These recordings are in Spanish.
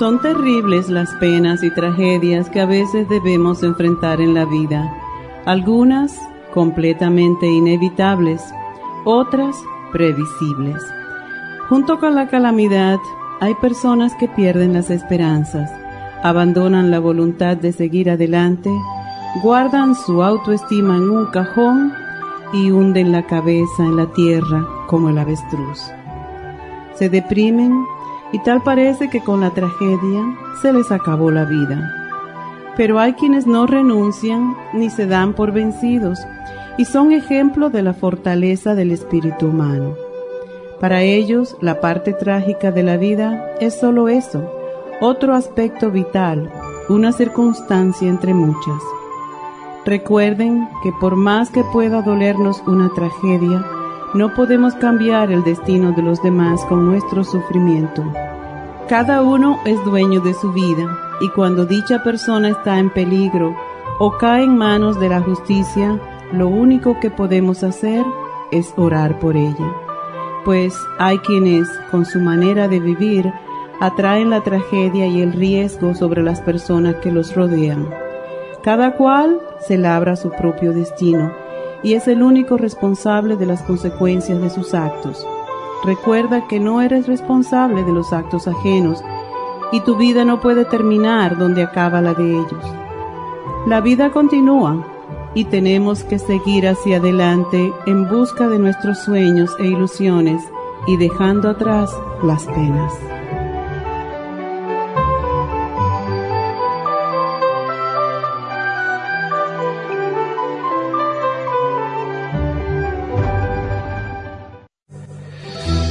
Son terribles las penas y tragedias que a veces debemos enfrentar en la vida, algunas completamente inevitables, otras previsibles. Junto con la calamidad, hay personas que pierden las esperanzas, abandonan la voluntad de seguir adelante, guardan su autoestima en un cajón y hunden la cabeza en la tierra como el avestruz. Se deprimen y tal parece que con la tragedia se les acabó la vida. Pero hay quienes no renuncian ni se dan por vencidos y son ejemplo de la fortaleza del espíritu humano. Para ellos, la parte trágica de la vida es solo eso, otro aspecto vital, una circunstancia entre muchas. Recuerden que por más que pueda dolernos una tragedia, no podemos cambiar el destino de los demás con nuestro sufrimiento. Cada uno es dueño de su vida y cuando dicha persona está en peligro o cae en manos de la justicia, lo único que podemos hacer es orar por ella. Pues hay quienes, con su manera de vivir, atraen la tragedia y el riesgo sobre las personas que los rodean. Cada cual se labra su propio destino y es el único responsable de las consecuencias de sus actos. Recuerda que no eres responsable de los actos ajenos y tu vida no puede terminar donde acaba la de ellos. La vida continúa y tenemos que seguir hacia adelante en busca de nuestros sueños e ilusiones y dejando atrás las penas.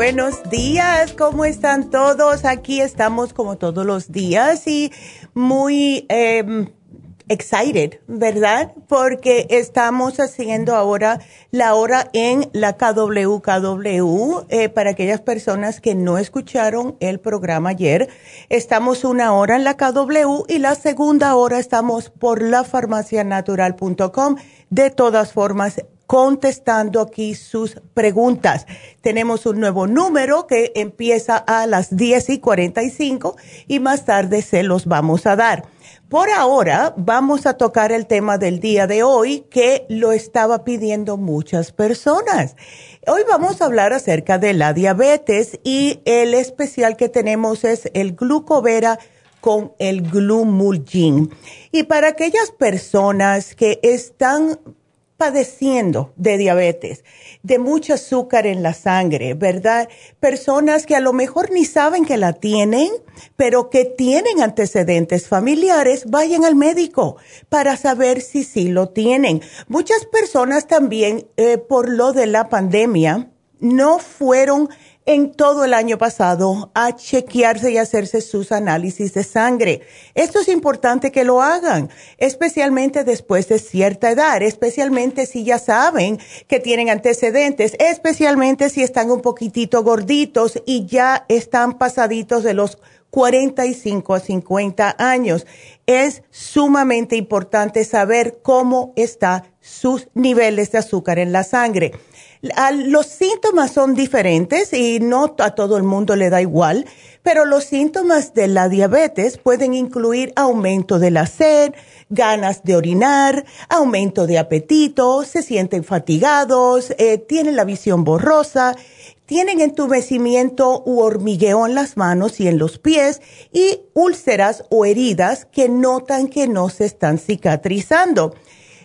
Buenos días, ¿cómo están todos? Aquí estamos como todos los días y muy em, excited, ¿verdad? Porque estamos haciendo ahora la hora en la KWKW eh, para aquellas personas que no escucharon el programa ayer. Estamos una hora en la KW y la segunda hora estamos por lafarmacianatural.com. De todas formas, contestando aquí sus preguntas. Tenemos un nuevo número que empieza a las 10 y 45 y más tarde se los vamos a dar. Por ahora vamos a tocar el tema del día de hoy que lo estaba pidiendo muchas personas. Hoy vamos a hablar acerca de la diabetes y el especial que tenemos es el glucovera con el glumulgin. Y para aquellas personas que están padeciendo de diabetes, de mucho azúcar en la sangre, ¿verdad? Personas que a lo mejor ni saben que la tienen, pero que tienen antecedentes familiares, vayan al médico para saber si sí lo tienen. Muchas personas también, eh, por lo de la pandemia, no fueron en todo el año pasado a chequearse y hacerse sus análisis de sangre. Esto es importante que lo hagan, especialmente después de cierta edad, especialmente si ya saben que tienen antecedentes, especialmente si están un poquitito gorditos y ya están pasaditos de los 45 a 50 años. Es sumamente importante saber cómo están sus niveles de azúcar en la sangre. Los síntomas son diferentes y no a todo el mundo le da igual, pero los síntomas de la diabetes pueden incluir aumento de la sed, ganas de orinar, aumento de apetito, se sienten fatigados, eh, tienen la visión borrosa, tienen entumecimiento u hormigueo en las manos y en los pies y úlceras o heridas que notan que no se están cicatrizando.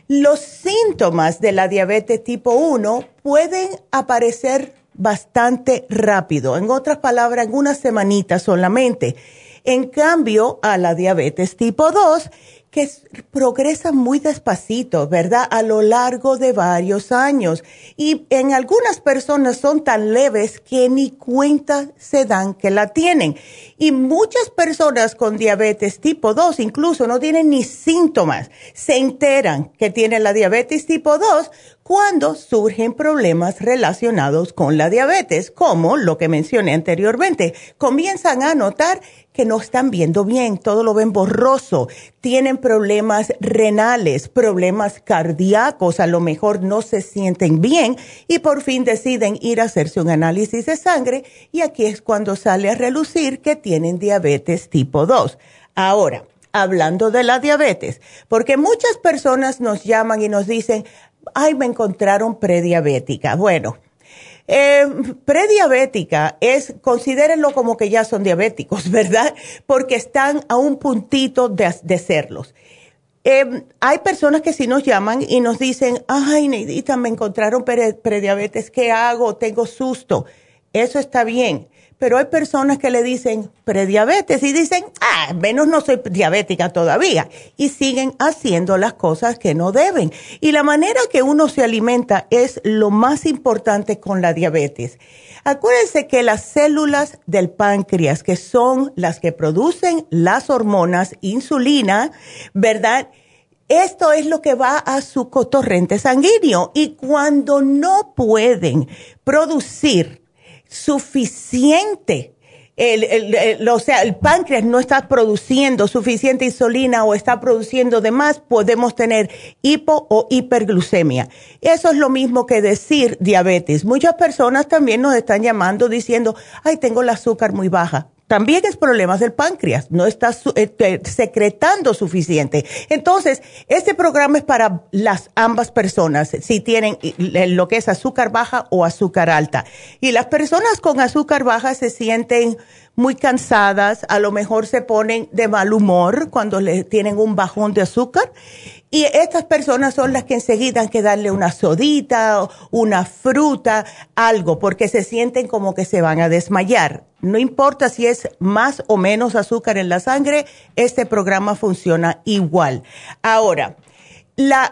Los síntomas de la diabetes tipo 1 pueden aparecer bastante rápido, en otras palabras, en una semanita solamente. En cambio, a la diabetes tipo 2, que progresa muy despacito, ¿verdad? A lo largo de varios años. Y en algunas personas son tan leves que ni cuenta se dan que la tienen. Y muchas personas con diabetes tipo 2 incluso no tienen ni síntomas. Se enteran que tienen la diabetes tipo 2 cuando surgen problemas relacionados con la diabetes, como lo que mencioné anteriormente. Comienzan a notar que no están viendo bien, todo lo ven borroso, tienen problemas renales, problemas cardíacos, a lo mejor no se sienten bien y por fin deciden ir a hacerse un análisis de sangre y aquí es cuando sale a relucir que tienen diabetes tipo 2. Ahora, hablando de la diabetes, porque muchas personas nos llaman y nos dicen, ay, me encontraron prediabética. Bueno, eh, prediabética es, considérenlo como que ya son diabéticos, ¿verdad? Porque están a un puntito de, serlos. Eh, hay personas que sí nos llaman y nos dicen, ay, Neidita, me encontraron prediabetes, ¿qué hago? Tengo susto. Eso está bien pero hay personas que le dicen prediabetes y dicen, ah, menos no soy diabética todavía, y siguen haciendo las cosas que no deben. Y la manera que uno se alimenta es lo más importante con la diabetes. Acuérdense que las células del páncreas, que son las que producen las hormonas, insulina, ¿verdad? Esto es lo que va a su cotorrente sanguíneo y cuando no pueden producir suficiente. El, o sea, el páncreas no está produciendo suficiente insulina o está produciendo de más, podemos tener hipo o hiperglucemia. Eso es lo mismo que decir diabetes. Muchas personas también nos están llamando diciendo, ay, tengo el azúcar muy baja también es problemas del páncreas, no está eh, secretando suficiente. Entonces, este programa es para las ambas personas, si tienen lo que es azúcar baja o azúcar alta. Y las personas con azúcar baja se sienten muy cansadas, a lo mejor se ponen de mal humor cuando le tienen un bajón de azúcar. Y estas personas son las que enseguida han que darle una sodita, una fruta, algo, porque se sienten como que se van a desmayar. No importa si es más o menos azúcar en la sangre, este programa funciona igual. Ahora, la,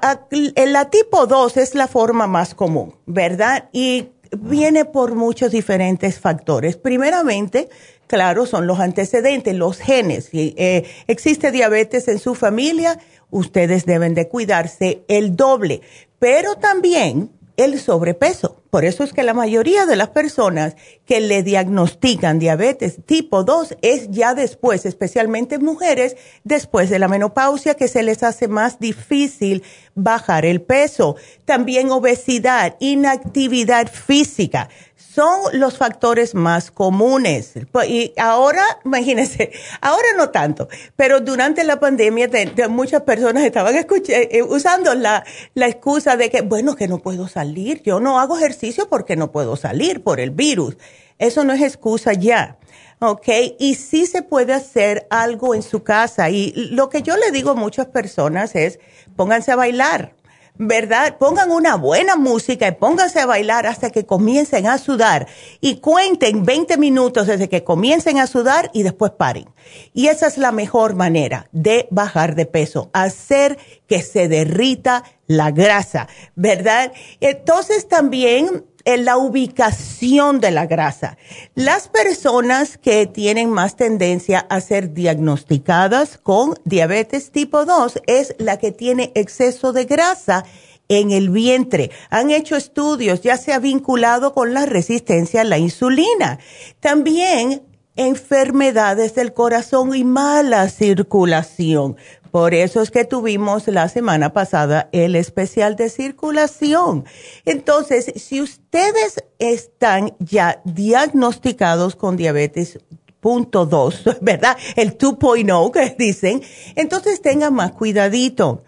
la tipo 2 es la forma más común, ¿verdad? Y viene por muchos diferentes factores. Primeramente, claro, son los antecedentes, los genes. Si eh, existe diabetes en su familia, ustedes deben de cuidarse el doble. Pero también el sobrepeso. Por eso es que la mayoría de las personas que le diagnostican diabetes tipo 2 es ya después, especialmente mujeres, después de la menopausia, que se les hace más difícil bajar el peso. También obesidad, inactividad física son los factores más comunes. Y ahora, imagínense, ahora no tanto, pero durante la pandemia muchas personas estaban eh, usando la, la excusa de que, bueno, que no puedo salir, yo no hago ejercicio porque no puedo salir por el virus. Eso no es excusa ya. ¿ok? Y sí se puede hacer algo en su casa. Y lo que yo le digo a muchas personas es, pónganse a bailar, ¿verdad? Pongan una buena música y pónganse a bailar hasta que comiencen a sudar. Y cuenten 20 minutos desde que comiencen a sudar y después paren. Y esa es la mejor manera de bajar de peso, hacer que se derrita la grasa, ¿verdad? Entonces también la ubicación de la grasa. Las personas que tienen más tendencia a ser diagnosticadas con diabetes tipo 2 es la que tiene exceso de grasa en el vientre. Han hecho estudios, ya se ha vinculado con la resistencia a la insulina. También enfermedades del corazón y mala circulación. Por eso es que tuvimos la semana pasada el especial de circulación. Entonces, si ustedes están ya diagnosticados con diabetes punto dos, ¿verdad? El 2.0 que dicen, entonces tengan más cuidadito.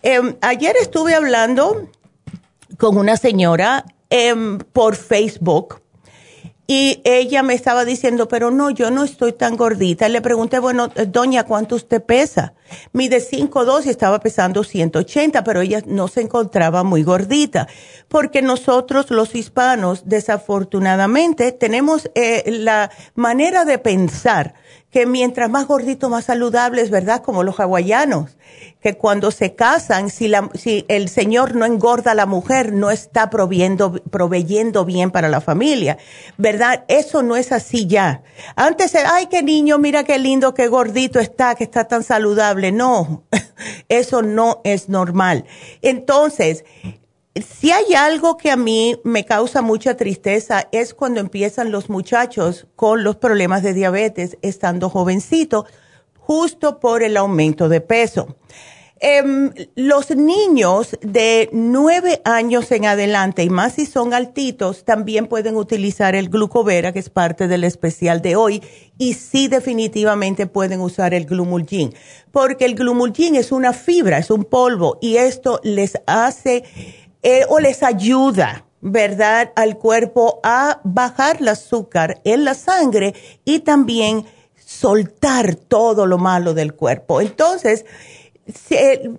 Em, ayer estuve hablando con una señora em, por Facebook y ella me estaba diciendo, pero no, yo no estoy tan gordita. Le pregunté, bueno, doña, ¿cuánto usted pesa? Mide 5'2 y estaba pesando 180, pero ella no se encontraba muy gordita. Porque nosotros los hispanos, desafortunadamente, tenemos eh, la manera de pensar que mientras más gordito, más saludable, es verdad, como los hawaianos, que cuando se casan, si, la, si el señor no engorda a la mujer, no está proviendo, proveyendo bien para la familia, ¿verdad? Eso no es así ya. Antes, ay, qué niño, mira qué lindo, qué gordito está, que está tan saludable. No, eso no es normal. Entonces, si hay algo que a mí me causa mucha tristeza es cuando empiezan los muchachos con los problemas de diabetes estando jovencitos, justo por el aumento de peso. Em, los niños de nueve años en adelante, y más si son altitos, también pueden utilizar el glucovera, que es parte del especial de hoy, y sí definitivamente pueden usar el glumulgin, porque el glumulgin es una fibra, es un polvo, y esto les hace eh, o les ayuda, ¿verdad?, al cuerpo a bajar el azúcar en la sangre y también soltar todo lo malo del cuerpo. Entonces,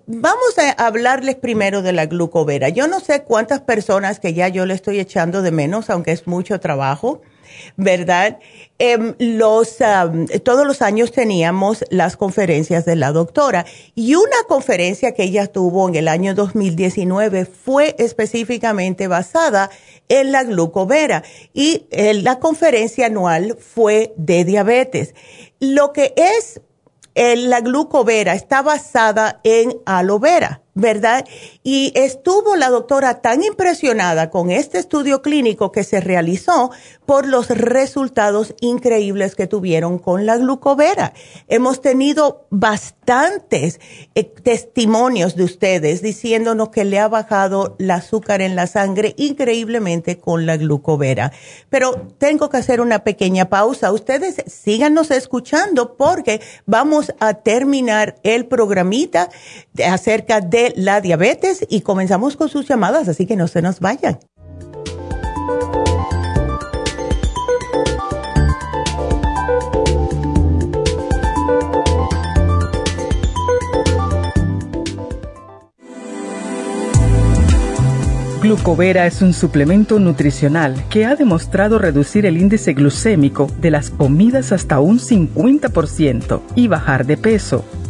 vamos a hablarles primero de la glucovera. Yo no sé cuántas personas que ya yo le estoy echando de menos, aunque es mucho trabajo, ¿verdad? Em, los, todos los años teníamos las conferencias de la doctora y una conferencia que ella tuvo en el año 2019 fue específicamente basada en la glucovera y eh, la conferencia anual fue de diabetes. Lo que es eh, la glucovera está basada en aloe vera ¿verdad? Y estuvo la doctora tan impresionada con este estudio clínico que se realizó por los resultados increíbles que tuvieron con la glucovera. Hemos tenido bastantes eh, testimonios de ustedes diciéndonos que le ha bajado el azúcar en la sangre increíblemente con la glucovera. Pero tengo que hacer una pequeña pausa. Ustedes síganos escuchando porque vamos a terminar el programita acerca de la diabetes y comenzamos con sus llamadas, así que no se nos vayan. Glucovera es un suplemento nutricional que ha demostrado reducir el índice glucémico de las comidas hasta un 50% y bajar de peso.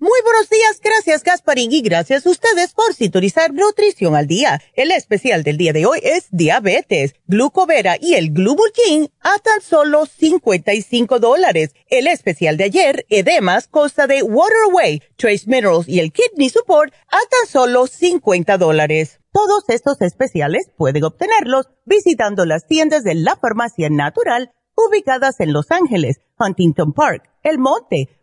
Muy buenos días, gracias Gasparín y gracias a ustedes por sintonizar Nutrición al Día. El especial del día de hoy es diabetes, glucovera y el glubulgin a tan solo 55 dólares. El especial de ayer, edemas, consta de Waterway, Trace Minerals y el Kidney Support a tan solo 50 dólares. Todos estos especiales pueden obtenerlos visitando las tiendas de la farmacia natural ubicadas en Los Ángeles, Huntington Park, El Monte,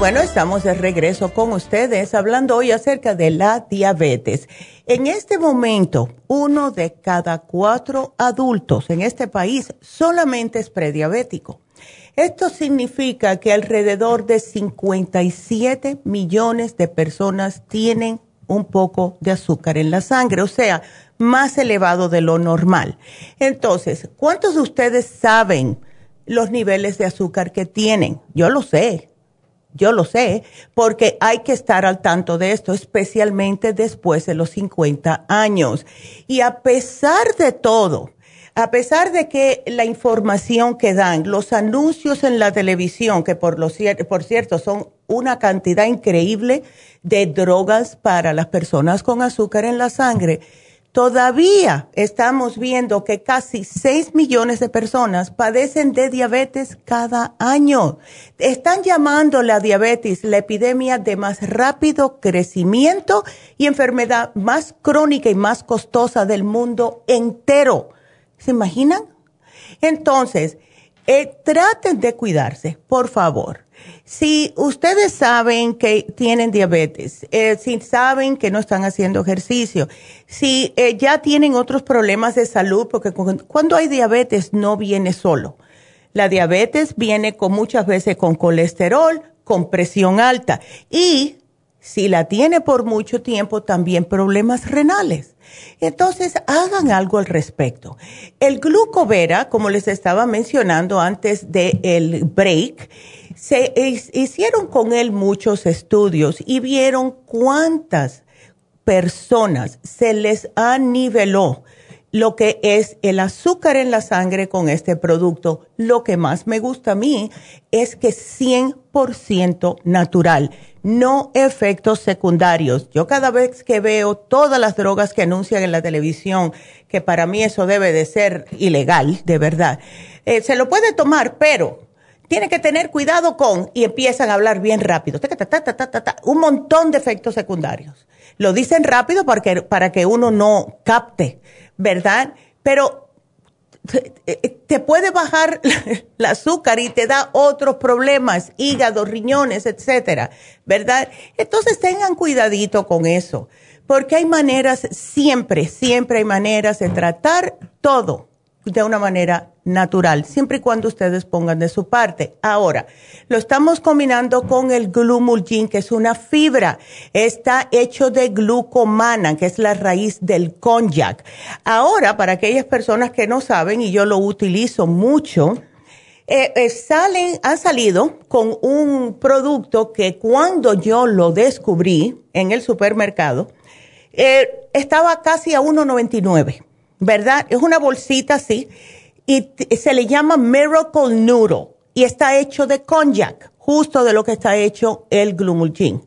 Bueno, estamos de regreso con ustedes hablando hoy acerca de la diabetes. En este momento, uno de cada cuatro adultos en este país solamente es prediabético. Esto significa que alrededor de 57 millones de personas tienen un poco de azúcar en la sangre, o sea, más elevado de lo normal. Entonces, ¿cuántos de ustedes saben los niveles de azúcar que tienen? Yo lo sé yo lo sé, porque hay que estar al tanto de esto, especialmente después de los 50 años. Y a pesar de todo, a pesar de que la información que dan, los anuncios en la televisión, que por, lo, por cierto son una cantidad increíble de drogas para las personas con azúcar en la sangre, Todavía estamos viendo que casi 6 millones de personas padecen de diabetes cada año. Están llamando la diabetes la epidemia de más rápido crecimiento y enfermedad más crónica y más costosa del mundo entero. ¿Se imaginan? Entonces, eh, traten de cuidarse, por favor. Si ustedes saben que tienen diabetes, eh, si saben que no están haciendo ejercicio, si eh, ya tienen otros problemas de salud, porque cuando hay diabetes no viene solo. La diabetes viene con muchas veces con colesterol, con presión alta y si la tiene por mucho tiempo también problemas renales. Entonces, hagan algo al respecto. El glucovera, como les estaba mencionando antes del break, se hicieron con él muchos estudios y vieron cuántas personas se les aniveló lo que es el azúcar en la sangre con este producto. Lo que más me gusta a mí es que 100% natural, no efectos secundarios. Yo cada vez que veo todas las drogas que anuncian en la televisión, que para mí eso debe de ser ilegal, de verdad, eh, se lo puede tomar, pero tiene que tener cuidado con, y empiezan a hablar bien rápido, un montón de efectos secundarios. Lo dicen rápido para que, para que uno no capte, ¿verdad? Pero te puede bajar el azúcar y te da otros problemas, hígado, riñones, etcétera, ¿verdad? Entonces tengan cuidadito con eso, porque hay maneras, siempre, siempre hay maneras de tratar todo de una manera natural, siempre y cuando ustedes pongan de su parte. Ahora, lo estamos combinando con el glumulgin, que es una fibra. Está hecho de glucomana, que es la raíz del konjac. Ahora, para aquellas personas que no saben, y yo lo utilizo mucho, eh, eh, salen, han salido con un producto que cuando yo lo descubrí en el supermercado, eh, estaba casi a 1.99 ¿verdad? Es una bolsita así y se le llama Miracle Noodle y está hecho de konjac, justo de lo que está hecho el glumulgin.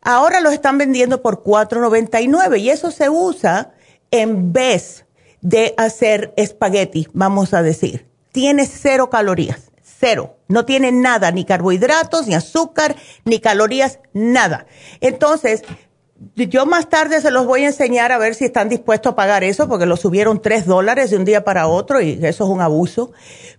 Ahora lo están vendiendo por $4.99 y eso se usa en vez de hacer espagueti, vamos a decir. Tiene cero calorías, cero. No tiene nada, ni carbohidratos, ni azúcar, ni calorías, nada. Entonces, yo más tarde se los voy a enseñar a ver si están dispuestos a pagar eso, porque lo subieron tres dólares de un día para otro y eso es un abuso.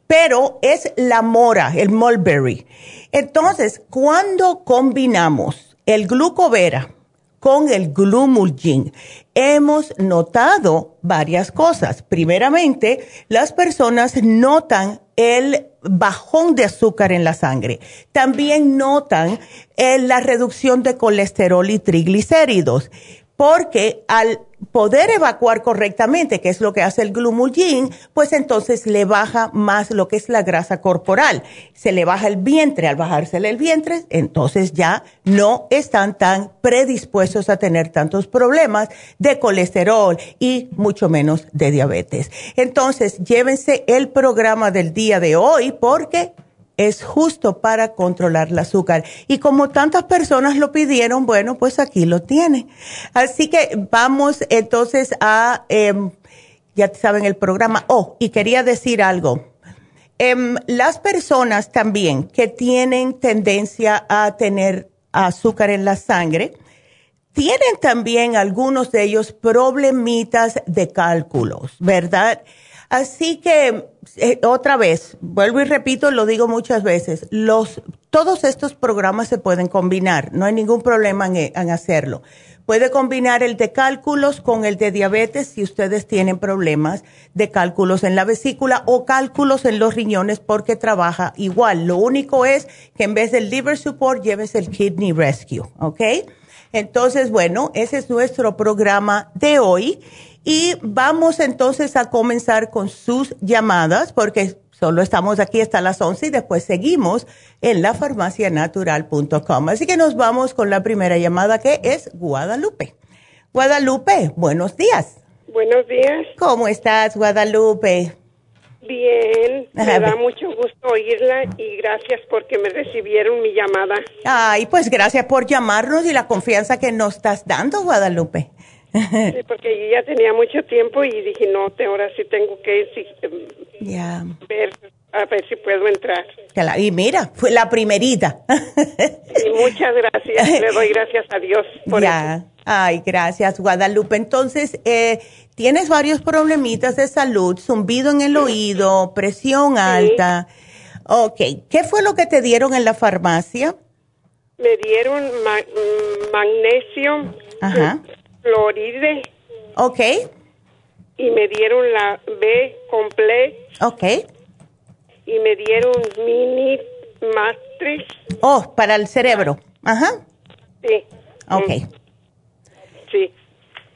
Pero es la mora, el mulberry. Entonces, cuando combinamos el glucovera con el glumulgin, hemos notado varias cosas. Primeramente, las personas notan el bajón de azúcar en la sangre. También notan eh, la reducción de colesterol y triglicéridos, porque al poder evacuar correctamente, que es lo que hace el glumulgin, pues entonces le baja más lo que es la grasa corporal. Se le baja el vientre, al bajársele el vientre, entonces ya no están tan predispuestos a tener tantos problemas de colesterol y mucho menos de diabetes. Entonces, llévense el programa del día de hoy porque es justo para controlar el azúcar. Y como tantas personas lo pidieron, bueno, pues aquí lo tiene. Así que vamos entonces a, em, ya saben el programa. Oh, y quería decir algo. Em, las personas también que tienen tendencia a tener azúcar en la sangre, tienen también algunos de ellos problemitas de cálculos, ¿verdad? Así que, eh, otra vez, vuelvo y repito, lo digo muchas veces, los, todos estos programas se pueden combinar, no hay ningún problema en, en hacerlo. Puede combinar el de cálculos con el de diabetes si ustedes tienen problemas de cálculos en la vesícula o cálculos en los riñones porque trabaja igual. Lo único es que en vez del liver support lleves el kidney rescue, ¿ok? Entonces, bueno, ese es nuestro programa de hoy. Y vamos entonces a comenzar con sus llamadas, porque solo estamos aquí hasta las 11 y después seguimos en lafarmacianatural.com. Así que nos vamos con la primera llamada que es Guadalupe. Guadalupe, buenos días. Buenos días. ¿Cómo estás, Guadalupe? Bien, me da mucho gusto oírla y gracias porque me recibieron mi llamada. Ay, pues gracias por llamarnos y la confianza que nos estás dando, Guadalupe. Sí, porque yo ya tenía mucho tiempo y dije, no, ahora sí tengo que em, ver a ver si puedo entrar. Y mira, fue la primerita. Y muchas gracias, le doy gracias a Dios por ya. Ay, gracias, Guadalupe. Entonces, eh, tienes varios problemitas de salud, zumbido en el oído, presión alta. Ok, ¿qué fue lo que te dieron en la farmacia? Me dieron magnesio. Ajá Floride. Ok. Y me dieron la B complex. Ok. Y me dieron mini matrix. Oh, para el cerebro. Ajá. Sí. Ok. Mm. Sí.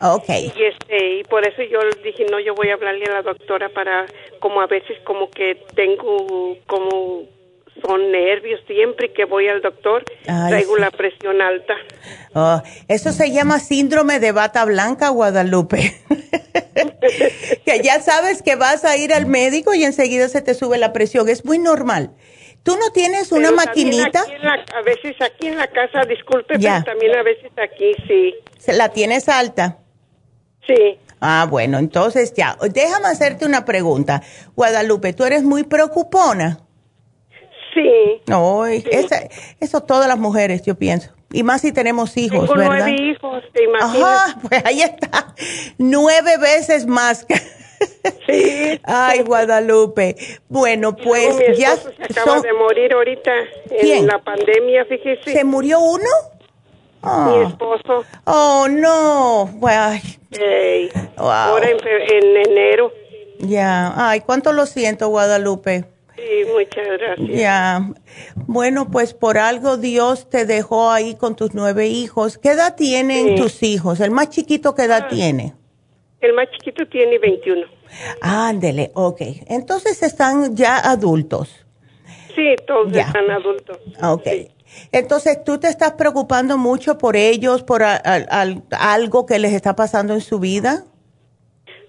Ok. Y, este, y por eso yo dije, no, yo voy a hablarle a la doctora para, como a veces como que tengo como son nervios siempre que voy al doctor, traigo la presión alta. Oh, eso se llama síndrome de bata blanca, Guadalupe. que ya sabes que vas a ir al médico y enseguida se te sube la presión, es muy normal. ¿Tú no tienes una maquinita? a veces aquí en la casa, disculpe, pero también a veces aquí sí. ¿La tienes alta? Sí. Ah, bueno, entonces ya. Déjame hacerte una pregunta. Guadalupe, ¿tú eres muy preocupona? Sí. No, eso todas las mujeres, yo pienso. Y más si tenemos hijos, Tengo ¿verdad? nueve hijos, te imaginas. Ajá, pues ahí está. Nueve veces más. Sí. Ay, Guadalupe. Bueno, pues ya. Se acaba de morir ahorita en la pandemia, fíjese. ¿Se murió uno? Mi ah. esposo. Oh, no. Bueno, Ahora en, en enero. Ya. Ay, cuánto lo siento, Guadalupe. Sí, muchas gracias. Ya. Bueno, pues por algo Dios te dejó ahí con tus nueve hijos. ¿Qué edad tienen tus hijos? ¿El más chiquito qué edad ah. tiene? El más chiquito tiene 21. Ándele, ok. Entonces están ya adultos. Sí, todos están adultos. Ok. Entonces, ¿tú te estás preocupando mucho por ellos, por algo que les está pasando en su vida?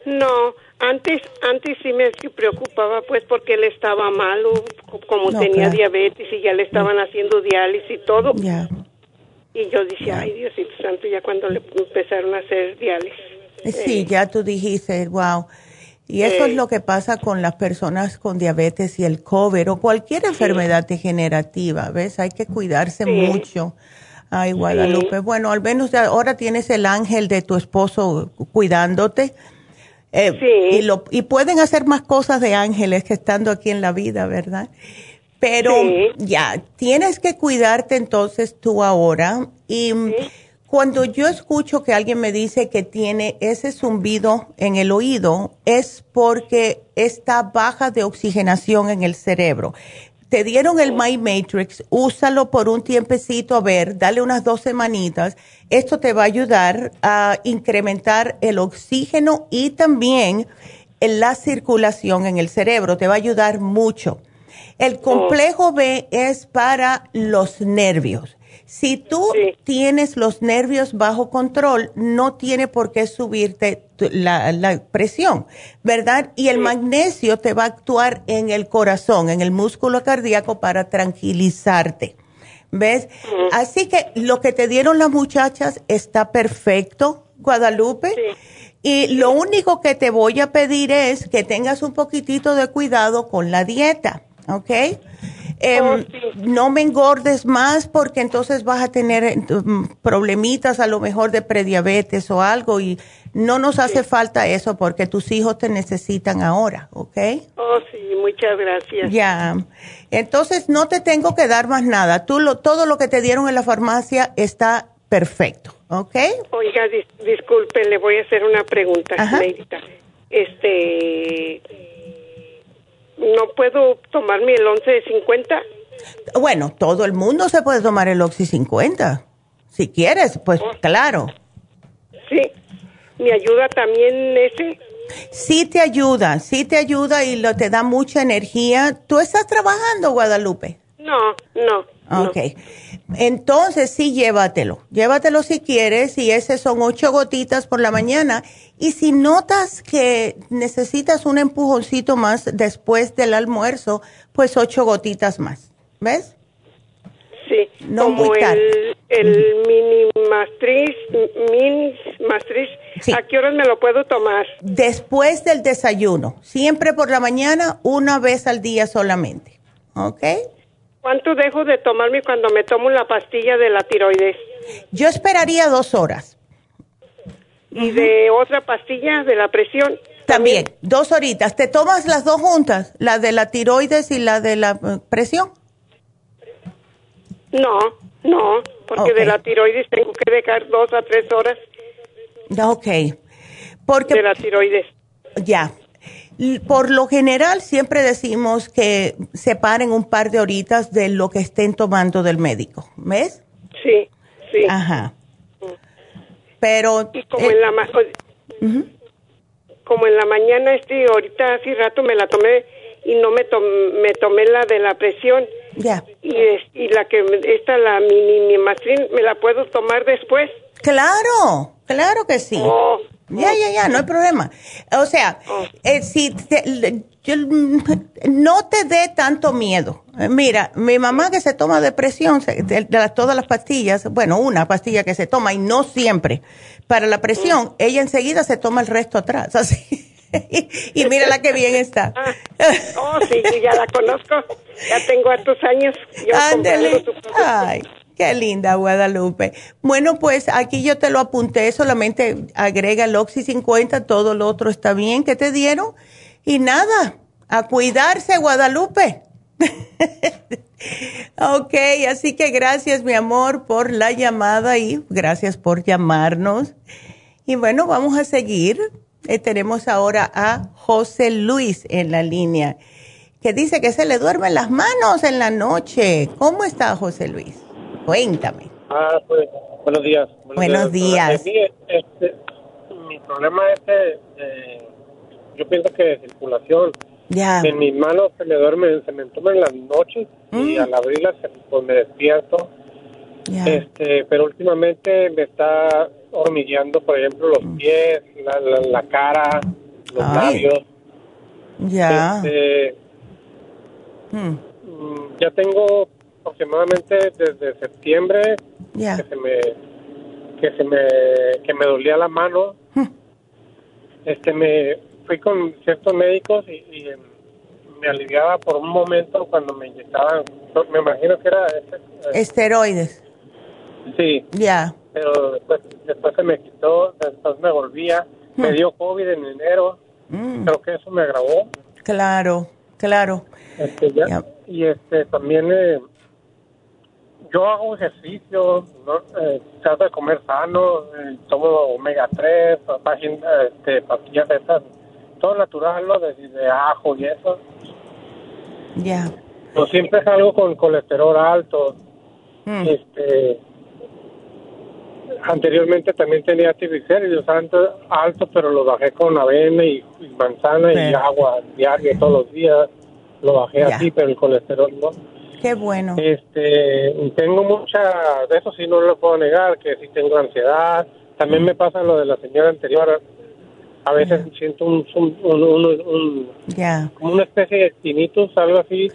No, antes, antes sí me preocupaba pues porque él estaba malo, como tenía diabetes y ya le estaban haciendo diálisis y todo. Y yo decía, ay Diosito Santo, ya cuando le empezaron a hacer diálisis. Eh, sí, ya tú dijiste, wow. Y eso es lo que pasa con las personas con diabetes y el COVID o cualquier enfermedad degenerativa, ¿ves? Hay que cuidarse mucho. Ay, Guadalupe. Bueno, al menos ahora tienes el ángel de tu esposo cuidándote. Eh, sí. y, lo, y pueden hacer más cosas de ángeles que estando aquí en la vida, ¿verdad? Pero ya, tienes que cuidarte entonces tú ahora. Y cuando yo escucho que alguien me dice que tiene ese zumbido en el oído, es porque está baja de oxigenación en el cerebro te dieron el My Matrix, úsalo por un tiempecito, a ver, dale unas dos semanitas. Esto te va a ayudar a incrementar el oxígeno y también la circulación en el cerebro, te va a ayudar mucho. El complejo B es para los nervios. Si tú tienes los nervios bajo control, no tiene por qué subirte la, presión, ¿verdad? Y el magnesio te va a actuar en el corazón, en el músculo cardíaco para tranquilizarte. ¿Ves? Así que lo que te dieron las muchachas está perfecto, Guadalupe. Y lo único que te voy a pedir es que tengas un poquitito de cuidado con la dieta, ¿ok? Em, oh, no me engordes más porque entonces vas a tener eh, mm, problemitas a lo mejor de prediabetes o algo y no nos hace falta eso porque tus hijos te necesitan ahora, ¿ok? Oh, sí, muchas gracias. Ya. Entonces no te tengo que dar más nada. Tú lo, todo lo que te dieron en la farmacia está perfecto, ¿ok? Oiga, disculpe, le voy a hacer una pregunta, Este no puedo tomarme el 11 de 50. Bueno, todo el mundo se puede tomar el Oxy 50. Si quieres, pues oh. claro. Sí. ¿Me ayuda también ese? Sí te ayuda, sí te ayuda y lo, te da mucha energía. ¿Tú estás trabajando, Guadalupe? No, no. Ok. Entonces sí, llévatelo. Llévatelo si quieres y ese son ocho gotitas por la mañana. Y si notas que necesitas un empujoncito más después del almuerzo, pues ocho gotitas más. ¿Ves? Sí, no como muy el, el mini mastriz, mini mastriz, ¿a qué horas me lo puedo tomar? Después del desayuno, siempre por la mañana, una vez al día solamente, ¿ok? ¿Cuánto dejo de tomarme cuando me tomo la pastilla de la tiroides? Yo esperaría dos horas. ¿Y de otra pastilla de la presión? También, dos horitas. ¿Te tomas las dos juntas? ¿La de la tiroides y la de la eh, presión? No, no, porque de la tiroides tengo que dejar dos a tres horas. Ok. Porque, de la tiroides. Ya, por lo general siempre decimos que separen un par de horitas de lo que estén tomando del médico, ¿ves? Sí, sí. Ajá. Pero y como en la como en la mañana este ahorita hace rato me la tomé y no me me tomé la de la presión. Ya. Y, y la que esta la mini me la puedo tomar después. Claro, claro que sí. Oh. Ya, ya, ya, no hay problema. O sea, oh. eh, si no te dé tanto miedo. Mira, mi mamá que se toma depresión, de, todas las pastillas, bueno, una pastilla que se toma y no siempre para la presión, mm. ella enseguida se toma el resto atrás, así. y mira la que bien está. Ah. oh, sí, ya la conozco. Ya tengo hartos años. Ándale. Ay. Qué linda, Guadalupe. Bueno, pues aquí yo te lo apunté, solamente agrega el Oxy 50, todo lo otro está bien que te dieron. Y nada, a cuidarse, Guadalupe. ok, así que gracias, mi amor, por la llamada y gracias por llamarnos. Y bueno, vamos a seguir. Eh, tenemos ahora a José Luis en la línea, que dice que se le duermen las manos en la noche. ¿Cómo está José Luis? Cuéntame. Ah, pues, buenos días. Buenos, días. Este, mi problema es que yo pienso que de circulación. Ya. En mis manos se me duermen, se me toman las noches y mm. al abrirlas pues me despierto. Este, pero últimamente me está hormigueando, por ejemplo, los mm. pies, la, cara, los labios. Ya. Este, mm. Ya tengo aproximadamente desde septiembre que se me que se me que me dolía la mano hmm. este me fui con ciertos médicos y, em, me aliviaba por un momento cuando me inyectaban me imagino que era esteroides Sí. Ya. Pero después, después se me quitó, después me volvía. Me dio COVID en enero. Mm. Creo que eso me agravó. Claro, claro. Este, Y este, también eh, yo hago ejercicio, ¿no? Eh, trato de comer sano, eh, tomo omega 3, este, pastillas de esas, todo natural, ¿no? De, ajo y eso. Ya. Yo siempre salgo con colesterol alto. Mm. Este, anteriormente también tenía triglicéridos alto, alto, pero lo bajé con avena y, manzana y agua diaria todos los días. Lo bajé así, pero el colesterol no. Qué bueno. Este, tengo mucha, de eso sí no lo puedo negar, que sí tengo ansiedad. También me pasa lo de la señora anterior. A veces siento un, un, un, como una especie de tinnitus, algo así.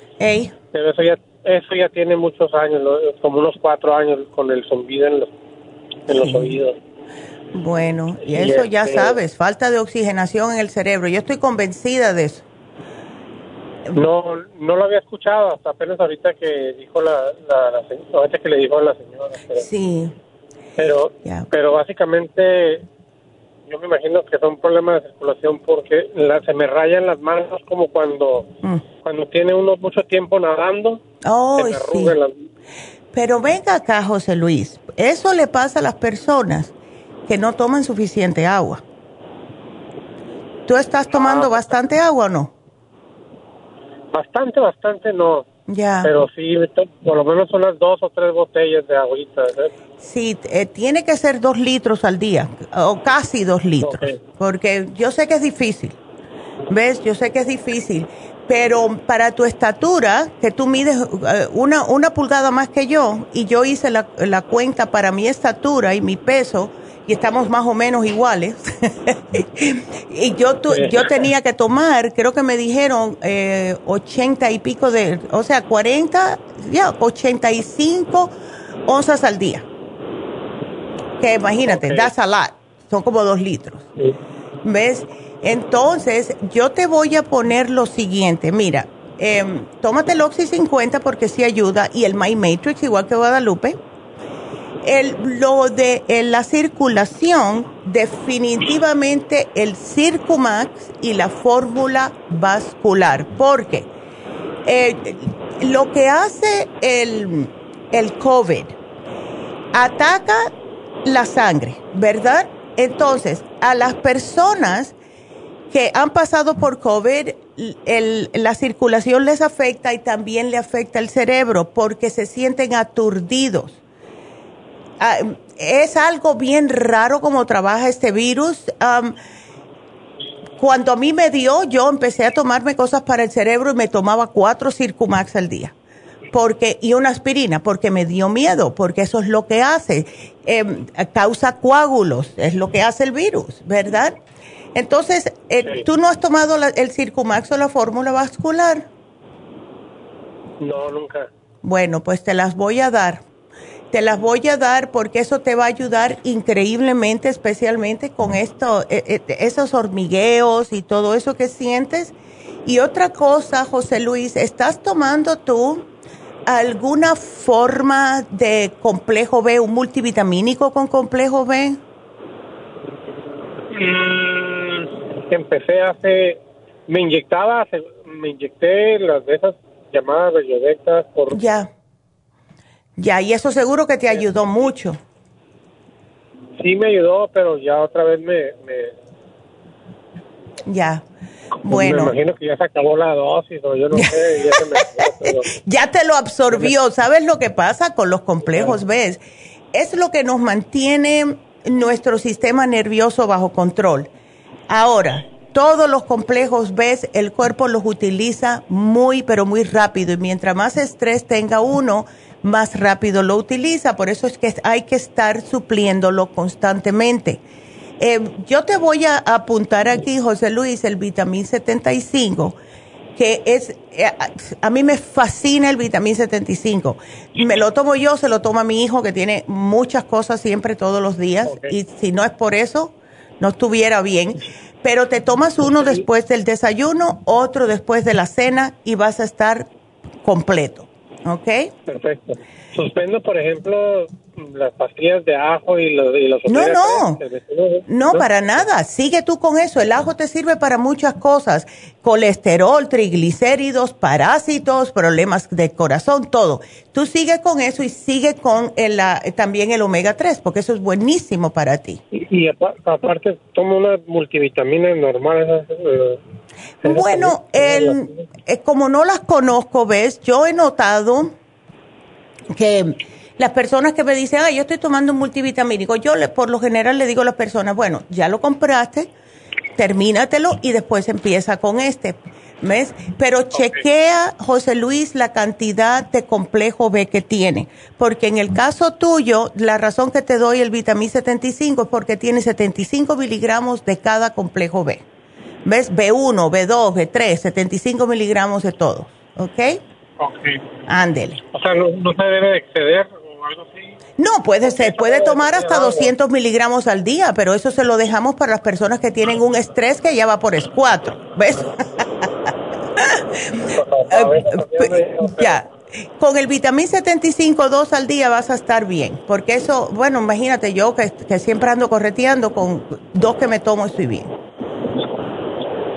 Pero eso ya, eso ya tiene muchos años, como unos cuatro años con el zumbido en los, en los oídos. Bueno, y eso ya este sabes, falta de oxigenación en el cerebro. Yo estoy convencida de eso. No, no lo había escuchado hasta apenas ahorita que dijo la, la, que le dijo a la señora. sí. Pero, pero básicamente yo me imagino que son problemas de circulación porque se me rayan las manos como cuando mm. cuando tiene uno mucho tiempo nadando. Oh, sí. Pero venga acá, José Luis, eso le pasa a las personas que no toman suficiente agua. ¿Tú estás tomando ah. bastante agua o no? Bastante, bastante no. Ya. Pero sí, por lo menos unas dos o tres botellas de agüita. ¿eh? Sí, eh, tiene que ser dos litros al día, o casi dos litros, porque yo sé que es difícil. ¿Ves? Yo sé que es difícil, pero para tu estatura, que tú mides eh, una, una pulgada más que yo, y yo hice la, la cuenta para mi estatura y mi peso, y estamos más o menos iguales. y yo, yo tenía que tomar, creo que me dijeron, eh, 80 y pico de, o sea, 40, ya, 85 onzas al día. Que imagínate, das a lot, son como dos litros. ¿Ves? Entonces, yo te voy a poner lo siguiente, mira, eh, tómate el Oxy 50 porque sí ayuda y el My Matrix igual que Guadalupe el, lo de la circulación, definitivamente el Circumax y la fórmula vascular, porque eh, lo que hace el, el COVID ataca la sangre, ¿verdad? Entonces, a las personas que han pasado por COVID, el, la circulación les afecta y también le afecta el cerebro porque se sienten aturdidos. Ah, es algo bien raro como trabaja este virus. cuando a mí me dio, yo empecé a tomarme cosas para el cerebro y me tomaba cuatro Circumax al día. Porque, y una aspirina, porque me dio miedo, porque eso es lo que hace. Em, causa coágulos, es lo que hace el virus, ¿verdad? Entonces, eh, ¿tú no has tomado el Circumax o la fórmula vascular? No, nunca. Bueno, pues te las voy a dar te las voy a dar porque eso te va a ayudar increíblemente, especialmente con esto, e, e, esos hormigueos y todo eso que sientes. Y otra cosa, José Luis, ¿estás tomando tú alguna forma de complejo B, un multivitamínico con complejo B? Mm, empecé hace, me inyectaba, me inyecté las de esas llamadas radiodetas por... Ya ya, y eso seguro que te ayudó mucho. Sí, me ayudó, pero ya otra vez me... Ya, bueno. Me imagino que ya se acabó la dosis o yo no sé. Ya, ya te lo absorbió. ¿Sabes lo que pasa con los complejos? ¿Ves? Es lo que nos mantiene nuestro sistema nervioso bajo control. Ahora, todos los complejos, ves, el cuerpo los utiliza muy, pero muy rápido. Y mientras más estrés tenga uno, más rápido lo utiliza. Por eso es que hay que estar supliéndolo constantemente. Eh, yo te voy a apuntar aquí, José Luis, el vitamín 75, que es, eh, a mí me fascina el vitamín 75. Me lo tomo yo, se lo toma mi hijo, que tiene muchas cosas siempre todos los días, y si no es por eso, no estuviera bien. Pero te tomas uno después del desayuno, otro después de la cena, y vas a estar completo. ¿Ok? Perfecto. Suspendo, por ejemplo, las pastillas de ajo y los, y los No, no. No, para nada. Sigue tú con eso. El ajo te sirve para muchas cosas. Colesterol, triglicéridos, parásitos, problemas de corazón, todo. Tú sigue con eso y sigue con el, también el omega 3, porque eso es buenísimo para ti. Y, aparte, tomo una multivitamina normal. Eh, bueno, el, eh, como no las conozco, ves, yo he notado que las personas que me dicen, ah, yo estoy tomando un multivitamínico, yo le, por lo general le digo a las personas, bueno, ya lo compraste, termínatelo y después empieza con este. ¿Ves? Pero chequea, José Luis, la cantidad de complejo B que tiene. Porque en el caso tuyo, la razón que te doy el vitamín 75 es porque tiene 75 miligramos de cada complejo B. ¿Ves? B1, B2, B3, 75 miligramos de todo. ¿Ok? Ok. Ándele. O sea, no, no se debe exceder no, puede ser, puede tomar hasta 200 miligramos al día, pero eso se lo dejamos para las personas que tienen un estrés que ya va por es 4, ¿ves? ya, con el vitamín 75 dos al día vas a estar bien, porque eso, bueno, imagínate yo que, que siempre ando correteando, con dos que me tomo estoy bien.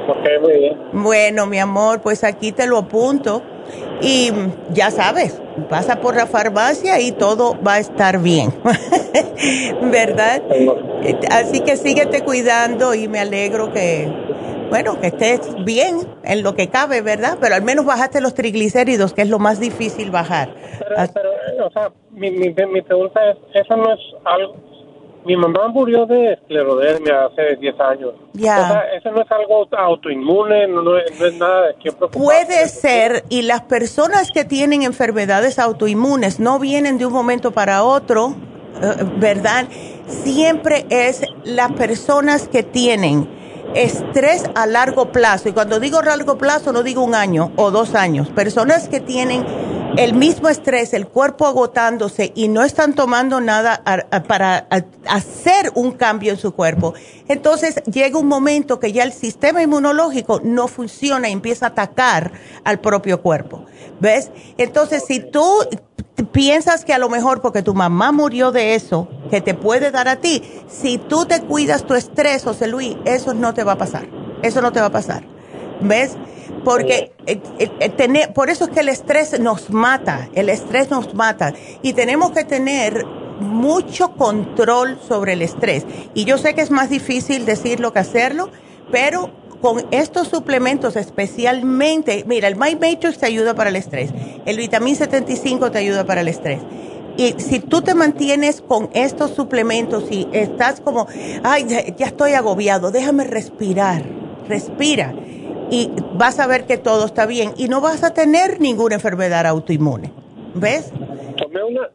Ok, muy bien. Bueno, mi amor, pues aquí te lo apunto y ya sabes, pasa por la farmacia y todo va a estar bien, ¿verdad? Así que síguete cuidando y me alegro que, bueno, que estés bien en lo que cabe, ¿verdad? Pero al menos bajaste los triglicéridos, que es lo más difícil bajar. Pero, o sea, mi, mi, mi pregunta es, ¿eso no es algo, mi mamá murió de esclerodermia hace 10 años. Ya. O sea, eso no es algo autoinmune, no, es nada de qué Puede ser, y las personas que tienen enfermedades autoinmunes no vienen de un momento para otro, eh, ¿verdad? Siempre es las personas que tienen estrés a largo plazo. Y cuando digo largo plazo, no digo un año o dos años. Personas que tienen el mismo estrés, el cuerpo agotándose y no están tomando nada para hacer un cambio en su cuerpo. Entonces llega un momento que ya el sistema inmunológico no funciona y empieza a atacar al propio cuerpo. ¿Ves? Entonces si tú piensas que a lo mejor porque tu mamá murió de eso, que te puede dar a ti, si tú te cuidas tu estrés, José Luis, eso no te va a pasar. Eso no te va a pasar. ¿Ves? porque eh, eh, eh, por eso es que el estrés nos mata, el estrés nos mata y tenemos que tener mucho control sobre el estrés. Y yo sé que es más difícil decirlo que hacerlo, pero con estos suplementos especialmente, mira, el My Matrix te ayuda para el estrés, el Vitamin 75 te ayuda para el estrés. Y si tú te mantienes con estos suplementos y estás como, ay, ya estoy agobiado, déjame respirar, respira y vas a ver que todo está bien y no vas a tener ninguna enfermedad autoinmune. ¿Ves? Tomé una,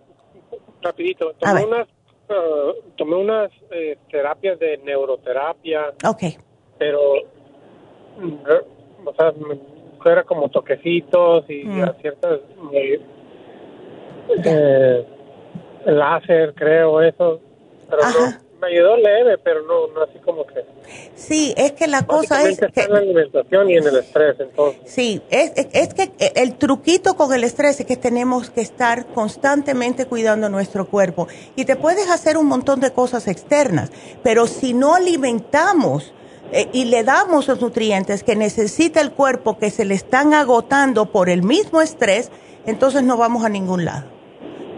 rapidito, tomé unas, uh, tomé unas eh, terapias de neuroterapia. Ok. Pero, o sea, era como toquecitos y mm. ciertas... Eh, eh, láser, creo, eso. Pero no me ayudó leve, pero no, no así como que. Sí, es que la cosa es. que, en la alimentación y en el estrés, entonces. Sí, es, es, que el truquito con el estrés es que tenemos que estar constantemente cuidando nuestro cuerpo. Y te puedes hacer un montón de cosas externas, pero si no alimentamos eh, y le damos los nutrientes que necesita el cuerpo que se le están agotando por el mismo estrés, entonces no vamos a ningún lado.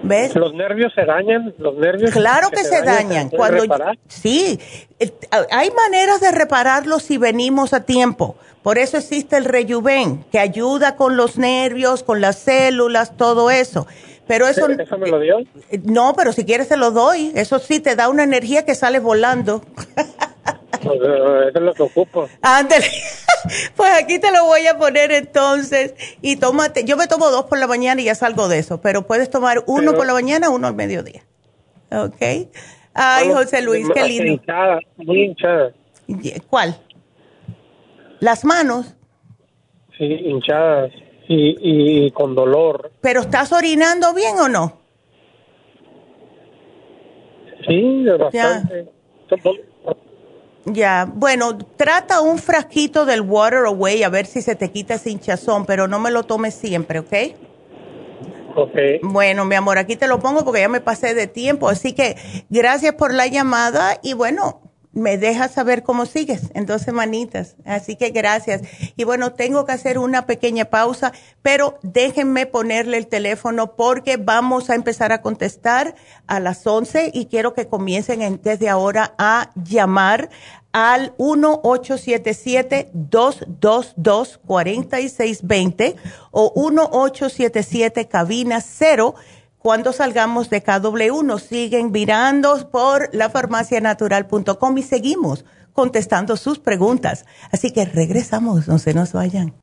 ¿Ves? ¿Los nervios se dañan? ¿Los nervios? Claro que, se, dañan. Cuando, sí, hay maneras de repararlos si venimos a tiempo. Por eso existe el rejuven, que ayuda con los nervios, con las células, todo eso. Pero eso, ¿Eso me lo dio? No, pero si quieres se lo doy. Eso sí te da una energía que sale volando. Pues, eh, eso es lo que ocupo. Ándale. Pues aquí te lo voy a poner entonces y tómate, yo me tomo dos por la mañana y ya salgo de eso, pero puedes tomar uno por la mañana, uno al mediodía. ¿Ok? Ay, José Luis, qué lindo. Hinchada, muy hinchada. ¿Cuál? ¿Las manos? Sí, hinchadas y, y con dolor. ¿Pero estás orinando bien o no? Sí, bastante. Ya, bueno, trata un frasquito del Water Away a ver si se te quita ese hinchazón, pero no me lo tomes siempre, ¿ok? Okay. Bueno, mi amor, aquí te lo pongo porque ya me pasé de tiempo. Así que gracias por la llamada y bueno, me dejas saber cómo sigues en dos semanitas. Así que gracias. Y bueno, tengo que hacer una pequeña pausa, pero déjenme ponerle el teléfono porque vamos a empezar a contestar a las 11 y quiero que comiencen desde ahora a llamar al 1-877-222-4620 o 1-877 cabina 0 cuando salgamos de KW nos siguen mirando por lafarmacianatural.com y seguimos contestando sus preguntas. Así que regresamos, no se nos vayan.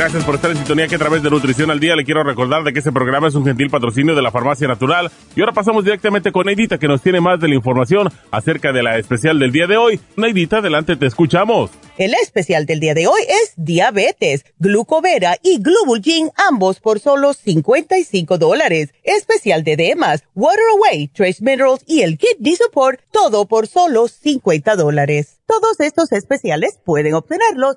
Gracias por estar en sintonía que a través de Nutrición al Día le quiero recordar de que este programa es un gentil patrocinio de la Farmacia Natural. Y ahora pasamos directamente con Neidita que nos tiene más de la información acerca de la especial del día de hoy. Neidita, adelante, te escuchamos. El especial del día de hoy es diabetes, glucovera y glubulgin, ambos por solo 55 dólares. Especial de demás, water away, trace minerals y el kidney support, todo por solo 50 dólares. Todos estos especiales pueden obtenerlos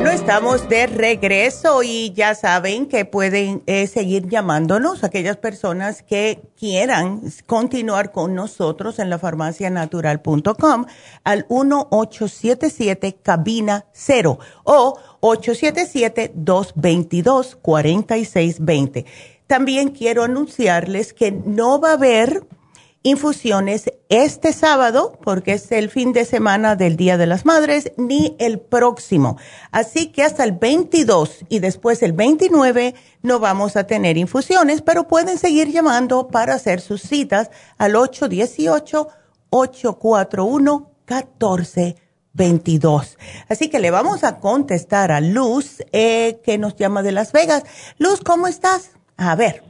Bueno, estamos de regreso y ya saben que pueden eh, seguir llamándonos aquellas personas que quieran continuar con nosotros en la farmacianatural.com al 1877 cabina 0 o 877-222-4620. También quiero anunciarles que no va a haber infusiones este sábado, porque es el fin de semana del Día de las Madres, ni el próximo. Así que hasta el 22 y después el 29 no vamos a tener infusiones, pero pueden seguir llamando para hacer sus citas al 818-841-1422. Así que le vamos a contestar a Luz, eh, que nos llama de Las Vegas. Luz, ¿cómo estás? A ver.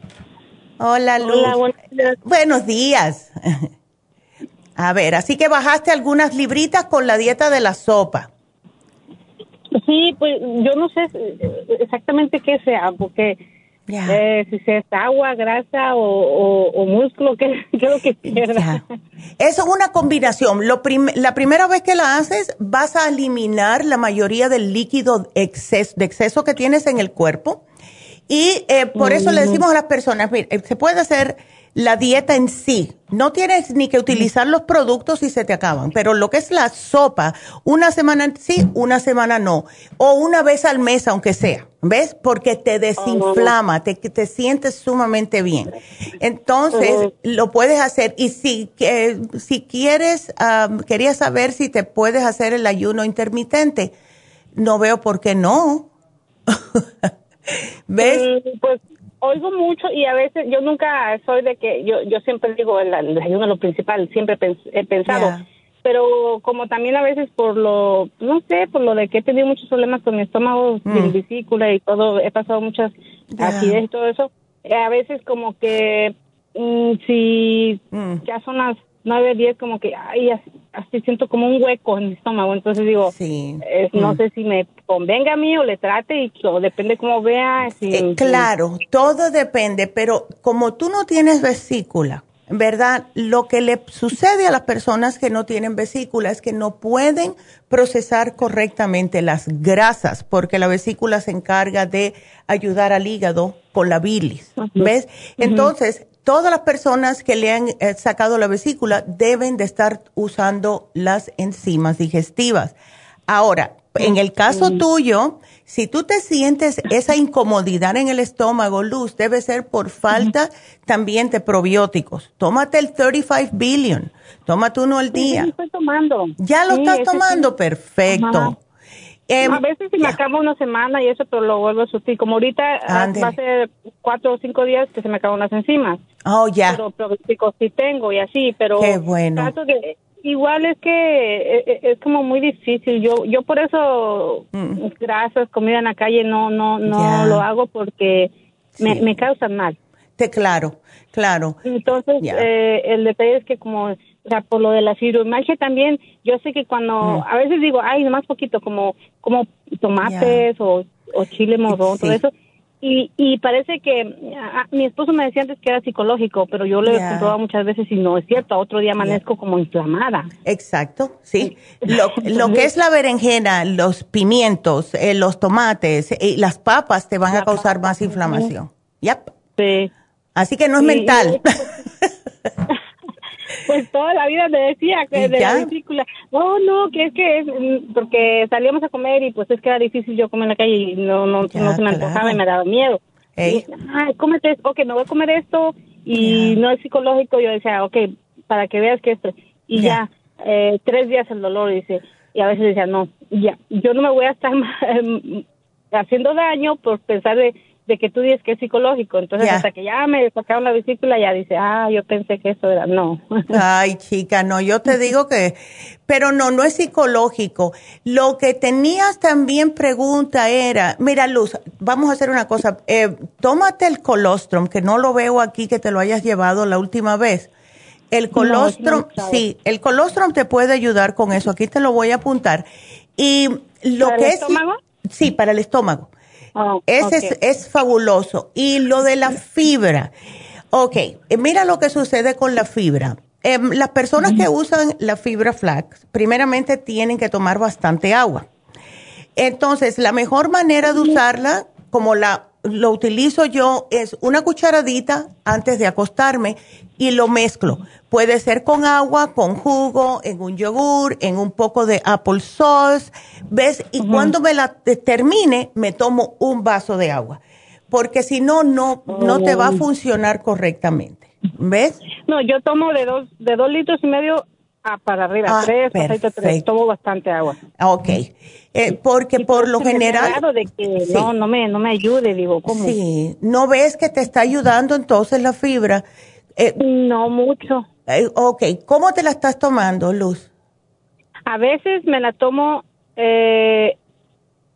Hola, Luz. Hola, buenos días. Buenos días. A ver, así que bajaste algunas libritas con la dieta de la sopa. Sí, pues yo no sé exactamente qué sea, porque eh, si es agua, grasa o, músculo, ¿qué, es lo que pierda? Eso es una combinación. Lo la primera vez que la haces, vas a eliminar la mayoría del líquido de exceso que tienes en el cuerpo y eh, por eso le decimos a las personas, mire, se puede hacer la dieta en sí. No tienes ni que utilizar los productos si se te acaban, pero lo que es la sopa, una semana sí, una semana no, o una vez al mes aunque sea. ¿Ves? Porque te desinflama, te, te sientes sumamente bien. Entonces, lo puedes hacer. Y si, si quieres, quería saber si te puedes hacer el ayuno intermitente. No veo por qué no. ¿Ves? Mm, pues oigo mucho y a veces yo nunca soy de que, yo, yo siempre digo, el, ayuno es lo principal, siempre he pensado pero como también a veces por lo, no sé, por lo de que he tenido muchos problemas con mi estómago, mm. vesícula y todo, he pasado muchas acidez y todo eso, a veces como que mm, si mm. ya son las nueve, diez, como que, ay, así, siento como un hueco en mi estómago, entonces digo, no sé si me convenga a mí o le trate y o depende cómo vea. Eh, claro, todo depende, pero como tú no tienes vesícula, ¿verdad? Lo que le sucede a las personas que no tienen vesícula es que no pueden procesar correctamente las grasas, porque la vesícula se encarga de ayudar al hígado con la bilis, ¿ves? Entonces, todas las personas que le han eh, sacado la vesícula deben de estar usando las enzimas digestivas. Ahora, en el caso tuyo, si tú te sientes esa incomodidad en el estómago, Luz, debe ser por falta también de probióticos. Tómate el 35 billion, tómate uno al día. Sí, estoy tomando. ¿Ya lo estás tomando? Perfecto. Em, a veces se me acaba una semana y eso, pero lo vuelvo a sustituir. Como ahorita ah, hace cuatro o cinco días que se me acaban las enzimas. Oh, ya. Pero probióticos sí tengo y así, pero... Qué bueno. Igual es que e, e, es, como muy difícil. Yo yo por eso mm. grasas, comida en la calle no no no lo hago porque me, me causan mal. Te claro, claro. Entonces eh, el detalle es que como o sea, por lo de la fibromialgia también, yo sé que cuando, mm. a veces digo, ay, nomás poquito, como, como tomates o, o chile morrón, todo eso, y, y parece que mi esposo me decía antes que era psicológico, pero yo le he comprobado muchas veces y no es cierto. Otro día amanezco como inflamada. Exacto, sí. Lo, lo, que es la berenjena, los pimientos, eh, los tomates y las papas te van a causar más inflamación. Yep. Sí. Así que no es mental. pues toda la vida me decía que de la película, oh no, que es que es, mm, porque salíamos a comer y pues es que era difícil yo comer en la calle y no, no, no se me antojaba y me daba miedo. Ay, cómete esto, ok, no voy a comer esto y no es psicológico, yo decía, ok, para que veas que esto, y ya, eh, tres días el dolor, dice, y a veces decía, no, ya, yo no me voy a estar haciendo daño por pensar de de que tú dices que es psicológico. Entonces, hasta que ya me sacaron la vesícula, ya dice, ah, yo pensé que eso era, no. Ay, chica, no, yo te digo que, pero no, no es psicológico. Lo que tenías también pregunta era, mira, Luz, vamos a hacer una cosa, eh, tómate el colostrum, que no lo veo aquí que te lo hayas llevado la última vez. El colostrum, sí, el colostrum te puede ayudar con eso. Aquí te lo voy a apuntar. Y lo que el es. estómago? Sí, para el estómago. Oh, Ese es, fabuloso. Y lo de la fibra. Ok, mira lo que sucede con la fibra. Em, las personas que usan la fibra flax, primeramente tienen que tomar bastante agua. Entonces, la mejor manera de usarla, como la lo utilizo yo, es una cucharadita antes de acostarme y lo mezclo. Puede ser con agua, con jugo, en un yogur, en un poco de apple sauce, ¿ves? Y cuando me la termine, me tomo un vaso de agua. Porque si no, no, no te va a oh. funcionar correctamente. ¿Ves? No, yo tomo de dos, de dos litros y medio a para arriba, ah, tres, tres, tomo bastante agua. Ok, eh, porque por lo general... de que no, no me, no me ayude, digo, ¿cómo? Sí, ¿no ves que te está ayudando entonces la fibra? Eh, no mucho. Eh, ok, ¿cómo te la estás tomando, Luz? A veces me la tomo eh,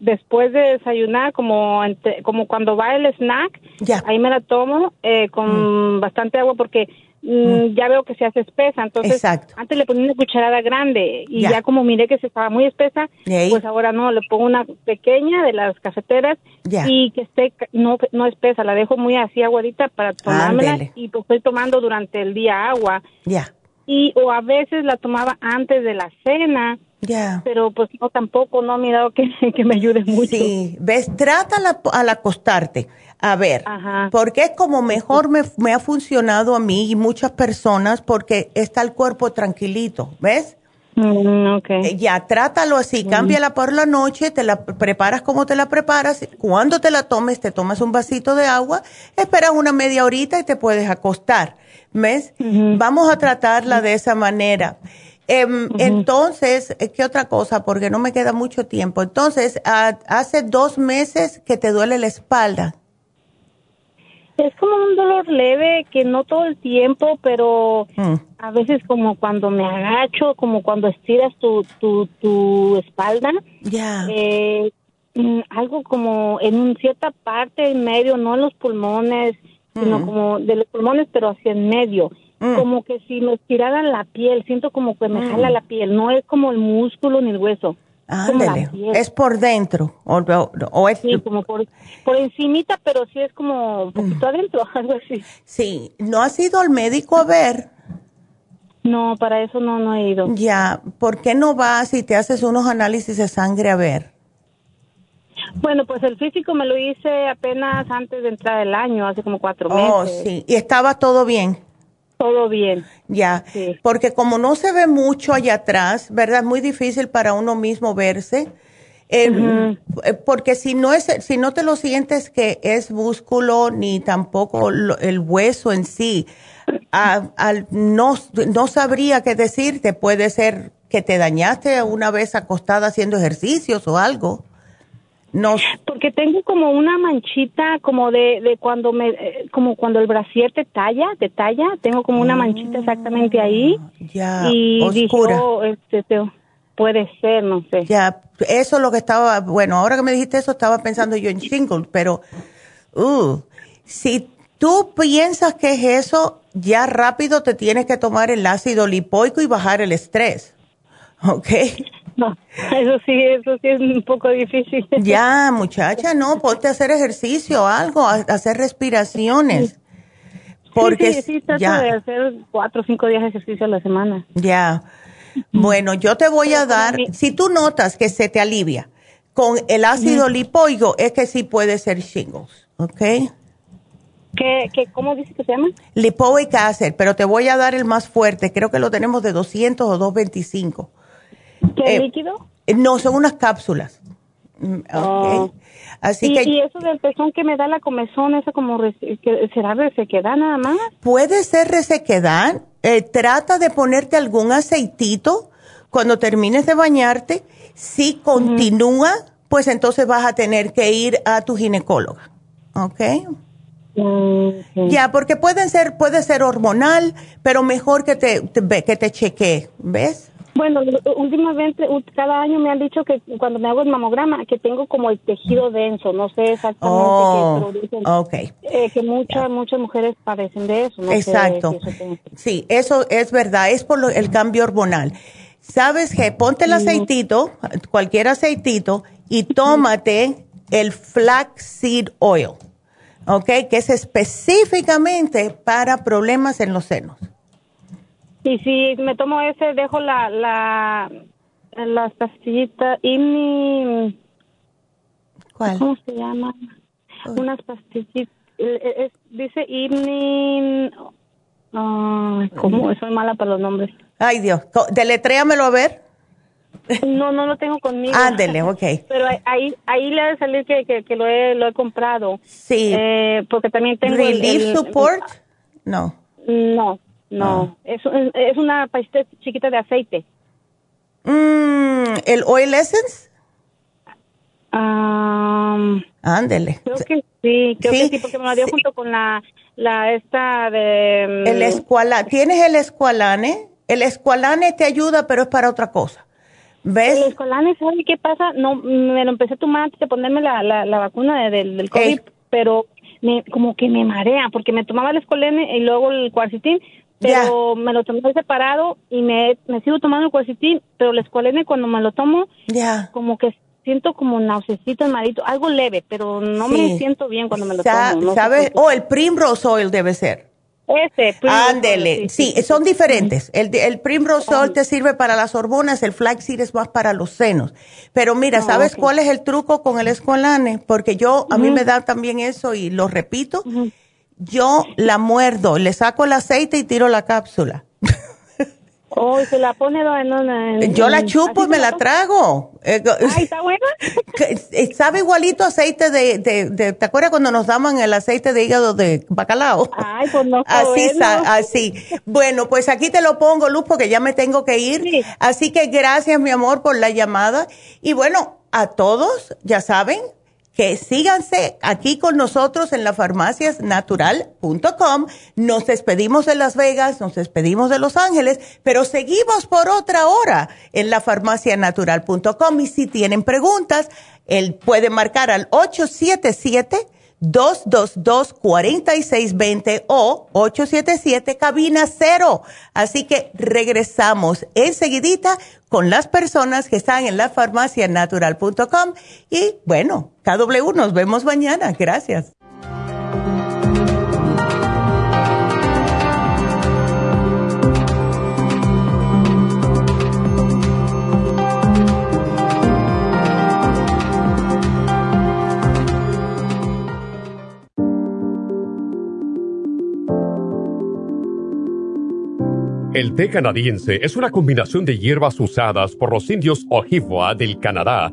después de desayunar, como como cuando va el snack, ahí me la tomo eh, con mm. bastante agua porque Mm, ya veo que se hace espesa. Entonces, antes le ponía una cucharada grande y ya, como miré que se estaba muy espesa, pues ahora no, le pongo una pequeña de las cafeteras y que esté no, no espesa, la dejo muy así aguadita para tomármela y pues estoy tomando durante el día agua. Ya. Y o a veces la tomaba antes de la cena. Ya. Pero pues no tampoco, no he mirado que, que me ayude mucho. Sí, ves, trátala al acostarte a ver, porque es como mejor me, ha funcionado a mí y muchas personas porque está el cuerpo tranquilito, ¿ves? Mm, okay. Eh, ya, trátalo así, cámbiala por la noche, te la preparas como te la preparas. Cuando te la tomes, te tomas un vasito de agua, esperas una media horita y te puedes acostar. ¿Ves? Vamos a tratarla de esa manera. Em, entonces, eh, ¿qué otra cosa? Porque no me queda mucho tiempo. Entonces, ah, hace dos meses que te duele la espalda. Es como un dolor leve que no todo el tiempo, pero mm. a veces como cuando me agacho, como cuando estiras tu, tu, tu espalda. Ya. Eh, mm, algo como en cierta parte en medio, no en los pulmones, sino mm. como de los pulmones, pero hacia el medio. Como que si me estiraran la piel, siento como que me jala la piel, no es como el músculo ni el hueso. Ándale, es por dentro o, es sí, como por, por encimita, pero sí es como un poquito adentro, algo así. Sí, ¿no has ido al médico a ver? No, para eso no, no he ido. Ya, ¿por qué no vas y te haces unos análisis de sangre a ver? Bueno, pues el físico me lo hice apenas antes de entrar el año, hace como cuatro oh, meses. Oh, sí, y estaba todo bien todo bien. Ya, porque como no se ve mucho allá atrás, ¿verdad? Es muy difícil para uno mismo verse. Eh, eh, porque si no es, si no te lo sientes que es músculo ni tampoco el hueso en sí, no, no sabría qué decirte. Puede ser que te dañaste una vez acostada haciendo ejercicios o algo. No. Porque tengo como una manchita como de, de cuando me, eh, como cuando el brasier te talla, te talla, tengo como una manchita exactamente ahí. Ah, ya, y oscura. Oh, este, puede ser, no sé. Ya, eso es lo que estaba, bueno, ahora que me dijiste eso estaba pensando yo en shingles, pero, uh, si tú piensas que es eso, ya rápido te tienes que tomar el ácido lipoico y bajar el estrés. ¿Ok? No, eso sí, eso sí es un poco difícil. Ya, muchacha, no, ponte a hacer ejercicio, algo, a, hacer respiraciones. Porque sí, sí, trato de hacer cuatro o cinco días de ejercicio a la semana. Ya. Bueno, yo te voy a dar, si tú notas que se te alivia con el ácido lipoico, es que sí puede ser shingles, ¿ok? ¿Qué, qué, ¿Cómo dice que se llama? Lipoic acid, pero te voy a dar el más fuerte, creo que lo tenemos de 200 o 225. ¿Qué eh, líquido? No, son unas cápsulas. Mm, oh. Así ¿Y, que, ¿Y eso del pezón que me da la comezón, eso como será resequedad nada más? Puede ser resequedad. Eh, trata de ponerte algún aceitito cuando termines de bañarte. Si continúa, pues entonces vas a tener que ir a tu ginecóloga. ¿Ok? Ya, porque pueden ser, puede ser hormonal, pero mejor que te, que te chequee, ¿ves? Bueno, últimamente, cada año me han dicho que cuando me hago el mamograma, que tengo como el tejido denso, no sé exactamente oh, qué, eh, que muchas, muchas mujeres padecen de eso. Exacto. sí, eso es verdad, es por el cambio hormonal. ¿Sabes qué? Ponte el aceitito, cualquier aceitito, y tómate el flaxseed oil, ¿ok? Que es específicamente para problemas en los senos. Y si me tomo ese, dejo la, la, las pastillitas y mi... ¿Cuál? ¿Cómo se llama? Unas pastillitas. dice IMNI... ¿Cómo? Soy mala para los nombres. Ay, Dios. Deletréamelo a ver. No, no lo tengo conmigo. Ándele, ok. Pero ahí, ahí le ha de salir que, que, lo, he, lo he comprado. Sí. Eh, porque también tengo... ¿Relief Support? no. No. No, ah. es, es una pastilla chiquita de aceite. Mm, ¿El Oil Essence? Um, Ándele. Creo que sí, creo que sí, porque me lo dio junto con la, la esta de... Mm, el escuala, ¿tienes el escualane? El escualane te ayuda, pero es para otra cosa. ¿Ves? El escualane, ¿sabes qué pasa? No, me lo empecé a tomar antes de ponerme la, la, la vacuna del, del COVID, pero me, como que me marea, porque me tomaba el escualane y luego el cuarcitín, pero me lo tomé separado y me, me sigo tomando el cuercitín, pero el escualene cuando me lo tomo, ya como que siento como nauseacito algo leve, pero no me siento bien cuando me lo tomo. ¿Sabes? O el Primrose Oil debe ser. Ese, Ándele, sí, son diferentes. El, el Primrose Oil te sirve para las hormonas, el Flaxseed es más para los senos. Pero mira, ah, ¿sabes cuál es el truco con el escualane? Porque yo, a mí me da también eso y lo repito yo la muerdo, le saco el aceite y tiro la cápsula. Oh, se la pone en una... Yo la chupo y me la trago. Eh, Ay, ¿está buena? Eh, sabe igualito aceite de, de, ¿te acuerdas cuando nos daban el aceite de hígado de bacalao? Ay, pues no Así, así. Bueno, pues aquí te lo pongo, Luz, porque ya me tengo que ir. Así que gracias, mi amor, por la llamada. Y bueno, a todos, ya saben, que síganse aquí con nosotros en la farmaciasnatural.com. Nos despedimos de Las Vegas, nos despedimos de Los Ángeles, pero seguimos por otra hora en la farmacianatural.com y si tienen preguntas, él puede marcar al 877 222-4620 o 877 cabina cero. Así que regresamos enseguidita con las personas que están en la farmacianatural.com y bueno, KW nos vemos mañana. Gracias. El té canadiense es una combinación de hierbas usadas por los indios Ojibwa del Canadá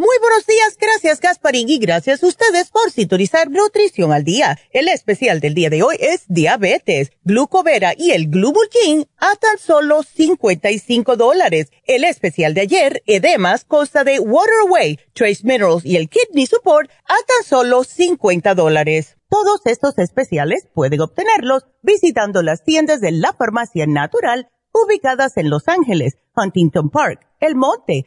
Muy buenos días, gracias Gasparín y gracias a ustedes por sintonizar Nutrición al Día. El especial del día de hoy es diabetes, glucovera y el glubulgin a tan solo 55 dólares. El especial de ayer, edemas, consta de Waterway, Trace Minerals y el Kidney Support a tan solo 50 dólares. Todos estos especiales pueden obtenerlos visitando las tiendas de la farmacia natural ubicadas en Los Ángeles, Huntington Park, El Monte,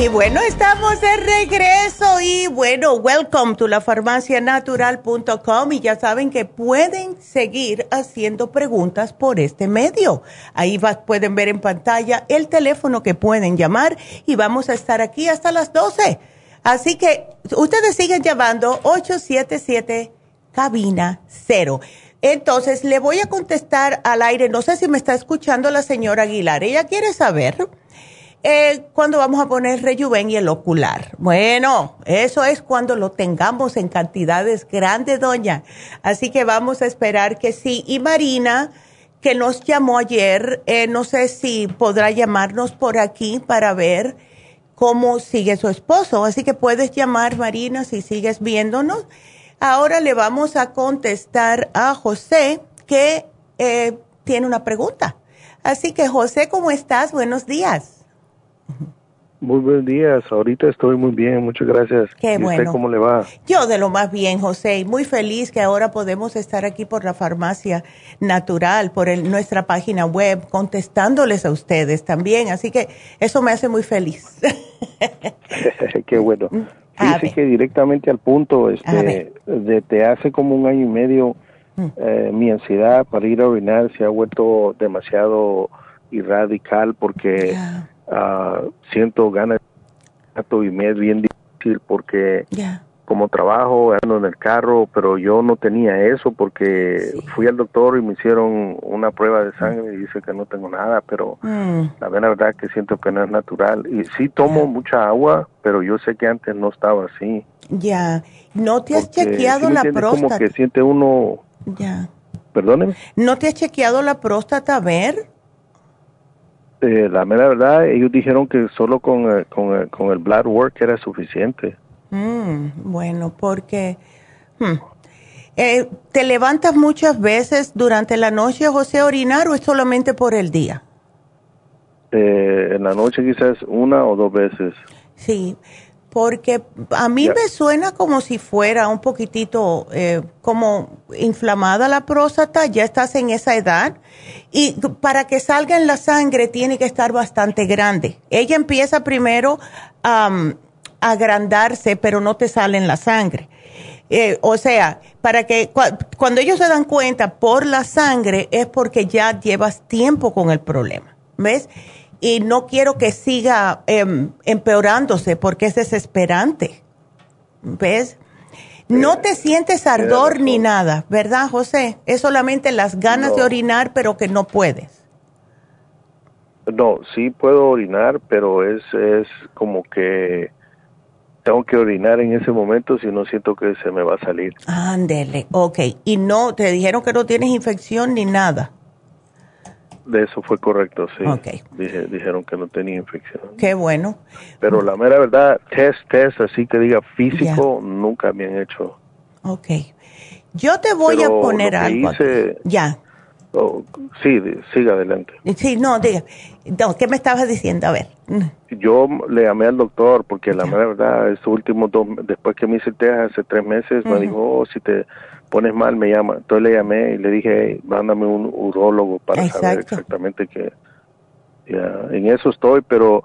Y bueno, estamos de regreso y bueno, welcome to la farmacianatural.com y ya saben que pueden seguir haciendo preguntas por este medio. Ahí pueden ver en pantalla el teléfono que pueden llamar y vamos a estar aquí hasta las 12. Así que ustedes siguen llamando 877 cabina 0. Entonces le voy a contestar al aire, no sé si me está escuchando la señora Aguilar, ella quiere saber eh, cuando vamos a poner rejuven y el ocular. Bueno, eso es cuando lo tengamos en cantidades grandes, doña. Así que vamos a esperar que sí. Y Marina, que nos llamó ayer, eh, no sé si podrá llamarnos por aquí para ver cómo sigue su esposo. Así que puedes llamar, Marina, si sigues viéndonos. Ahora le vamos a contestar a José que eh, tiene una pregunta. Así que José, ¿cómo estás? Buenos días. Muy buenos días, ahorita estoy muy bien, muchas gracias. Qué bueno. Usted cómo le va? Yo de lo más bien, José, muy feliz que ahora podemos estar aquí por la farmacia natural, por nuestra página web, contestándoles a ustedes también, así que eso me hace muy feliz. Qué bueno. Dice que directamente al punto, este, desde hace como un año y medio, mm. eh, mi ansiedad para ir a orinar se ha vuelto demasiado irradical porque... Uh, siento ganas y me es bien difícil porque como trabajo ando en el carro, pero yo no tenía eso porque fui al doctor y me hicieron una prueba de sangre y dice que no tengo nada, pero mm. la verdad que siento que no es natural. Y sí tomo mucha agua, pero yo sé que antes no estaba así. Ya, ¿no te has chequeado la próstata? Como que siente uno... Ya. Perdóneme. ¿No te has chequeado la próstata a ver? Eh, la mera verdad, ellos dijeron que solo con, eh, con, eh, con el blood work era suficiente. Mm, bueno, porque hmm, te levantas muchas veces durante la noche, José, a orinar o es solamente por el día? en la noche quizás una o dos veces. Sí, porque a mí me suena como si fuera un poquitito eh, como inflamada la próstata, ya estás en esa edad y para que salga en la sangre tiene que estar bastante grande. Ella empieza primero a agrandarse, pero no te sale en la sangre. Eh, o sea, para que cuando ellos se dan cuenta por la sangre es porque ya llevas tiempo con el problema, ¿ves? Y no quiero que siga em, empeorándose porque es desesperante. ¿Ves? No te sientes ardor ni nada, ¿verdad, José? Es solamente las ganas de orinar, pero que no puedes. No, sí puedo orinar, pero es, es como que tengo que orinar en ese momento si no siento que se me va a salir. Ándele, ok. Y no, te dijeron que no tienes infección ni nada. De eso fue correcto, sí. dijeron que no tenía infección. Qué bueno. Pero la mera verdad, test, test, así que diga físico, nunca me han hecho. Ok. Yo te voy a poner algo. ya. Oh, sí, siga adelante. Sí, no, diga. ¿Qué me estabas diciendo? A ver. Yo le llamé al doctor porque la mera verdad, estos últimos dos, después que me hice test hace tres meses, me dijo, oh, si te pones mal, me llama. Entonces le llamé y le dije, mándame un urólogo para saber exactamente qué. Ya, en eso estoy, pero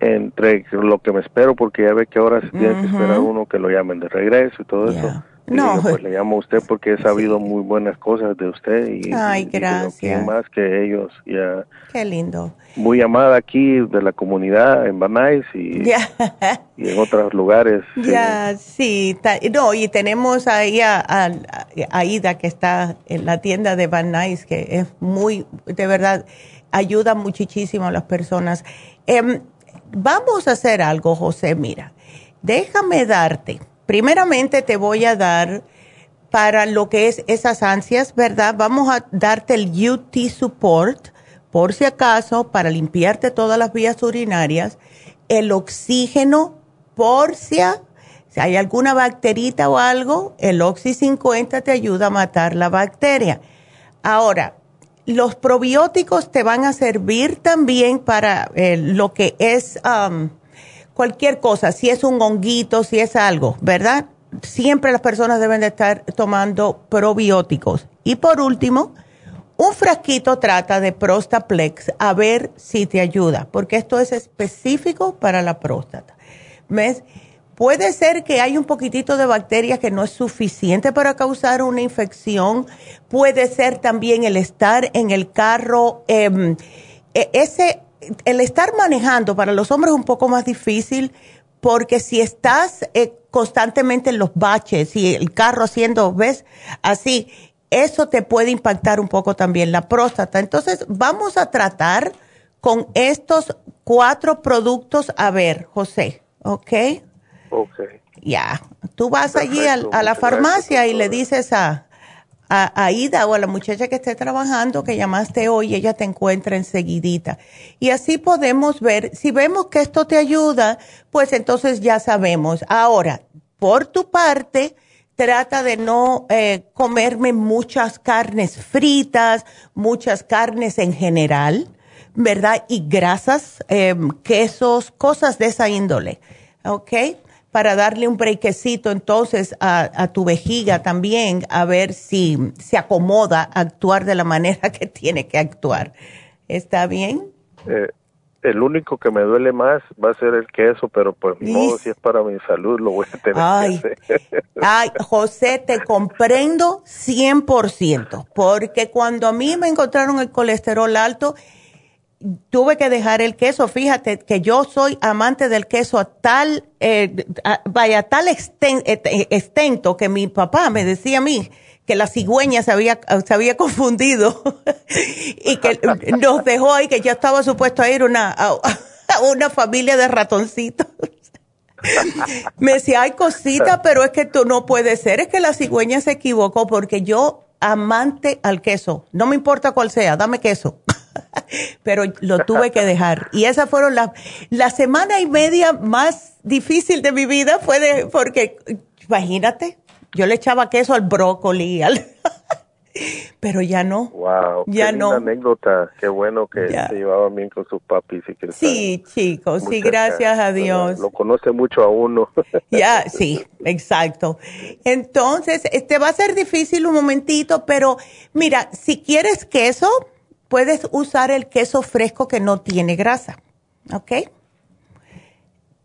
entre lo que me espero, porque ya ve que ahora se tiene que esperar uno que lo llamen de regreso y todo eso. No, pues le llamo a usted porque he sabido muy buenas cosas de usted y, Ay, gracias. más que ellos ya. Qué lindo. Muy amada aquí de la comunidad en Banais y, y en otros lugares. Ya, sí. no, y tenemos ahí a, a, Aida que está en la tienda de Banais que es muy, de verdad, ayuda muchísimo a las personas. Em, vamos a hacer algo, José, mira, déjame darte primeramente te voy a dar para lo que es esas ansias, ¿verdad? Vamos a darte el UT Support, por si acaso, para limpiarte todas las vías urinarias, el oxígeno, por si, hay alguna bacterita o algo, el Oxy 50 te ayuda a matar la bacteria. Ahora, los probióticos te van a servir también para eh, lo que es um, cualquier cosa, si es un honguito, si es algo, ¿verdad? Siempre las personas deben de estar tomando probióticos. Y por último, un frasquito trata de Prostaplex a ver si te ayuda, porque esto es específico para la próstata. ¿Ves? Puede ser que hay un poquitito de bacterias que no es suficiente para causar una infección. Puede ser también el estar en el carro. Em, e, ese el estar manejando para los hombres es un poco más difícil porque si estás eh, constantemente en los baches y el carro haciendo, ¿ves? Así, eso te puede impactar un poco también la próstata. Entonces, vamos a tratar con estos cuatro productos. A ver, José, ¿ok? Ok. Ya, tú vas allí a, la farmacia y le dices a, a Aida o a la muchacha que esté trabajando que llamaste hoy, ella te encuentra enseguidita. Y así podemos ver, si vemos que esto te ayuda, pues entonces ya sabemos. Ahora, por tu parte, trata de no eh, comerme muchas carnes fritas, muchas carnes en general, ¿verdad? Y grasas, em, quesos, cosas de esa índole, ¿ok? Para darle un brequecito entonces a, tu vejiga también, a ver si se acomoda a actuar de la manera que tiene que actuar. ¿Está bien? Eh, el único que me duele más va a ser el queso, pero pues no, si es para mi salud, lo voy a tener ay, que hacer. Ay, José, te comprendo 100%, porque cuando a mí me encontraron el colesterol alto, tuve que dejar el queso. Fíjate que yo soy amante del queso a tal, eh, vaya, tal extento que mi papá me decía a mí, que la cigüeña se había, se había confundido y que nos dejó ahí, que ya estaba supuesto a ir una, a, una familia de ratoncitos. Me decía, hay cosita, pero es que tú no puede ser, es que la cigüeña se equivocó porque yo amante al queso, no me importa cuál sea, dame queso. pero lo tuve que dejar. Y esa fueron las, la semana y media más difícil de mi vida fue de, porque, imagínate, yo le echaba queso al brócoli, al pero ya no. Wow, ya no. anécdota, qué bueno que se llevaba bien con sus papis y que Sí, chicos, sí, gracias a Dios. Lo conoce mucho a uno. ya, sí, exacto. Entonces, este va a ser difícil un momentito, pero mira, si quieres queso, puedes usar el queso fresco que no tiene grasa, ¿ok?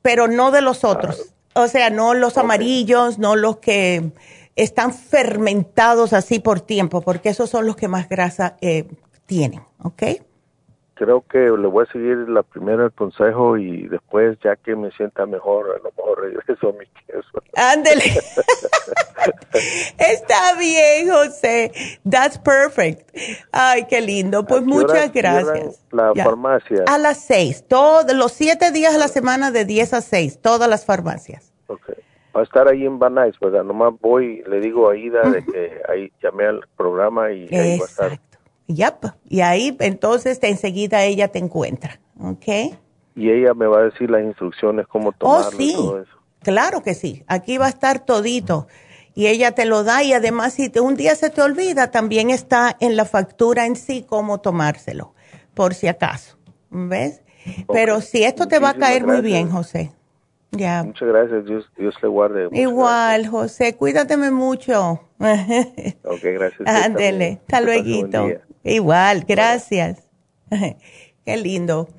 Pero no de los otros. O sea, no los amarillos, no los que están fermentados así por tiempo, porque esos son los que más grasa eh, tienen, ¿ok? Creo que le voy a seguir la primera el consejo y después ya que me sienta mejor, a lo mejor regreso a mi queso. Ándele. Está bien, José. That's perfect. Ay, qué lindo. Pues muchas gracias. La farmacia. A las seis. Todos los siete días a la semana de diez a seis. Todas las farmacias. Okay. Va a estar ahí en Van Nuys, ¿verdad? Nomás voy, le digo a Ida de que ahí llamé al programa y ahí va a estar. Yep. Y ahí entonces enseguida ella te encuentra, ¿ok? Y ella me va a decir las instrucciones, cómo oh, tomarlo oh, sí. y todo eso. Claro que sí. Aquí va a estar todito. Y ella te lo da y además si te, un día se te olvida, también está en la factura en sí cómo tomárselo, por si acaso. ¿Ves? Pero si esto te va a caer muy bien, José. Ya. Muchas gracias, Dios, Dios le guarde. Igual, José, cuídateme mucho. ok, gracias. Ándele, hasta luego. Igual, gracias. Qué lindo.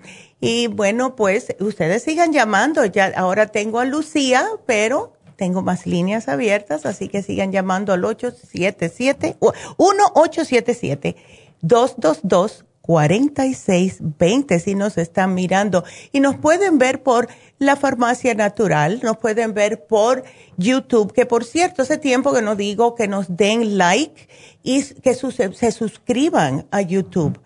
Y bueno, pues ustedes sigan llamando. Ya ahora tengo a Lucía, pero tengo más líneas abiertas, así que sigan llamando al 877 1877 222 4620 si nos están mirando. Y nos pueden ver por la farmacia natural, nos pueden ver por YouTube, que por cierto, hace tiempo que nos digo que nos den like y que se suscriban a YouTube.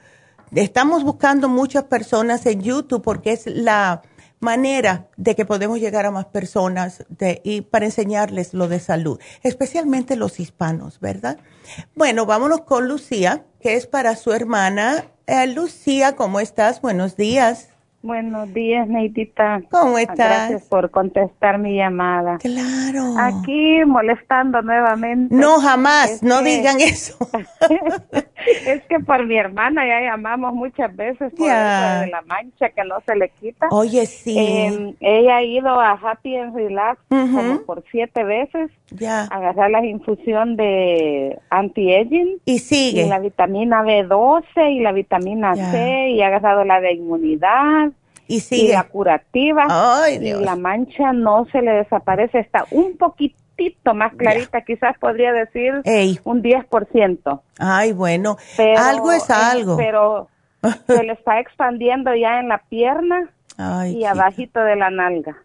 Estamos buscando muchas personas en YouTube porque es la manera de que podemos llegar a más personas de, y para enseñarles lo de salud, especialmente los hispanos, ¿verdad? Bueno, vámonos con Lucía, que es para su hermana. Eh, Lucía, ¿cómo estás? Buenos días. Buenos días, Neidita. ¿Cómo estás? Gracias por contestar mi llamada. Claro. Aquí molestando nuevamente. No, jamás, no digan eso. es que por mi hermana ya llamamos muchas veces por de la mancha que no se le quita. Oye, sí. Em, ella ha ido a Happy and Relax como por siete veces. Ya. A agarrar la infusión de anti-aging. Y sigue. Y la vitamina B12 y la vitamina C y ha agarrado la de inmunidad y sigue. la curativa. Ay, Y la mancha no se le desaparece, está un poquitito más clarita, quizás podría decir un 10%. Ay, bueno, algo es algo. pero se le está expandiendo ya en la pierna y abajito de la nalga.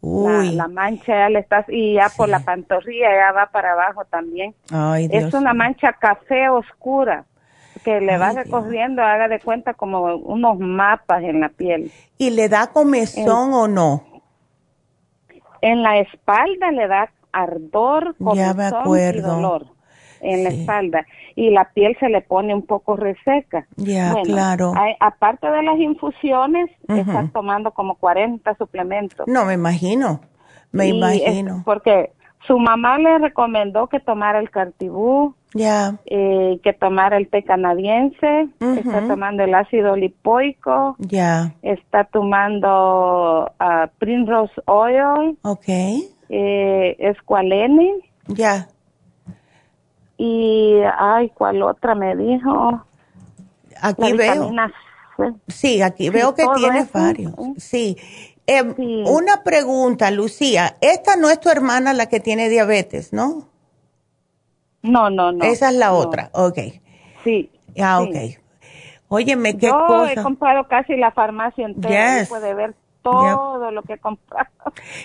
Uy. La, mancha ya le está, y ya por la pantorrilla ya va para abajo también. Ay, Dios. Es una mancha café oscura que le va recorriendo, haga de cuenta como unos mapas en la piel. ¿Y le da comezón o no? En la espalda le da ardor, comezón y dolor en la espalda y la piel se le pone un poco reseca. Ya, claro. aparte de las infusiones, está tomando como 40 suplementos. No, me imagino, me imagino. porque su mamá le recomendó que tomara el cartibú, ya, eh, que tomara el té canadiense, está tomando el ácido lipoico, ya, está tomando uh, Primrose Oil, okay, eh, ya, y ay, ¿cuál otra me dijo? Aquí veo. Sí, aquí veo que tiene varios. Sí. Em, una pregunta, Lucía. Esta no es tu hermana la que tiene diabetes, ¿no? No, no, no. Esa es la otra, ok. Sí. Ah, ok. Óyeme, qué Yo cosa. he comprado casi la farmacia entera. Yes. Puede ver todo lo que he comprado.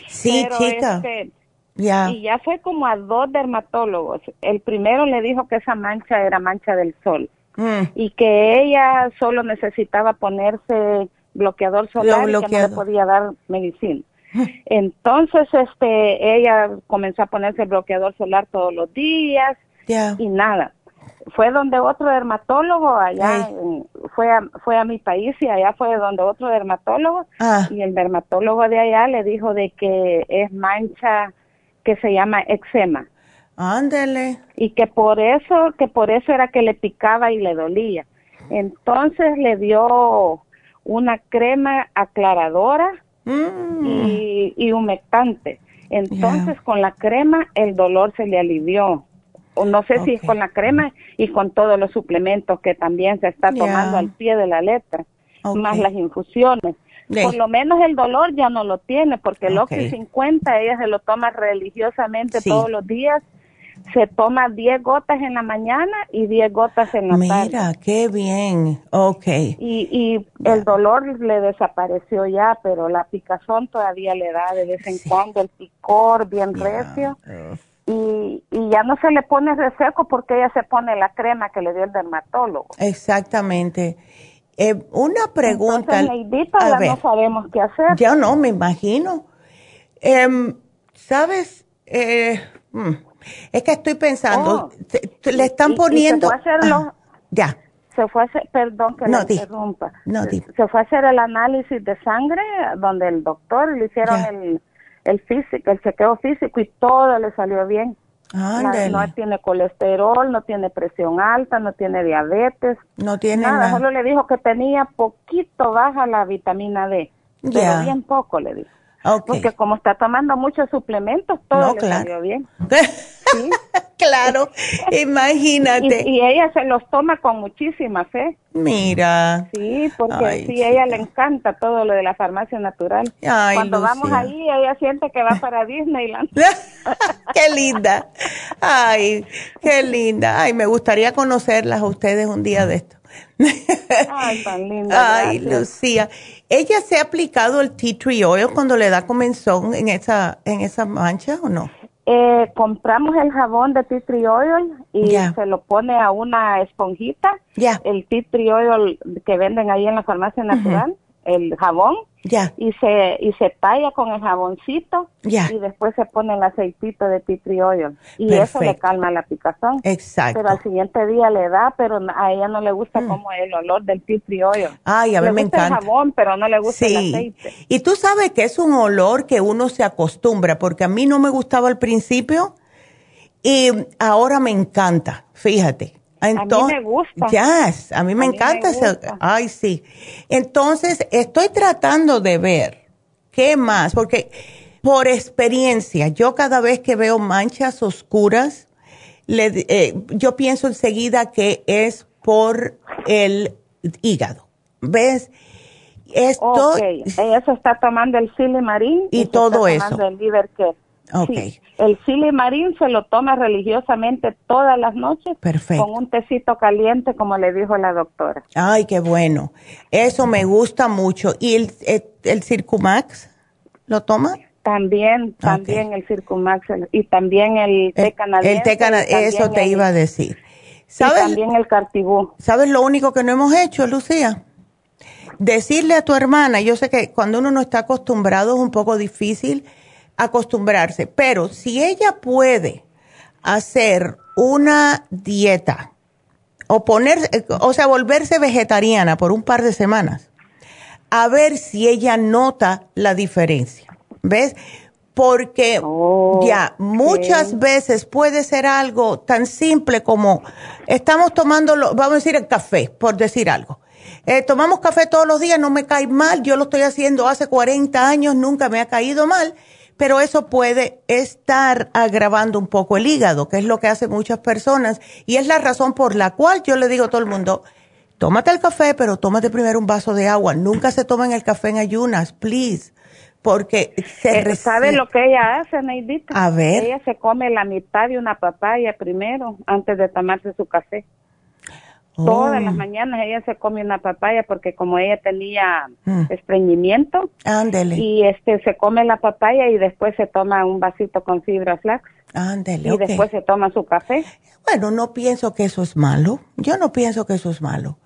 Sí, chica. Este, Y ya fue como a dos dermatólogos. El primero le dijo que esa mancha era mancha del sol. Mm. Y que ella solo necesitaba ponerse bloqueador solar y que no le podía dar medicina. Entonces, este, ella comenzó a ponerse bloqueador solar todos los días y nada. Fue donde otro dermatólogo allá, fue, a, fue a mi país y allá fue donde otro dermatólogo ah. y el dermatólogo de allá le dijo de que es mancha que se llama eczema. Ándele. Y que por eso, que por eso era que le picaba y le dolía. Entonces le dio una crema aclaradora mm. y, humectante. Entonces con la crema el dolor se le alivió. O no sé si es con la crema y con todos los suplementos que también se está tomando al pie de la letra, más las infusiones. Por lo menos el dolor ya no lo tiene, porque el Oxy 50 ella se lo toma religiosamente todos los días se toma 10 gotas en la mañana y 10 gotas en la tarde. Mira, qué bien, ok. Y, y el dolor le desapareció ya, pero la picazón todavía le da de vez en cuando, el picor bien recio. Y, y ya no se le pone reseco porque ella se pone la crema que le dio el dermatólogo. Exactamente. Eh, una pregunta. Entonces, ya no sabemos qué hacer. Ya no, me imagino. Em, ¿Sabes? Eh, hmm, es que estoy pensando, Oh. le están poniendo... se fue a hacerlo, Ah, ya. Se fue a hacer, perdón que No, di. interrumpa. No, di. Se fue a hacer el análisis de sangre donde el doctor le hicieron Ya. el, el físico, el chequeo físico y todo le salió bien. No tiene colesterol, no tiene presión alta, no tiene diabetes. No tiene nada, nada. solo le dijo que tenía poquito baja la vitamina D. Ya. Pero bien poco le dijo. Porque como está tomando muchos suplementos, todo No, le claro. salió bien. claro, imagínate. Y, y ella se los toma con muchísima fe. Mira. Sí, porque Ay, sí, a ella le encanta todo lo de la farmacia natural. Ay, Cuando vamos ahí, ella siente que va para Disneyland. qué linda. Ay, qué linda. Ay, me gustaría conocerlas a ustedes un día de esto. Ay, tan linda. Ay, gracias. Lucía. ¿Ella se ha aplicado el tea tree oil cuando le da comenzón en esa, en esa mancha o no? Eh, compramos el jabón de tea tree oil y se lo pone a una esponjita. Ya. El tea tree oil que venden ahí en la farmacia natural, el jabón. Ya. Y se, y se talla con el jaboncito. Ya. Y después se pone el aceitito de tea tree oil. Y eso le calma la picazón. Exacto. Mm. Pero al siguiente día le da, pero a ella no le gusta como el olor del tea tree oil. Ay, a mí le me gusta encanta. el jabón, pero no le gusta el aceite. Y tú sabes que es un olor que uno se acostumbra, porque a mí no me gustaba al principio y ahora me encanta, fíjate. Entonces, me gusta. Yes, a mí me A mí me encanta ese. Ay, sí. Entonces, estoy tratando de ver qué más, porque por experiencia, yo cada vez que veo manchas oscuras, le- eh, yo pienso enseguida que es por el hígado. ¿Ves? Esto, Ok, ella se está tomando el silimarín Y se todo está eso. el liver care. Ok. Sí, el silimarín se lo toma religiosamente todas las noches Perfecto. con un tecito caliente, como le dijo la doctora. Ay, qué bueno. Eso me gusta mucho. ¿Y el, el, el Circumax lo toma? También, también el Circumax y también el té canadiense. El té cana- y también eso te el- iba a decir. Y ¿Sabes? también el cartibú. ¿Sabes lo único que no hemos hecho, Lucía? Decirle a tu hermana, yo sé que cuando uno no está acostumbrado es un poco difícil acostumbrarse, pero si ella puede hacer una dieta o poner, o sea, volverse vegetariana por un par de semanas, a ver si ella nota la diferencia. ¿Ves? porque ya muchas veces puede ser algo tan simple como estamos tomando, vamos a decir el café, por decir algo. Eh, tomamos café todos los días, no me cae mal, yo lo estoy haciendo hace 40 años, nunca me ha caído mal, pero eso puede estar agravando un poco el hígado, que es lo que hacen muchas personas, y es la razón por la cual yo le digo a todo el mundo, tómate el café, pero tómate primero un vaso de agua, nunca se tomen el café en ayunas, please porque se eh, ¿Sabe lo que ella hace, Neidita? A ver. Ella se come la mitad de una papaya primero antes de tomarse su café. Todas las oh. mañanas ella se come una papaya porque como ella tenía mm. estreñimiento, Ándele. y este se come la papaya y después se toma un vasito con fibra flax. Ándele, y después se toma su café. Bueno, no pienso que eso es malo. Yo no pienso que eso es malo.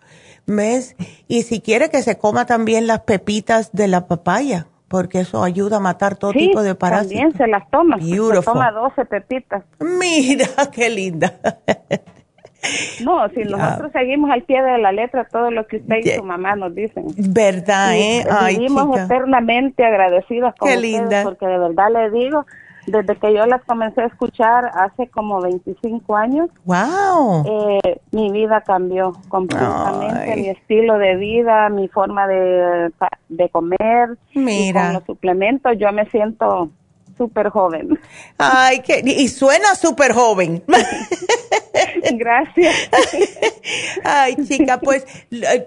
¿Ves? Y si quiere que se coma también las pepitas de la papaya porque eso ayuda a matar todo tipo de parásitos. también se las toma. Se toma 12 pepitas. Mira, qué linda. No, si nosotros seguimos al pie de la letra todo lo que usted y su mamá nos dicen. Verdad, ¿eh? Ay, vivimos eternamente agradecidas con Qué linda. porque de verdad le digo, desde que yo las comencé a escuchar hace como 25 años. Wow. Eh, mi vida cambió completamente, mi estilo de vida, mi forma de, de comer. Mira. con los suplementos yo me siento súper joven. Ay, que, y suena súper joven. Gracias. Ay, chica, pues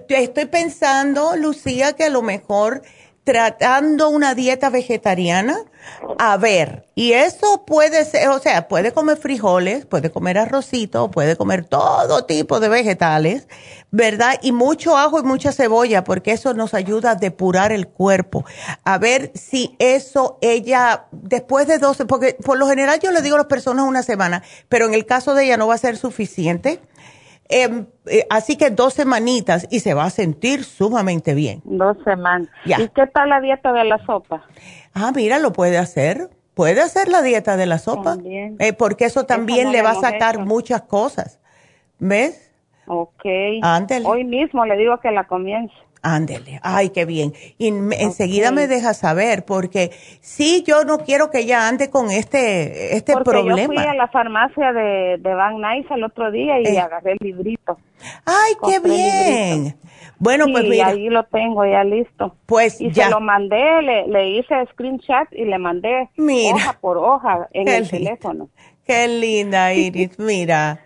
estoy pensando, Lucía, que a lo mejor tratando una dieta vegetariana, a ver, y eso puede ser, o sea, puede comer frijoles, puede comer arrocito, puede comer todo tipo de vegetales, ¿verdad? Y mucho ajo y mucha cebolla, porque eso nos ayuda a depurar el cuerpo. A ver si eso ella, después de 12, porque por lo general yo le digo a las personas una semana, pero en el caso de ella no va a ser suficiente Em, eh, así que dos semanitas y se va a sentir sumamente bien. Dos semanas. ¿Y qué tal la dieta de la sopa? Ah, mira, lo puede hacer. Puede hacer la dieta de la sopa. También. Eh, porque eso también le va a sacar muchas cosas. ¿Ves? Ok. Hoy mismo le digo que la comience. Ándele, ay, qué bien. Y enseguida me deja saber, porque sí, yo no quiero que ella ande con este, este problema. Yo fui a la farmacia de, de Van Nuys el otro día y eh. agarré el librito. Ay, qué bien. Bueno, pues mira. ahí lo tengo ya listo. Pues y ya. se lo mandé, le, le hice screenshot y le mandé hoja por hoja en el teléfono. Qué linda, Iris, mira.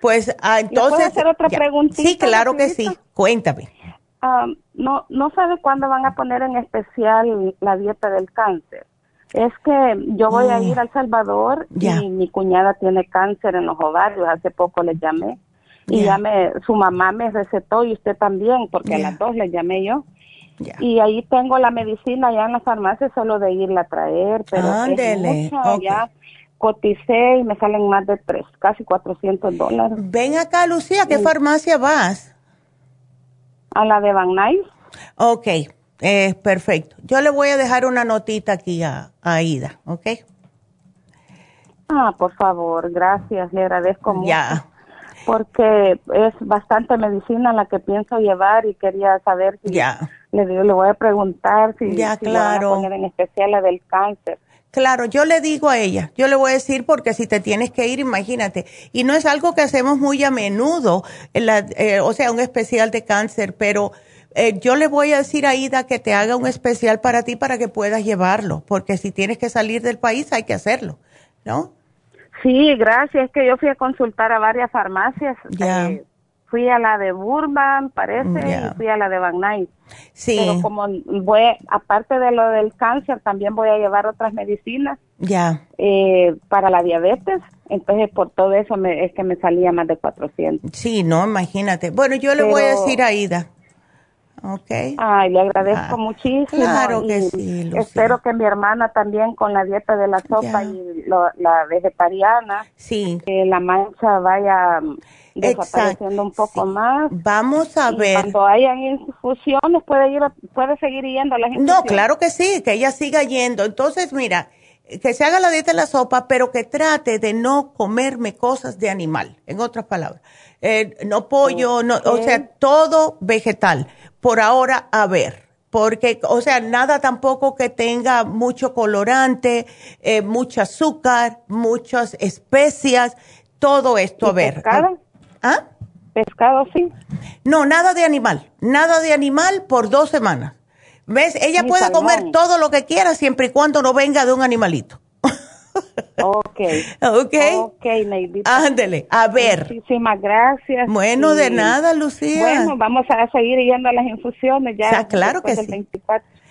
Pues ah, entonces. ¿Puedo hacer otra preguntita? Sí, claro que sí. Cuéntame. Um, no, no sabe cuándo van a poner en especial la dieta del cáncer. Es que yo voy a ir a El Salvador y mi cuñada tiene cáncer en los ovarios, hace poco le llamé. Y ya me, su mamá me recetó y usted también, porque a las dos le llamé yo. Y ahí tengo la medicina ya en la farmacia solo de irla a traer, pero es ya coticé y me salen más de tres, casi 400 dólares. Ven acá, Lucía, ¿qué farmacia vas? A la de Van Nuys. Ok, eh, perfecto. Yo le voy a dejar una notita aquí a, Aida, ¿ok? Ah, por favor, gracias, le agradezco mucho. Ya. Porque es bastante medicina la que pienso llevar y quería saber si ya. le, le voy a preguntar si, ya, claro. poner en especial la del cáncer. Claro, yo le digo a ella, yo le voy a decir porque si te tienes que ir, imagínate. Y no es algo que hacemos muy a menudo, eh, o sea, un especial de cáncer, pero eh, yo le voy a decir a Ida que te haga un especial para ti para que puedas llevarlo, porque si tienes que salir del país hay que hacerlo, ¿no? Sí, gracias. Es que yo fui a consultar a varias farmacias. Eh, fui a la de Burbank, parece, y fui a la de Van Nuys. Sí. Pero como voy, aparte de lo del cáncer, también voy a llevar otras medicinas. Ya. Eh, para la diabetes. Entonces, por todo eso me, es que me salía más de 400. Sí, no, imagínate. Bueno, yo le voy a decir a Ida. Ok. Ay, le agradezco ah, muchísimo. Claro que sí, Espero que mi hermana también con la dieta de la sopa y la vegetariana, sí. que la mancha vaya desapareciendo un poco más. Vamos a ver. Cuando hayan infusiones puede ir, puede seguir yendo a la gente. No, claro que sí, que ella siga yendo. Entonces, mira, que se haga la dieta de la sopa, pero que trate de no comerme cosas de animal, en otras palabras. Eh, no pollo, no, o sea, todo vegetal. Por ahora, a ver. porque, o sea, nada tampoco que tenga mucho colorante, eh, mucho azúcar, muchas especias, todo esto, a ver. ¿Pescado? ¿Ah? ¿Pescado sí? No, nada de animal, nada de animal por dos semanas. ¿Ves? Ella puede comer todo lo que quiera siempre y cuando no venga de un animalito. Ok. ok. Ok. Ándele, a ver. Muchísimas gracias. Bueno, de nada, Lucía. Bueno, vamos a seguir yendo a las infusiones ya. claro que sí.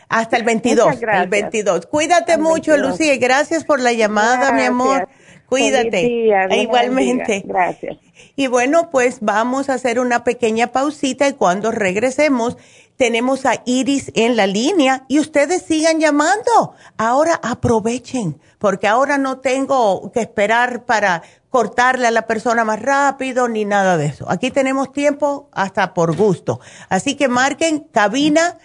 Hasta el 22. El 22. Cuídate mucho, Lucía, y gracias por la llamada, mi amor. Cuídate. E igualmente. Gracias. Y bueno, pues vamos a hacer una pequeña pausita y cuando regresemos tenemos a Iris en la línea y ustedes sigan llamando. Ahora aprovechen, porque ahora no tengo que esperar para cortarle a la persona más rápido ni nada de eso. Aquí tenemos tiempo hasta por gusto. Así que marquen cabina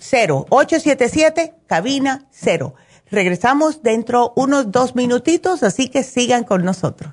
0, 877 cabina 0. Regresamos dentro unos dos minutitos, así que sigan con nosotros.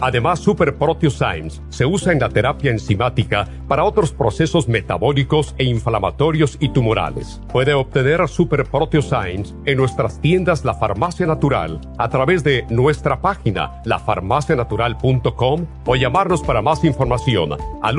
Además, Super Proteosymes se usa en la terapia enzimática para otros procesos metabólicos e inflamatorios y tumorales. Puede obtener Super Proteosymes en nuestras tiendas La Farmacia Natural a través de nuestra página lafarmacianatural.com o llamarnos para más información al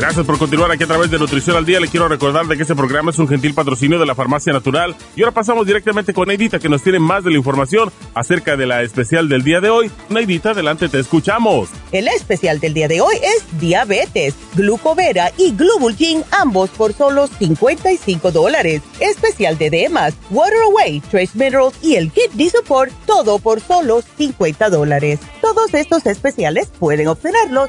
Gracias por continuar aquí a través de Nutrición al Día. Le quiero recordar de que este programa es un gentil patrocinio de la Farmacia Natural. Y ahora pasamos directamente con Neidita, que nos tiene más de la información acerca de la especial del día de hoy. Neidita, adelante, te escuchamos. El especial del día de hoy es diabetes, glucovera y glubulgin, ambos por solo 55 dólares. Especial de demas, water away, trace minerals y el kidney support, todo por solo 50 dólares. Todos estos especiales pueden obtenerlos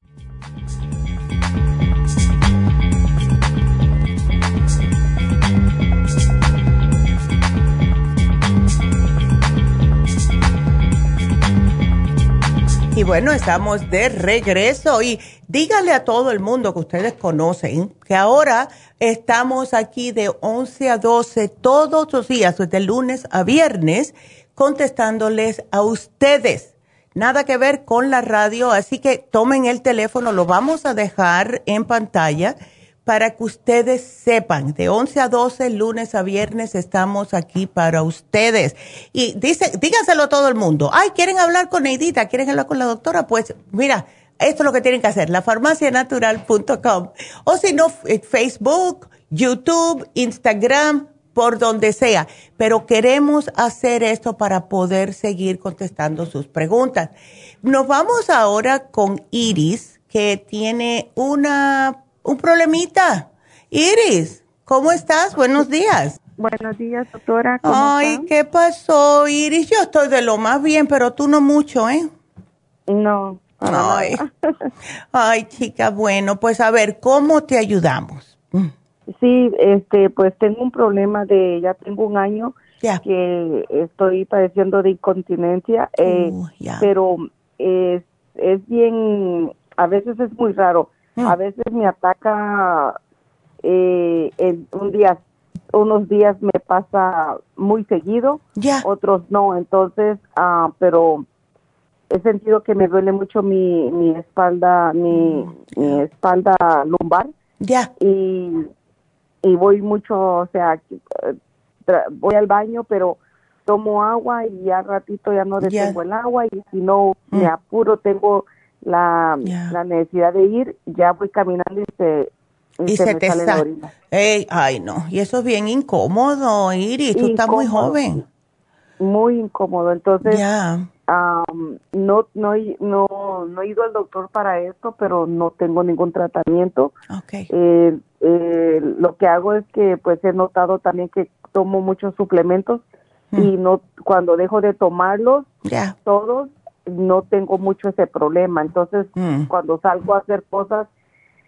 Y bueno, estamos de regreso y díganle a todo el mundo que ustedes conocen que ahora estamos aquí de 11 a 12 todos los días, desde lunes a viernes, contestándoles a ustedes. Nada que ver con la radio, así que tomen el teléfono, lo vamos a dejar en pantalla para que ustedes sepan, de 11 a 12, lunes a viernes, estamos aquí para ustedes. Y dice, díganselo a todo el mundo. Ay, ¿quieren hablar con Neidita? ¿Quieren hablar con la doctora? Pues mira, esto es lo que tienen que hacer, lafarmacianatural.com. O si no, eh, Facebook, YouTube, Instagram, por donde sea, pero queremos hacer esto para poder seguir contestando sus preguntas. Nos vamos ahora con Iris, que tiene una, un problemita. Iris, ¿cómo estás? Buenos días. Buenos días, doctora. Ay, ¿qué pasó, Iris? Yo estoy de lo más bien, pero tú no mucho, ¿eh? No. Ay. Ay, chica, bueno, pues a ver, ¿cómo te ayudamos? Sí, este, pues tengo un problema de, ya tengo un año que estoy padeciendo de incontinencia, eh, uh, pero es, es bien, a veces es muy raro, mm. A veces me ataca eh, en un día, unos días me pasa muy seguido, otros no, entonces, ah, pero he sentido que me duele mucho mi, mi espalda, mi, mi espalda lumbar. Ya. Y y voy mucho, o sea, voy al baño, pero tomo agua y ya ratito ya no detengo el agua y si no me mm. apuro, tengo la, la, necesidad de ir, ya voy caminando y se, y, se, te sale ay, no, y eso es bien incómodo, Iris, tú estás muy joven. Muy incómodo, entonces no, no, no, no he ido al doctor para esto, pero no tengo ningún tratamiento. Okay. Eh, eh, lo que hago es que pues he notado también que tomo muchos suplementos y mm. no cuando dejo de tomarlos todos no tengo mucho ese problema. Entonces mm. cuando salgo a hacer cosas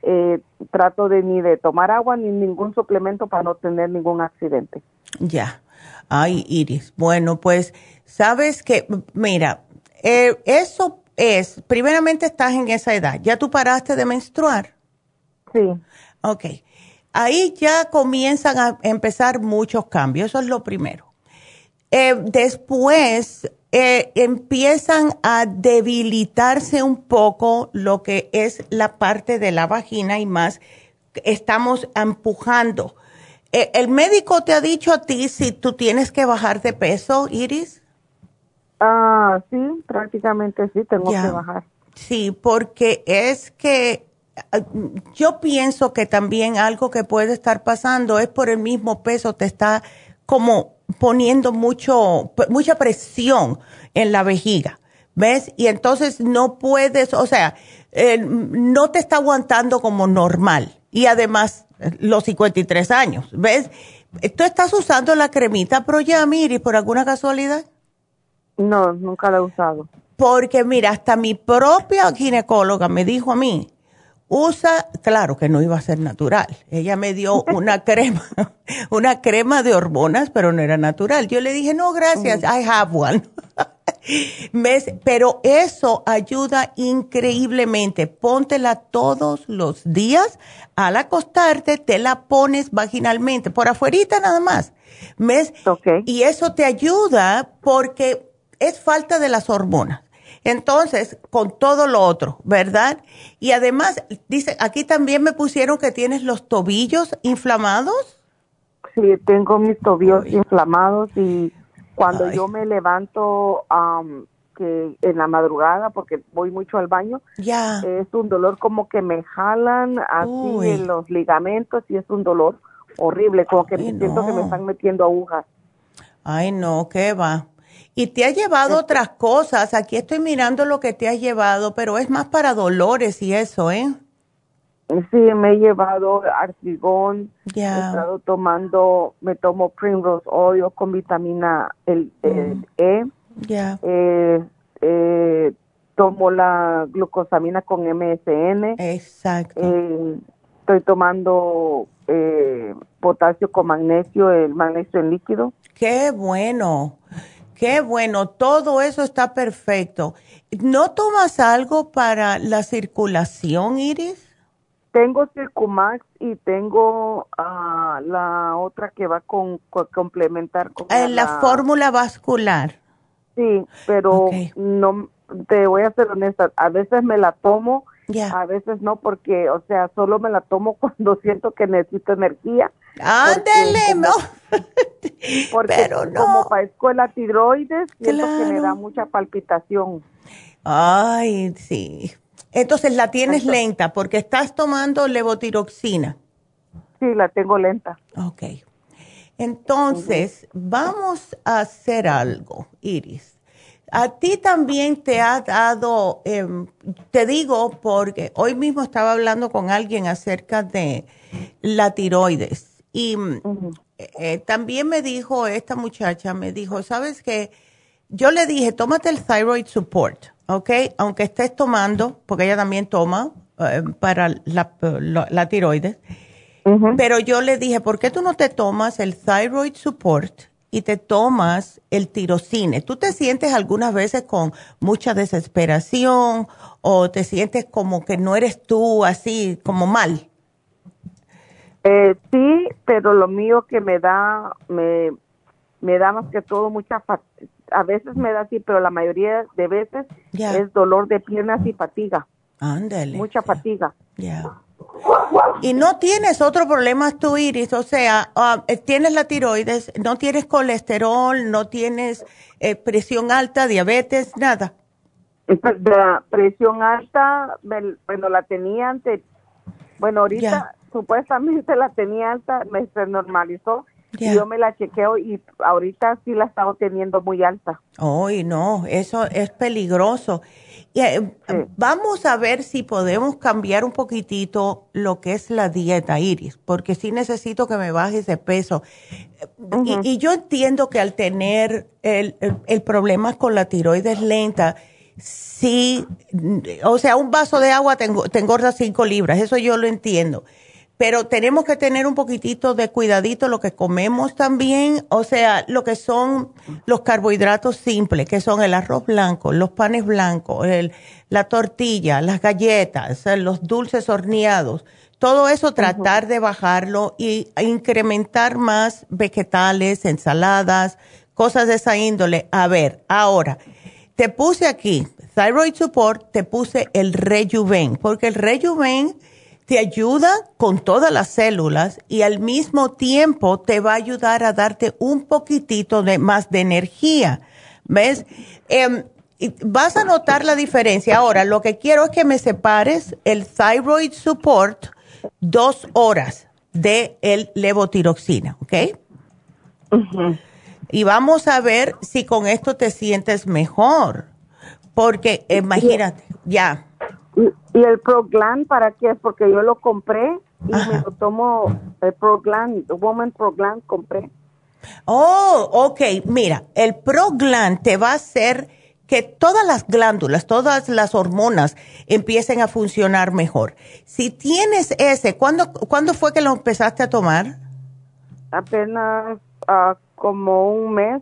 eh, trato de ni de tomar agua ni ningún suplemento para no tener ningún accidente. Ya. Ay, Iris. Bueno, pues sabes que, mira, eh, eso es, primeramente estás en esa edad. ¿Ya tú paraste de menstruar? Sí. Ok. Ahí ya comienzan a empezar muchos cambios. Eso es lo primero. Eh, después eh, empiezan a debilitarse un poco lo que es la parte de la vagina y más estamos empujando eh, ¿El médico te ha dicho a ti si tú tienes que bajar de peso, Iris? Ah, sí, prácticamente sí, tengo que bajar. Sí, porque es que ah, yo pienso que también algo que puede estar pasando es por el mismo peso, te está como poniendo mucho, mucha presión en la vejiga, ¿ves? Y entonces no puedes, o sea, eh, no te está aguantando como normal. Y además los 53 años. ¿Ves? ¿Tú estás usando la cremita Pro Yamiri por alguna casualidad? No, nunca la he usado. Porque mira, hasta mi propia ginecóloga me dijo a mí, usa, claro que no iba a ser natural. Ella me dio una crema, una crema de hormonas, pero no era natural. Yo le dije, no, gracias, I have one. Pero eso ayuda increíblemente. Póntela todos los días. Al acostarte, te la pones vaginalmente, por afuerita nada más. ¿Ves? Y eso te ayuda porque es falta de las hormonas. Entonces, con todo lo otro, ¿verdad? Y además, dice, aquí también me pusieron que tienes los tobillos inflamados. Sí, tengo mis tobillos inflamados y cuando yo me levanto que en la madrugada, porque voy mucho al baño, ya. es un dolor como que me jalan así en los ligamentos y es un dolor horrible, como que siento que me están metiendo agujas. Ay, no, ¿qué va? Y te ha llevado otras cosas. Aquí estoy mirando lo que te ha llevado, pero es más para dolores y eso, ¿eh? Sí, me he llevado artrigón, he estado tomando, me tomo Primrose Oil con vitamina el, mm. E. Eh, eh, tomo la glucosamina con MSN. Exacto. Eh, estoy tomando potasio con magnesio, el magnesio en líquido. Qué bueno, qué bueno, todo eso está perfecto. ¿No tomas algo para la circulación, Iris? Tengo Circumax y tengo uh, la otra que va con, complementar con eh, la, fórmula vascular. Sí, pero no te voy a ser honesta, a veces me la tomo, a veces no porque, o sea, solo me la tomo cuando siento que necesito energía. Ándele, no. Porque pero no. como padezco la tiroides, siento que me da mucha palpitación. Ay, sí. Entonces la tienes lenta porque estás tomando levotiroxina. Sí, la tengo lenta. Ok. Entonces, vamos a hacer algo, Iris. A ti también te ha dado, em, te digo porque hoy mismo estaba hablando con alguien acerca de la tiroides y eh, también me dijo esta muchacha, me dijo, ¿sabes qué? Yo le dije, tómate el thyroid support, ¿ok? Aunque estés tomando, porque ella también toma eh, para la tiroides pero yo le dije, ¿por qué tú no te tomas el thyroid support y te tomas el tirocine? ¿Tú te sientes algunas veces con mucha desesperación o te sientes como que no eres tú así, como mal? Eh, sí, pero lo mío que me da, me, me da más que todo mucha a veces me da así, pero la mayoría de veces es dolor de piernas y fatiga. Ándale. Mucha fatiga. Ya. Y no tienes otro problema tú, Iris, o sea, ah, eh, tienes la tiroides, no tienes colesterol, no tienes eh, presión alta, diabetes, nada. La presión alta, bueno, la tenía antes, bueno, ahorita supuestamente la tenía alta, me se normalizó y yo me la chequeo y ahorita sí la estaba teniendo muy alta. Ay, no, eso es peligroso. Eh, vamos a ver si podemos cambiar un poquitito lo que es la dieta, Iris, porque sí necesito que me baje ese peso. y, yo entiendo que al tener el, problema con la tiroides lenta, sí, o sea, un vaso de agua te, te engorda cinco libras, eso yo lo entiendo pero tenemos que tener un poquitito de cuidadito lo que comemos también, o sea, lo que son los carbohidratos simples, que son el arroz blanco, los panes blancos, la tortilla, las galletas, los dulces horneados, todo eso tratar de bajarlo y incrementar más vegetales, ensaladas, cosas de esa índole. A ver, ahora, te puse aquí, Thyroid Support, te puse el Rejuven, porque el Rejuven te ayuda con todas las células y al mismo tiempo te va a ayudar a darte un poquitito de más de energía. ¿Ves? Em, vas a notar la diferencia. Ahora, lo que quiero es que me separes el thyroid support dos horas de el levotiroxina, ¿ok? Y vamos a ver si con esto te sientes mejor. Porque imagínate, ya ¿Y el Proglan para qué es? Porque yo lo compré y me lo tomo, el Proglan, Woman Proglan compré. Oh, ok. Mira, el Proglan te va a hacer que todas las glándulas, todas las hormonas empiecen a funcionar mejor. Si tienes ese, ¿cuándo, ¿cuándo fue que lo empezaste a tomar? Apenas uh, como un mes.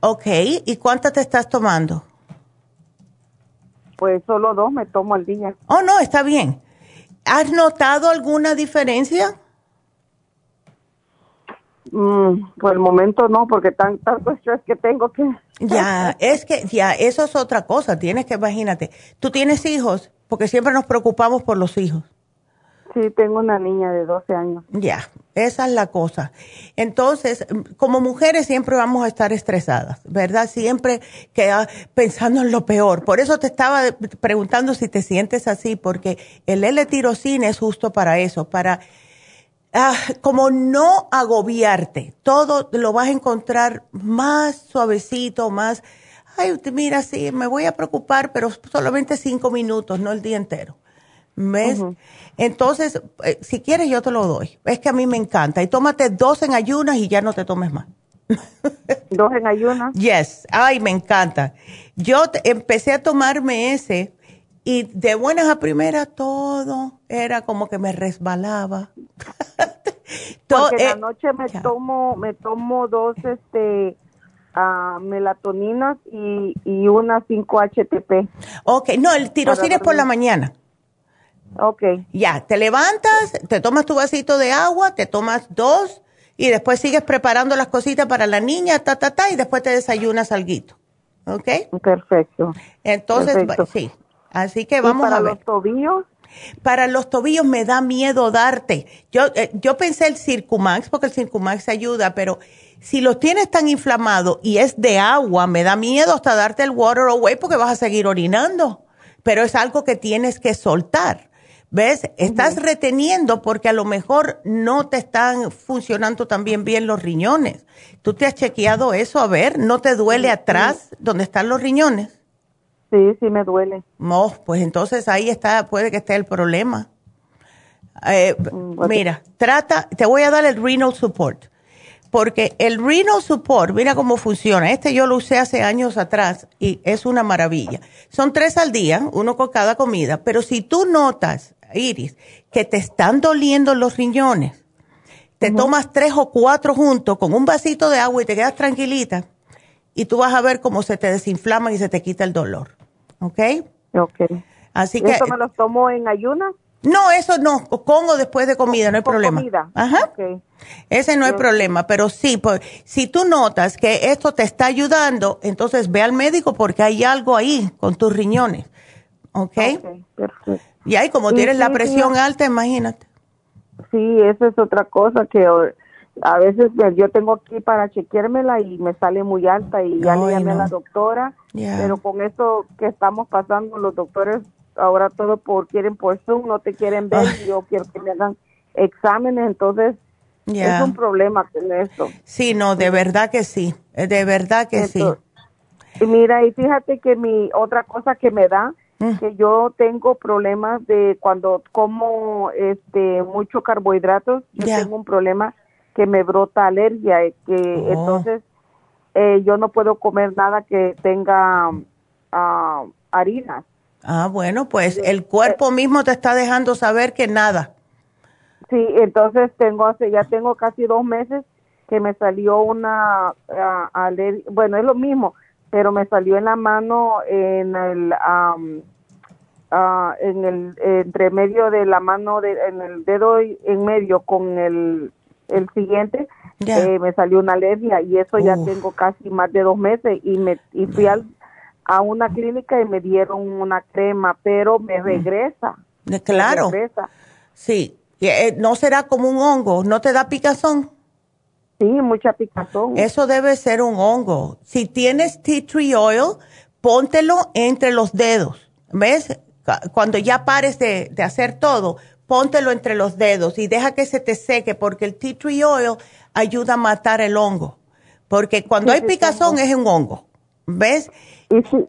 Ok, ¿y cuántas te estás tomando? Pues solo dos me tomo al día. Oh, no, está bien. ¿Has notado alguna diferencia? Mm, por el momento no, porque tan, tanto estrés que tengo que... Ya, es que, ya, eso es otra cosa, tienes que, imagínate, tú tienes hijos, porque siempre nos preocupamos por los hijos. Sí, tengo una niña de 12 años. Ya, esa es la cosa. Entonces, como mujeres siempre vamos a estar estresadas, ¿verdad? Siempre queda pensando en lo peor. Por eso te estaba preguntando si te sientes así, porque el L-tirocine es justo para eso, para ah, como no agobiarte. Todo lo vas a encontrar más suavecito, más, ay, mira, sí, me voy a preocupar, pero solamente cinco minutos, no el día entero. ¿Ves? Entonces, eh, si quieres yo te lo doy. Es que a mí me encanta. Y tómate dos en ayunas y ya no te tomes más. ¿Dos en ayunas? Yes. Ay, me encanta. Yo empecé a tomarme ese y de buenas a primeras todo era como que me resbalaba. Porque en la eh, noche me tomo, me tomo dos este uh, melatoninas y, y una 5-HTP. Ok, no, el tirosina es por la mañana. Ok. Ya, te levantas, te tomas tu vasito de agua, te tomas dos y después sigues preparando las cositas para la niña, ta, ta, ta, y después te desayunas alguito. ¿Ok? Perfecto. Entonces, sí. Así que vamos a ver. ¿Para los tobillos? Para los tobillos me da miedo darte. Yo, eh, yo pensé el Circumax, porque el Circumax ayuda, pero si lo tienes tan inflamado y es de agua, me da miedo hasta darte el water away porque vas a seguir orinando. Pero es algo que tienes que soltar ¿Ves? Estás reteniendo porque a lo mejor no te están funcionando también bien los riñones. ¿Tú te has chequeado eso? A ver, ¿no te duele atrás donde están los riñones? Sí, sí me duele. No, pues entonces ahí está, puede que esté el problema. Eh, mm, mira, trata, te voy a dar el renal support porque el Renal Support, mira cómo funciona. Este yo lo usé hace años atrás y es una maravilla. Son tres al día, uno con cada comida, pero si tú notas, Iris, que te están doliendo los riñones, te tomas tres o cuatro juntos con un vasito de agua y te quedas tranquilita y tú vas a ver cómo se te desinflama y se te quita el dolor. ¿Ok? Ok. Así que. ¿Eso me los tomo en ayunas? No, eso no, con o después de comida, no hay problema. Comida. Ajá. Ese no hay problema, pero sí, pues, si tú notas que esto te está ayudando, entonces ve al médico porque hay algo ahí con tus riñones. ¿Ok? perfecto. Y ahí, como tienes la presión alta, imagínate. Sí, eso es otra cosa que a veces pues, yo tengo aquí para chequeármela y me sale muy alta y ya le llamé a la doctora, pero con eso que estamos pasando, los doctores ahora todo por quieren por Zoom, no te quieren ver, yo quiero que me hagan exámenes, entonces es un problema con esto. Sí, no, de verdad que sí, de verdad que sí. Y mira, y fíjate que mi otra cosa que me da, mm. que yo tengo problemas de cuando como este mucho carbohidratos, yo tengo un problema que me brota alergia, que oh. entonces eh, yo no puedo comer nada que tenga uh, harinas. Ah, bueno, pues el cuerpo mismo te está dejando saber que nada. Sí, entonces tengo hace ya tengo casi dos meses que me salió una uh, bueno es lo mismo, pero me salió en la mano en el en el entre medio de la mano de, en el dedo en medio con el el siguiente eh, me salió una alergia y eso ya tengo casi más de dos meses y me y fui al a una clínica y me dieron una crema, pero me mm. regresa. Claro. Sí. Eh, ¿No será como un hongo? ¿No te da picazón? Sí, mucha picazón. Eso debe ser un hongo. Si tienes tea tree oil, póntelo entre los dedos. ¿Ves? Cuando ya pares de, de hacer todo, póntelo entre los dedos y deja que se te seque porque el tea tree oil ayuda a matar el hongo. Porque cuando hay picazón es un hongo. ¿Ves? Y sí,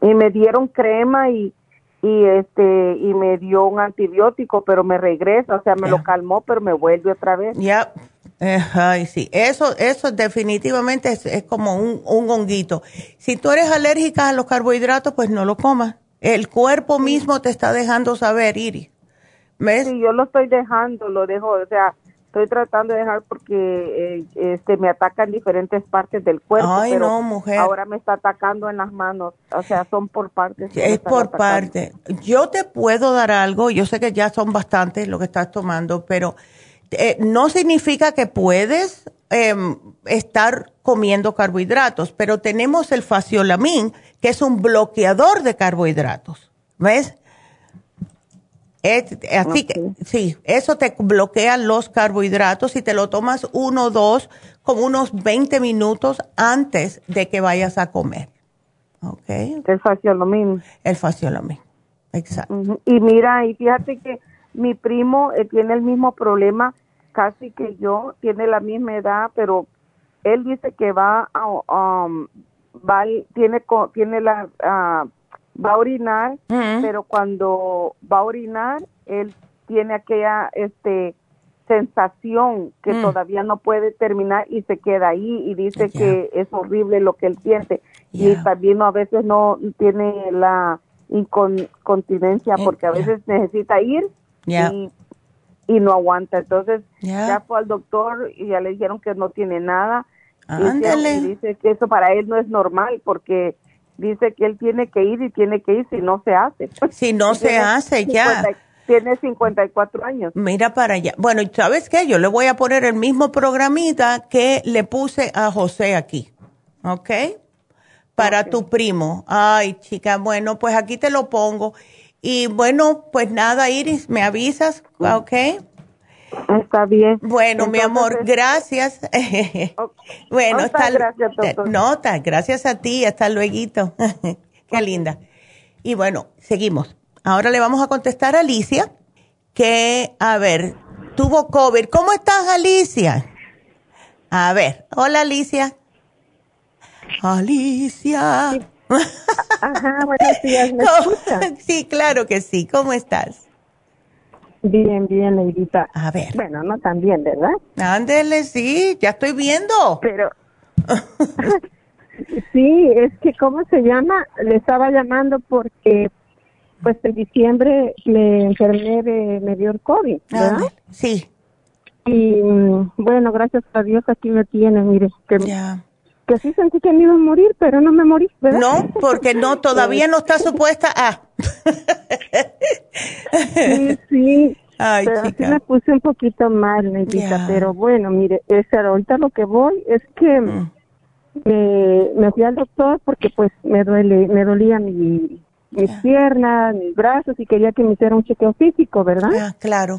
y me dieron crema y y este y me dio un antibiótico, pero me regresa, o sea, me lo calmó, pero me vuelve otra vez. Ya. Eh, ay, sí, eso, eso definitivamente es, como un, un, honguito. Si tú eres alérgica a los carbohidratos, pues no lo comas. El cuerpo mismo te está dejando saber, Iri. ¿Ves? Sí, yo lo estoy dejando, lo dejo, o sea, estoy tratando de dejar porque eh, este me ataca en diferentes partes del cuerpo. Ay, no, mujer. Ahora me está atacando en las manos, o sea, son por partes. Es por parte. Yo te puedo dar algo, yo sé que ya son bastantes lo que estás tomando, pero eh, no significa que puedes em, estar comiendo carbohidratos, pero tenemos el faciolamin, que es un bloqueador de carbohidratos. ¿Ves? así que, sí, eso te bloquea los carbohidratos y te lo tomas uno o dos como unos 20 minutos antes de que vayas a comer. ¿Ok? El faciolamin. El faciolamin, exacto. Y mira, y fíjate que mi primo eh, tiene el mismo problema casi que yo, tiene la misma edad, pero él dice que va a, um, va, tiene, tiene la... Uh, va a orinar, pero cuando va a orinar, él tiene aquella este sensación que mm. todavía no puede terminar y se queda ahí y dice que es horrible lo que él siente. Y también a veces no tiene la incontinencia eh, porque a veces necesita ir y, y, no aguanta entonces ya fue al doctor y ya le dijeron que no tiene nada y dice que eso para él no es normal porque dice que él tiene que ir y tiene que ir si no se hace. Si no se hace, ya. Tiene 54 años. Mira para allá. Bueno, ¿y sabes qué? Yo le voy a poner el mismo programita que le puse a José aquí. ¿Ok? Para tu primo. Ay, chica, bueno, pues aquí te lo pongo. Y bueno, pues nada, Iris, me avisas, ¿ok? Está bien. Bueno, mi amor, gracias. bueno, hasta gracias, Nota, gracias a ti, hasta luego. Qué linda. Y bueno, seguimos. Ahora le vamos a contestar a Alicia, que, a ver, tuvo COVID. ¿Cómo estás, Alicia? A ver, hola, Alicia. Alicia. Ajá, buenos días, ¿me escuchas? Sí, claro que sí. ¿Cómo estás? Bien, bien, Neidita. A ver. Bueno, no tan bien, ¿verdad? Ándele, sí, ya estoy viendo. Pero. sí, es que, ¿cómo se llama? Le estaba llamando porque, pues, en diciembre me enfermé de. me dio el COVID, ¿verdad? sí. Y, mm, bueno, gracias a Dios aquí me tiene, mire. Que, ya que sí sentí que me iba a morir, pero no me morí, ¿verdad? No, porque no, todavía no está supuesta a. sí, sí. Ay, pero sí me puse un poquito mal, Neidita, pero bueno, mire, es, ahorita lo que voy es que mm. me, fui al doctor porque pues me duele, me dolía mi, mis piernas, mis brazos y quería que me hiciera un chequeo físico, ¿verdad? Ah, claro.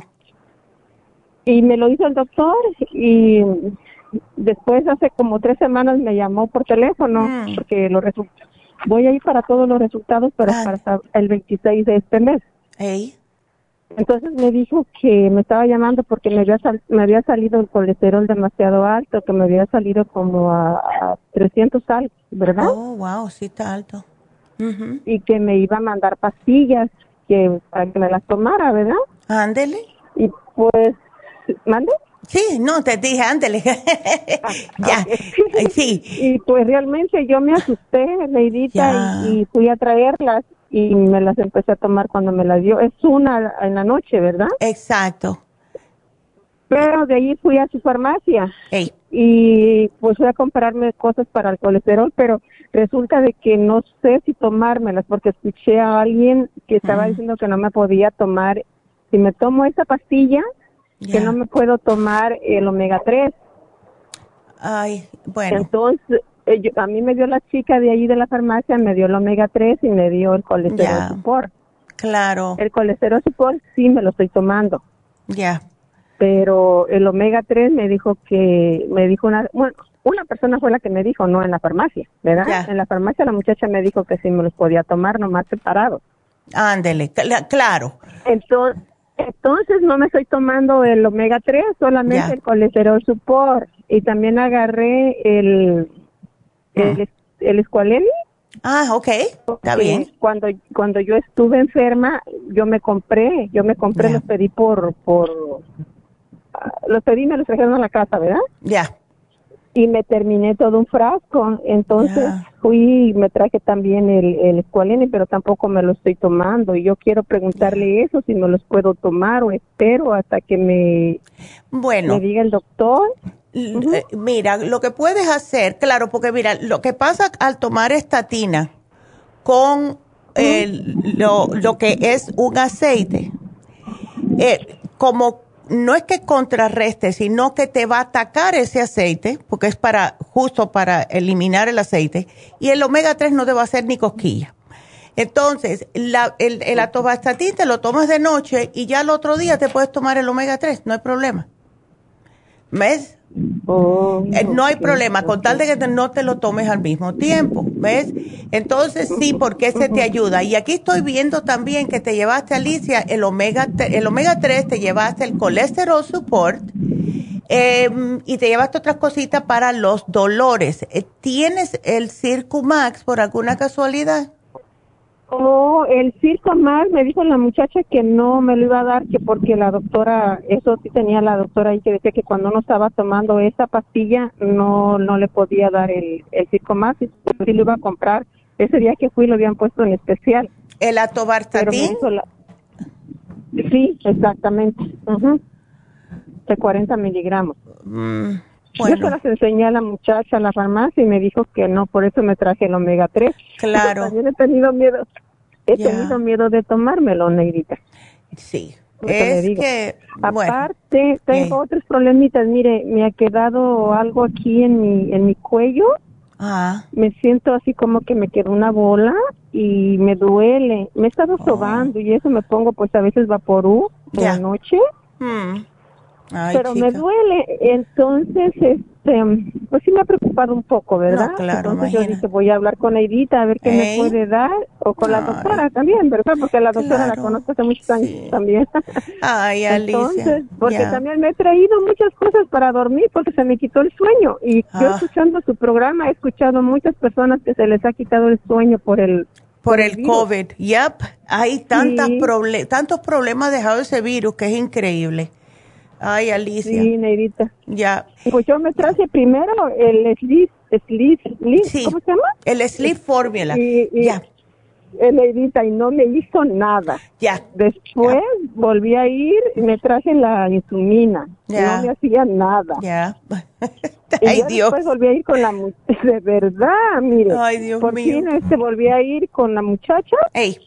Y me lo hizo el doctor y después hace como tres semanas me llamó por teléfono mm. porque lo voy a ir para todos los resultados para, ah. para el 26 de este mes. Entonces me dijo que me estaba llamando porque me había, me había salido el colesterol demasiado alto, que me había salido como a, 300 algo, ¿verdad? Oh, wow, sí está alto. Y que me iba a mandar pastillas que para que me las tomara, ¿verdad? Ándele. Y pues, ¿mande? Sí, no, te dije, ándale. Ah, ya, sí. Y pues realmente yo me asusté, Leidita, y, fui a traerlas y me las empecé a tomar cuando me las dio. Es una en la noche, ¿verdad? Exacto. Pero de ahí fui a su farmacia y pues fui a comprarme cosas para el colesterol, pero resulta de que no sé si tomármelas porque escuché a alguien que estaba diciendo que no me podía tomar. Si me tomo esa pastilla, que no me puedo tomar el omega 3. Ay, bueno. Entonces, eh, a mí me dio la chica de allí de la farmacia, me dio el omega 3 y me dio el colesterol support. Claro. El colesterol support sí me lo estoy tomando. Ya. Pero el omega 3 me dijo que, me dijo una, bueno, una persona fue la que me dijo, no en la farmacia, ¿verdad? En la farmacia la muchacha me dijo que sí me los podía tomar nomás separados. Ándele, claro. Entonces, entonces no me estoy tomando el omega 3, solamente el colesterol support. Y también agarré el, el, ah. escualene. Ah, ok, está bien. Cuando, cuando yo estuve enferma, yo me compré, yo me compré, los pedí por, por, los pedí y me los trajeron a la casa, ¿verdad? Ya y me terminé todo un frasco. Entonces fui y me traje también el, el escualene, pero tampoco me lo estoy tomando. Y yo quiero preguntarle eso, si me los puedo tomar o espero hasta que me, bueno, me diga el doctor. Eh, mira, lo que puedes hacer, claro, porque mira, lo que pasa al tomar estatina con el, lo, lo que es un aceite, eh, como no es que contrarreste, sino que te va a atacar ese aceite, porque es para, justo para eliminar el aceite, y el omega 3 no te va a hacer ni cosquilla. Entonces, la, el, el atovastatin te lo tomas de noche y ya el otro día te puedes tomar el omega 3, no hay problema. ¿Ves? Oh, eh, no hay problema, con tal de que no te lo tomes al mismo tiempo, ¿ves? Entonces sí, porque ese te ayuda. Y aquí estoy viendo también que te llevaste, Alicia, el omega, el omega 3, te llevaste el colesterol support em, y te llevaste otras cositas para los dolores. Eh, ¿Tienes el Circumax por alguna casualidad? Oh, el circo más me dijo la muchacha que no me lo iba a dar, que porque la doctora, eso sí tenía la doctora ahí que decía que cuando uno estaba tomando esa pastilla no no le podía dar el, el circo más y sí lo iba a comprar. Ese día que fui lo habían puesto en especial. ¿El atobartatín? Sí, exactamente. De 40 miligramos. Mm, Yo se las enseñé a la muchacha a la farmacia y me dijo que no, por eso me traje el omega 3. Claro. También he tenido miedo he tenido miedo de tomármelo, negrita. Sí. Es que, aparte, tengo otros problemitas. Mire, me ha quedado algo aquí en mi, en mi cuello. Ah. Me siento así como que me quedó una bola y me duele. Me he estado oh. sobando y eso me pongo pues a veces vaporú de la noche. Hmm. Pero me duele. Entonces, este, pues sí me ha preocupado un poco, ¿verdad? claro, Entonces yo dije, voy a hablar con Neidita a ver qué me puede dar, o con la doctora también, ¿verdad? Porque la doctora la conozco hace muchos años también. Ay, Alicia. Entonces, porque también me he traído muchas cosas para dormir porque se me quitó el sueño. Y yo ah. escuchando su programa he escuchado muchas personas que se les ha quitado el sueño por el por el COVID. Yep, hay tantas tantos problemas dejado ese virus que es increíble. Ay, Alicia. Sí, Neidita. Ya. Pues yo me traje primero el Sleep, Sleep, Sleep ¿cómo se llama? El Sleep Formula. ya. Neidita, y no me hizo nada. Ya. Después volví a ir y me traje la insumina. Ya. No me hacía nada. Ya. Ay, Dios. Después volví a ir con la de verdad, mire. Ay, Dios por mío. fin este, volví a ir con la muchacha. Ey.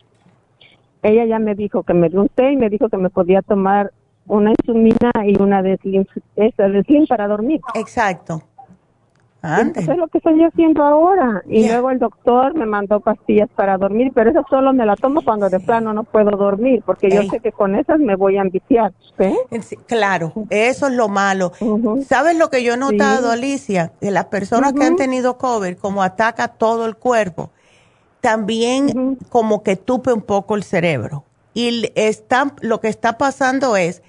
Ella ya me dijo que me dio un té y me dijo que me podía tomar una insumina y una de slim, esa de slim para dormir. Exacto. Eso es lo que estoy haciendo ahora. Y luego el doctor me mandó pastillas para dormir, pero eso solo me la tomo cuando de plano no puedo dormir, porque yo sé que con esas me voy a enviciar. claro, eso es lo malo. ¿Sabes lo que yo he notado, Alicia? De las personas que han tenido COVID, como ataca todo el cuerpo, también como que tupe un poco el cerebro. Y está, lo que está pasando es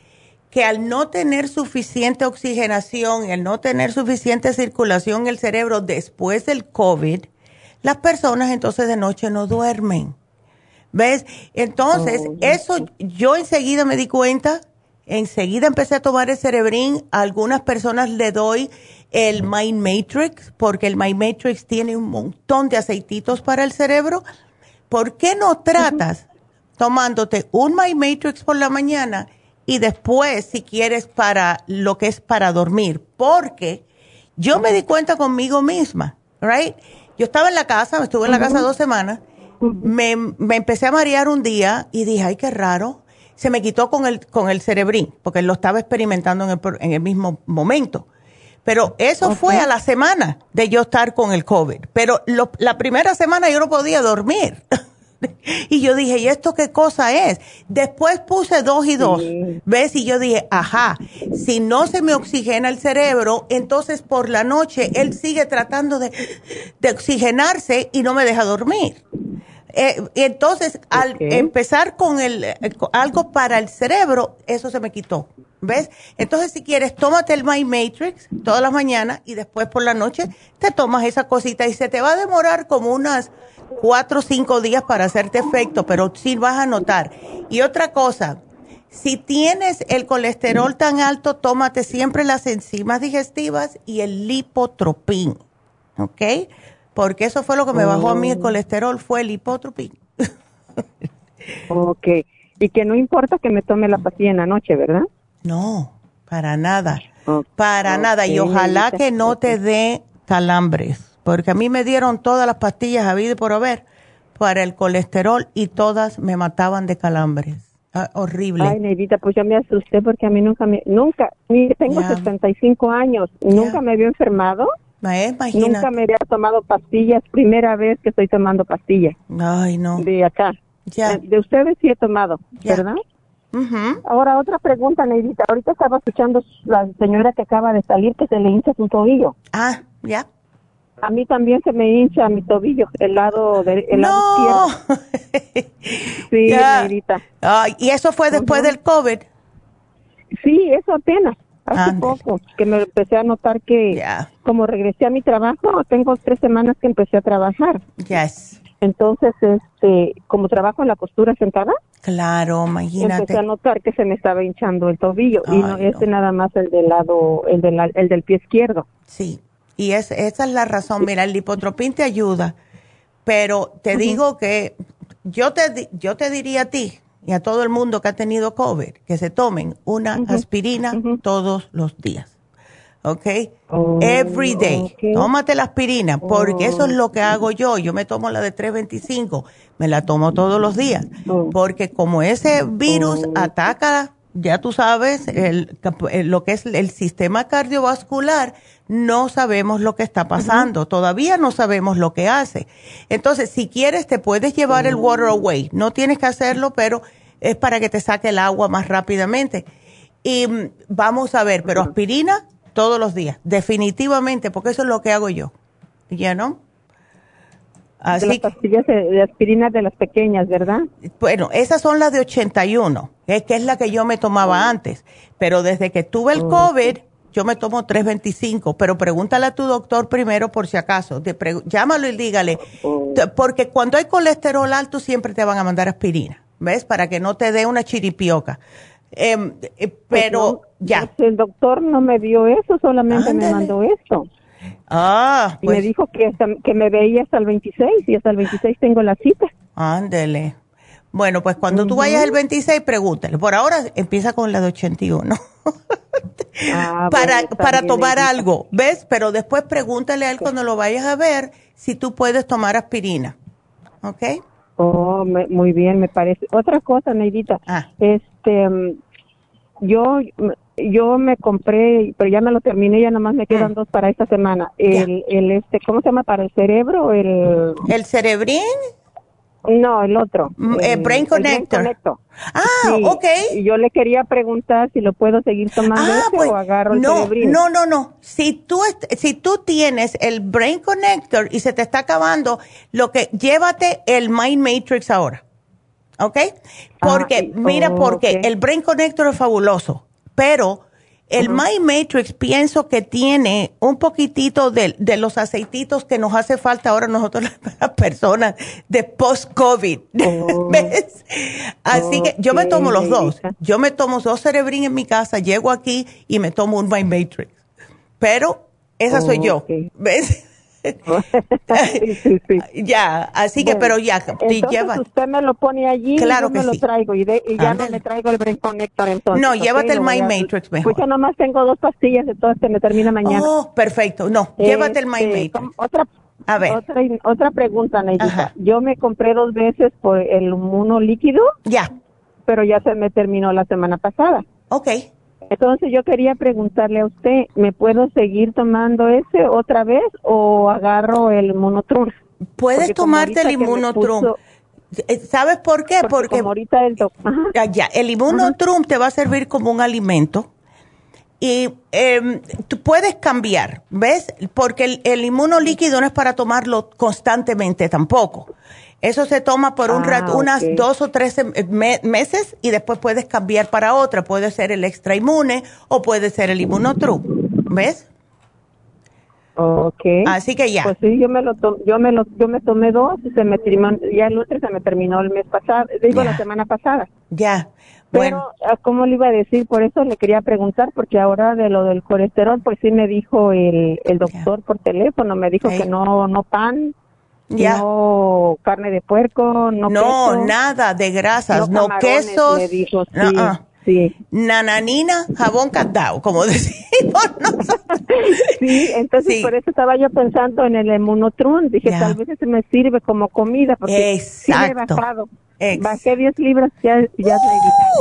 que al no tener suficiente oxigenación y al no tener suficiente circulación en el cerebro después del COVID, las personas entonces de noche no duermen. ¿Ves? Entonces, oh, eso yo enseguida me di cuenta, enseguida empecé a tomar el cerebrín, a algunas personas le doy el Mind Matrix, porque el Mind Matrix tiene un montón de aceititos para el cerebro. ¿Por qué no tratas tomándote un Mind Matrix por la mañana? Y después si quieres para lo que es para dormir, porque yo me di cuenta conmigo misma, right? Yo estaba en la casa, estuve en la casa dos semanas, me, me, empecé a marear un día y dije, ay, qué raro, se me quitó con el, con el cerebrín, porque lo estaba experimentando en el, en el mismo momento. Pero eso fue a la semana de yo estar con el COVID. Pero la primera semana yo no podía dormir. Y yo dije, ¿y esto qué cosa es? Después puse dos y dos, ¿ves? Y yo dije, ajá, si no se me oxigena el cerebro, entonces por la noche él sigue tratando de, oxigenarse y no me deja dormir. Eh, y entonces, al empezar con el, algo para el cerebro, eso se me quitó. ¿Ves? Entonces, si quieres, tómate el My Matrix todas las mañanas y después por la noche te tomas esa cosita y se te va a demorar como unas cuatro o cinco días para hacerte efecto, pero sí vas a notar. Y otra cosa, si tienes el colesterol tan alto, tómate siempre las enzimas digestivas y el lipotropín, ¿ok? Porque eso fue lo que me bajó a mí el oh. colesterol, fue el lipotropín. ok, y que no importa que me tome la pastilla en la noche, ¿verdad? No, para nada, para nada, y ojalá que no te dé calambres porque a mí me dieron todas las pastillas a vida por haber para el colesterol y todas me mataban de calambres. Ah, horrible. Ay, Neidita, pues yo me asusté porque a mí nunca me, nunca, tengo 65 años, nunca me había enfermado. Nunca me había tomado pastillas, primera vez que estoy tomando pastillas. Ay, no. De acá. Ya. De, ustedes sí he tomado, ¿verdad? Ahora, otra pregunta, Neidita. Ahorita estaba escuchando la señora que acaba de salir que se le hincha su tobillo. Ah, ya. A mí también se me hincha mi tobillo, el lado, de, el lado izquierdo. Sí, Neidita. ¿Y eso fue después del COVID? Sí, eso apenas. Hace poco que me empecé a notar que como regresé a mi trabajo, tengo tres semanas que empecé a trabajar. Yes. Entonces, este, como trabajo en la costura sentada. Claro, imagínate. Empecé a notar que se me estaba hinchando el tobillo y no, este nada más el del lado, el, del, el del pie izquierdo. Sí. Y es, esa es la razón. Mira, el lipotropín te ayuda, pero te digo que yo te, yo te diría a ti y a todo el mundo que ha tenido COVID que se tomen una aspirina todos los días. ¿Ok? Oh, Every day. Tómate la aspirina, porque eso es lo que hago yo. Yo me tomo la de 325, me la tomo todos los días, oh. porque como ese virus oh. ataca ya tú sabes, el, lo que es el sistema cardiovascular, no sabemos lo que está pasando, todavía no sabemos lo que hace. Entonces, si quieres, te puedes llevar el water away, no tienes que hacerlo, pero es para que te saque el agua más rápidamente. Y mm, vamos a ver, pero aspirina todos los días, definitivamente, porque eso es lo que hago yo. ¿Ya no? Así, de las pastillas de, aspirina de las pequeñas, ¿verdad? Bueno, esas son las de 81, que es la que yo me tomaba antes. Pero desde que tuve el COVID, yo me tomo 325. Pero pregúntale a tu doctor primero por si acaso. llámalo y dígale. Porque cuando hay colesterol alto, siempre te van a mandar aspirina. ¿Ves? Para que no te dé una chiripioca. Em, eh, pues pero ya. Pues el doctor no me dio eso, solamente me mandó esto. Ah, y me pues. dijo que, que me veía hasta el 26 y hasta el 26 tengo la cita. Ándele. Bueno, pues cuando tú vayas el 26, pregúntale. Por ahora empieza con la de 81. ah, para para tomar algo, ¿ves? Pero después pregúntale a él cuando lo vayas a ver si tú puedes tomar aspirina. ¿Ok? Oh, muy bien, me parece. Otra cosa, Neidita. Ah. Este, mm, yo yo me compré, pero ya me lo terminé, ya nomás me quedan mm. dos para esta semana. El, el este, ¿cómo se llama? Para el cerebro, el... ¿El cerebrín? No, el otro. Mm, el, Brain Connector. Ah, ok. Yo le quería preguntar si lo puedo seguir tomando ah, pues, o agarro el no, No, no, no. Si tú, si tú tienes el Brain Connector y se te está acabando, lo que, llévate el Mind Matrix ahora. ¿Ok? Porque, mira, porque el Brain Connector es fabuloso pero el My Matrix pienso que tiene un poquitito de, los aceititos que nos hace falta ahora nosotros las personas de post-COVID. Oh. ¿Ves? Así que yo me tomo los dos. Yo me tomo dos cerebrín en mi casa, llego aquí y me tomo un My Matrix. Pero esa soy yo. ¿Ves? Ya, así que, pero ya, lleva. usted me lo pone allí claro y yo me lo traigo y, ya no me traigo el Brain Connector entonces. No, llévate el My Matrix mejor. Pues yo nomás tengo dos pastillas, entonces que me termina mañana. Oh, perfecto. No, llévate el My este, Matrix. Otra, a ver. Otra, otra pregunta, Neidita. Yo me compré dos veces por el inmuno líquido. Ya. Pero ya se me terminó la semana pasada. Ok. Entonces yo quería preguntarle a usted, ¿me puedo seguir tomando ese otra vez o agarro el monotrum? Puedes tomarte el inmunotrum. Eh, ¿Sabes por qué? Porque, ahorita el ya, el inmunotrum te va a servir como un alimento y eh, tú puedes cambiar, ¿ves? Porque el, el inmunolíquido no es para tomarlo constantemente tampoco. Eso se toma por un rato, ah, unas dos o tres meses y después puedes cambiar para otra. Puede ser el extra inmune o puede ser el inmunotru. ¿Ves? Ok. Así que ya. Pues sí, yo me lo yo me lo yo me tomé dos y se me ya el otro se me terminó el mes pasado, digo la semana pasada. Ya. Bueno. Pero, ah, ¿cómo le iba a decir? Por eso le quería preguntar, porque ahora de lo del colesterol, pues sí me dijo el, el doctor por teléfono, me dijo que no, no pan, no carne de puerco, no No, nada de grasas, no, quesos. sí, Nananina, jabón candado, como decimos nosotros. sí, entonces por eso estaba yo pensando en el emunotrun. Dije, tal vez se me sirve como comida, porque Exacto. sí bajado. Bajé 10 libras, ya, ya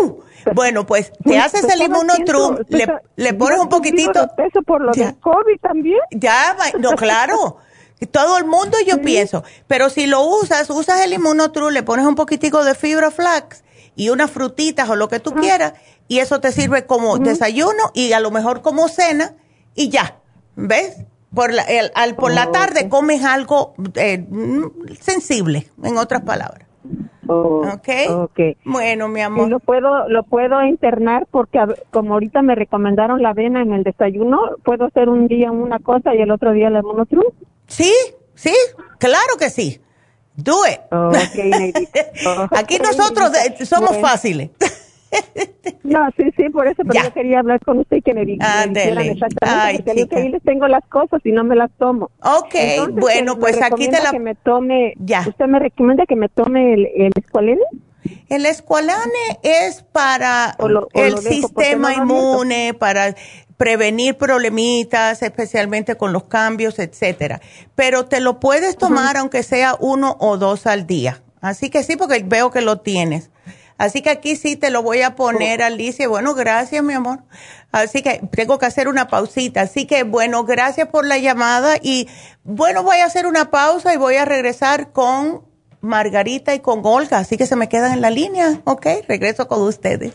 uh, Bueno, pues te haces el inmunotrum, le, le pones un poquitito. peso por lo del COVID también. Ya, no, claro. Todo el mundo yo pienso, pero si lo usas, usas el inmunotru, le pones un poquitico de fibra flax y unas frutitas o lo que tú quieras y eso te sirve como desayuno y a lo mejor como cena y ya, ¿ves? Por la, al, por la tarde comes algo eh, sensible, en otras palabras. Oh, okay. Bueno, mi amor. lo puedo lo puedo internar porque como ahorita me recomendaron la avena en el desayuno, puedo hacer un día una cosa y el otro día la monotru. Sí, sí, claro que sí. Do it. Aquí nosotros somos fáciles. no, sí, sí, por eso, pero yo quería hablar con usted y que me, dijeran exactamente, Ay, que ahí les tengo las cosas y no me las tomo. Ok, bueno, pues aquí te la... Que me tome, ya. ¿Usted me recomienda que me tome el, el escualene? El escualane es para el sistema inmune, para prevenir problemitas, especialmente con los cambios, etcétera. Pero te lo puedes tomar aunque sea uno o dos al día. Así que sí, porque veo que lo tienes. Así que aquí sí te lo voy a poner, Alicia. Bueno, gracias, mi amor. Así que tengo que hacer una pausita. Así que, bueno, gracias por la llamada. Y bueno, voy a hacer una pausa y voy a regresar con Margarita y con Olga. Así que se me quedan en la línea. Ok, regreso con ustedes.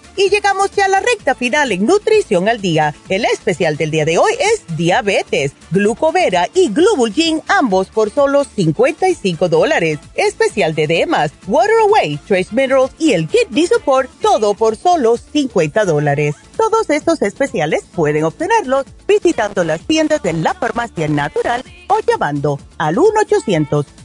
Y llegamos ya a la recta final en Nutrición al Día. El especial del día de hoy es diabetes, glucovera y glubulgin, ambos por solo 55 dólares. Especial de Demas, Water Away, Trace Minerals y el Kidney Support, todo por solo 50 dólares. Todos estos especiales pueden obtenerlos visitando las tiendas de la farmacia natural o llamando al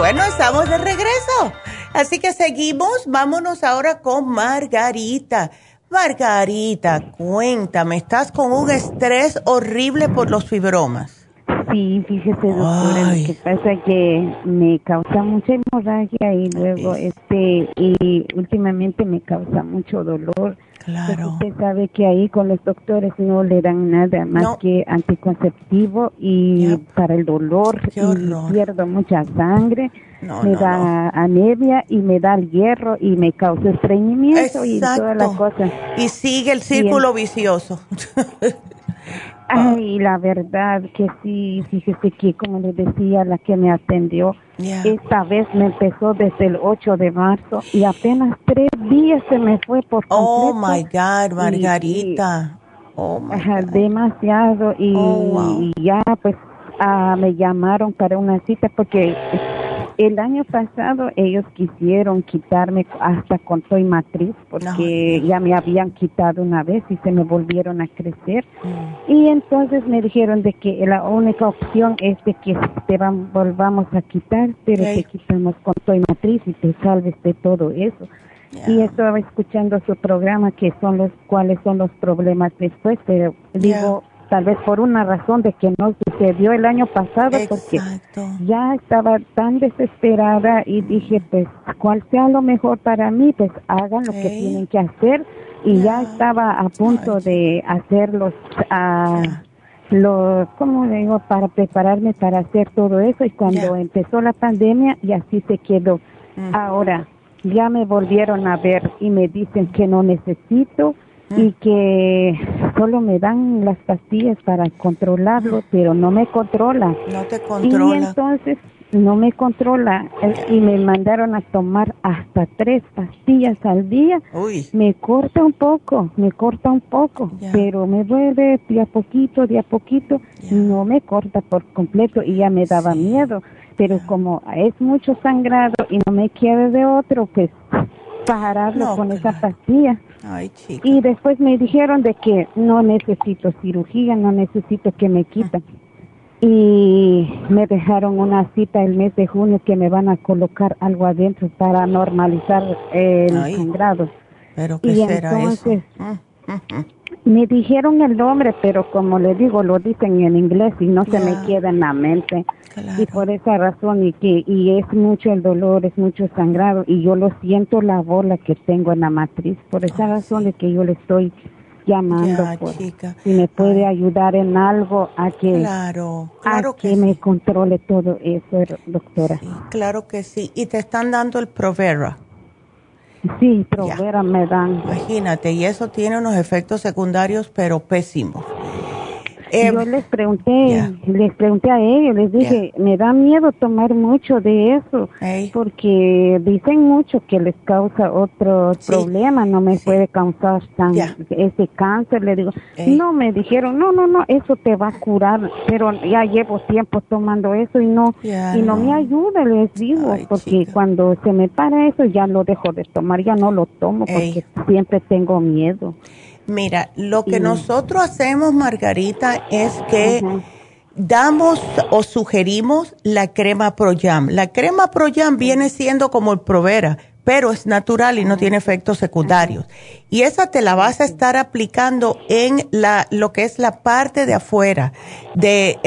Bueno, estamos de regreso. Así que seguimos. Vámonos ahora con Margarita. Margarita, cuéntame, ¿estás con un estrés horrible por los fibromas? Sí, fíjese, doctora, lo que pasa es que me causa mucha hemorragia y luego, este, y últimamente me causa mucho dolor Claro. usted sabe que ahí con los doctores no le dan nada más que anticonceptivo y para el dolor y pierdo mucha sangre. Me da anemia y me da el hierro y me causa estreñimiento y todas las cosas. Y sigue el círculo vicioso. Ay, la verdad que sí, fíjese que como le decía la que me atendió, esta vez me empezó desde el 8 de marzo y apenas tres días se me fue por oh, completo. Oh my God, Margarita. oh Demasiado y, oh, ya pues ah, me llamaron para una cita porque el año pasado ellos quisieron quitarme hasta con soy matriz porque ya me habían quitado una vez y se me volvieron a crecer. Mm. Y entonces me dijeron de que la única opción es de que te volvamos a quitar, pero te quitamos con soy matriz y te salves de todo eso. Y estaba escuchando su programa que son los cuáles son los problemas después, pero digo, tal vez por una razón de que no sucedió el año pasado, porque ya estaba tan desesperada y dije, pues, cuál sea lo mejor para mí, pues hagan lo que tienen que hacer. Y ya estaba a punto de hacerlos, a los, ¿cómo digo?, para prepararme para hacer todo eso. Y cuando empezó la pandemia, y así se quedó. Mm. Ahora, ya me volvieron a ver y me dicen que no necesito y que solo me dan las pastillas para controlarlo, pero no me controla. No te controla. Y entonces no me controla y me mandaron a tomar hasta tres pastillas al día. Me corta un poco, me corta un poco, pero me vuelve de a poquito, de a poquito, no me corta por completo y ya me daba miedo. Pero como es mucho sangrado y no me quiere de otro, pues pararlo con esa pastilla. Y después me dijeron de que no necesito cirugía, no necesito que me quiten. Y me dejaron una cita el mes de junio que me van a colocar algo adentro para normalizar el sangrado. ¿Pero qué y será entonces, mm, mm. Me dijeron el nombre, pero como le digo, lo dicen en inglés y no se me queda en la mente. Y por esa razón, y que y es mucho el dolor, es mucho sangrado, y yo lo siento la bola que tengo en la matriz. Por esa razón de que yo le estoy llamando por si me puede ayudar en algo a que claro, claro que, me controle todo eso, doctora. claro que sí. Y te están dando el Provera. Sí, Provera me dan. Imagínate, y eso tiene unos efectos secundarios, pero pésimos. Eh, yo les pregunté, les pregunté a ellos, les dije, me da miedo tomar mucho de eso, porque dicen mucho que les causa otro problema, no me puede causar tan, ese cáncer, le digo, no, me dijeron, no, no, no, eso te va a curar, pero ya llevo tiempo tomando eso y no, y no, me ayuda, les digo, porque cuando se me para eso ya lo dejo de tomar, ya no lo tomo porque siempre tengo miedo. Mira, lo que nosotros hacemos, Margarita, es que damos o sugerimos la crema Proyam. La crema Proyam viene siendo como el Provera, pero es natural y no tiene efectos secundarios. Y esa te la vas a estar aplicando en la, lo que es la parte de afuera, de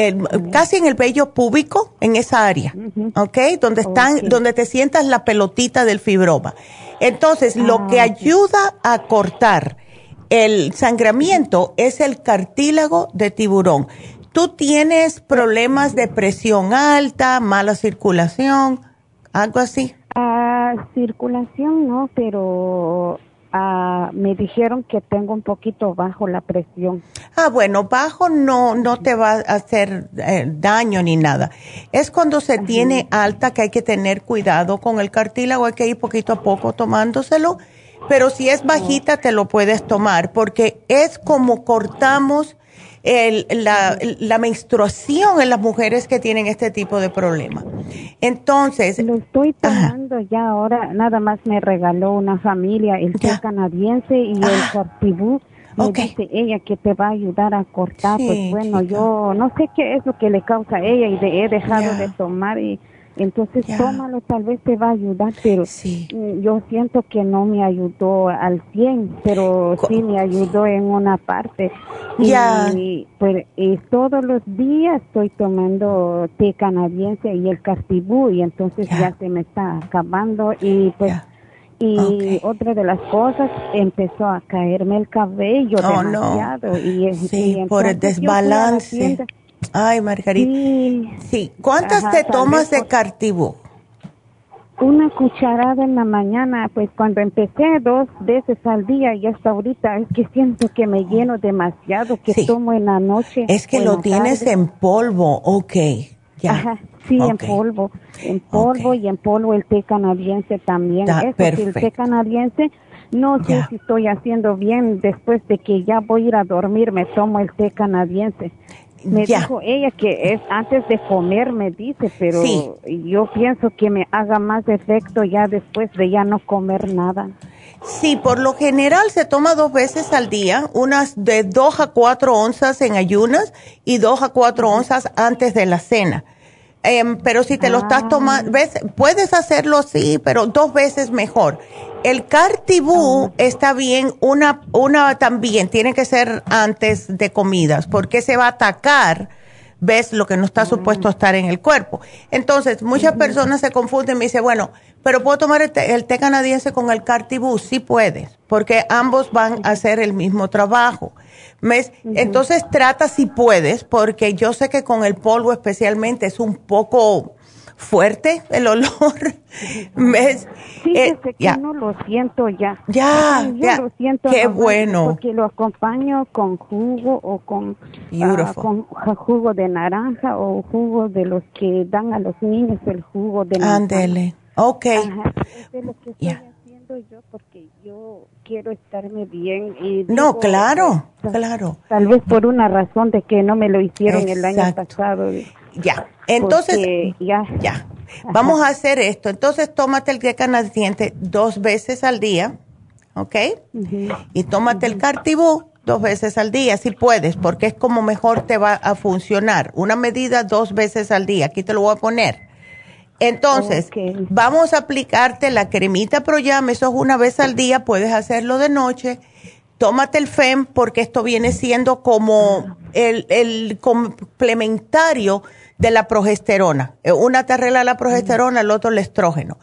casi en el vello púbico, en esa área, ¿ok? Donde están, donde te sientas la pelotita del fibroma. Entonces, lo ah, que ayuda a cortar el sangramiento es el cartílago de tiburón. ¿Tú tienes problemas de presión alta, mala circulación, algo así? Ah, circulación no, pero ah, me dijeron que tengo un poquito bajo la presión. Ah, bueno, bajo no, no te va a hacer eh, daño ni nada. Es cuando se tiene alta que hay que tener cuidado con el cartílago, hay que ir poquito a poco tomándoselo pero si es bajita te lo puedes tomar porque es como cortamos la, menstruación en las mujeres que tienen este tipo de problema. Entonces... Lo estoy tomando ya ahora, nada más me regaló una familia el té canadiense y el cartibú. Me dice ella que te va a ayudar a cortar, pues bueno, yo no sé qué es lo que le causa a ella y he dejado de tomar y entonces tómalo, tal vez te va a ayudar, pero mm, yo siento que no me ayudó al 100, pero sí me ayudó en una parte. Y, pues, todos los días estoy tomando té canadiense y el cartibú y entonces ya se me está acabando y pues... Y otra de las cosas, empezó a caerme el cabello oh, demasiado. Y, sí, por el desbalance. Ay, Margarita. Sí. ¿Cuántas te tomas de cartibú? Una cucharada en la mañana, pues cuando empecé dos veces al día y hasta ahorita es que siento que me lleno demasiado, que tomo en la noche. Es que lo tienes en polvo, ok. Ya. Ajá, sí, en polvo, en polvo y en polvo el té canadiense también. Eso, el té canadiense, no sé si estoy haciendo bien después de que ya voy a ir a dormir, me tomo el té canadiense. Me dijo ella que es antes de comer, me dice, pero yo pienso que me haga más efecto ya después de ya no comer nada. Sí, por lo general se toma dos veces al día, unas de dos a cuatro onzas en ayunas y dos a cuatro onzas antes de la cena. Em, pero si te lo estás tomando, ah. puedes hacerlo sí, pero dos veces mejor. El cartibú ah. está bien, una, una también, tiene que ser antes de comidas, porque se va a atacar, ves, lo que no está supuesto ah. estar en el cuerpo. Entonces, muchas personas se confunden y me dicen, bueno, pero ¿puedo tomar el té, canadiense con el cartibú? Sí puedes, porque ambos van a hacer el mismo trabajo. Entonces trata si puedes, porque yo sé que con el polvo especialmente es un poco fuerte el olor. ¿Ves? Eh, que no lo siento ya. Ya, ya. Lo siento Qué bueno. Porque lo acompaño con jugo o con, uh, con jugo de naranja o jugo de los que dan a los niños el jugo de naranja. Ándele. Ok. es lo que estoy haciendo yo porque yo quiero estarme bien. Y no, claro, claro. Tal vez por una razón de que no me lo hicieron el año pasado. Ya, entonces, ya. ya. Vamos a hacer esto. Entonces, tómate el canadiense dos veces al día, ¿ok? Y tómate el cartibú dos veces al día, si puedes, porque es como mejor te va a funcionar. Una medida dos veces al día. Aquí te lo voy a poner. Entonces, vamos a aplicarte la cremita Proyam, eso es una vez al día, puedes hacerlo de noche. Tómate el FEM porque esto viene siendo como el, el complementario de la progesterona. Eh, una te arregla la progesterona, el otro el estrógeno.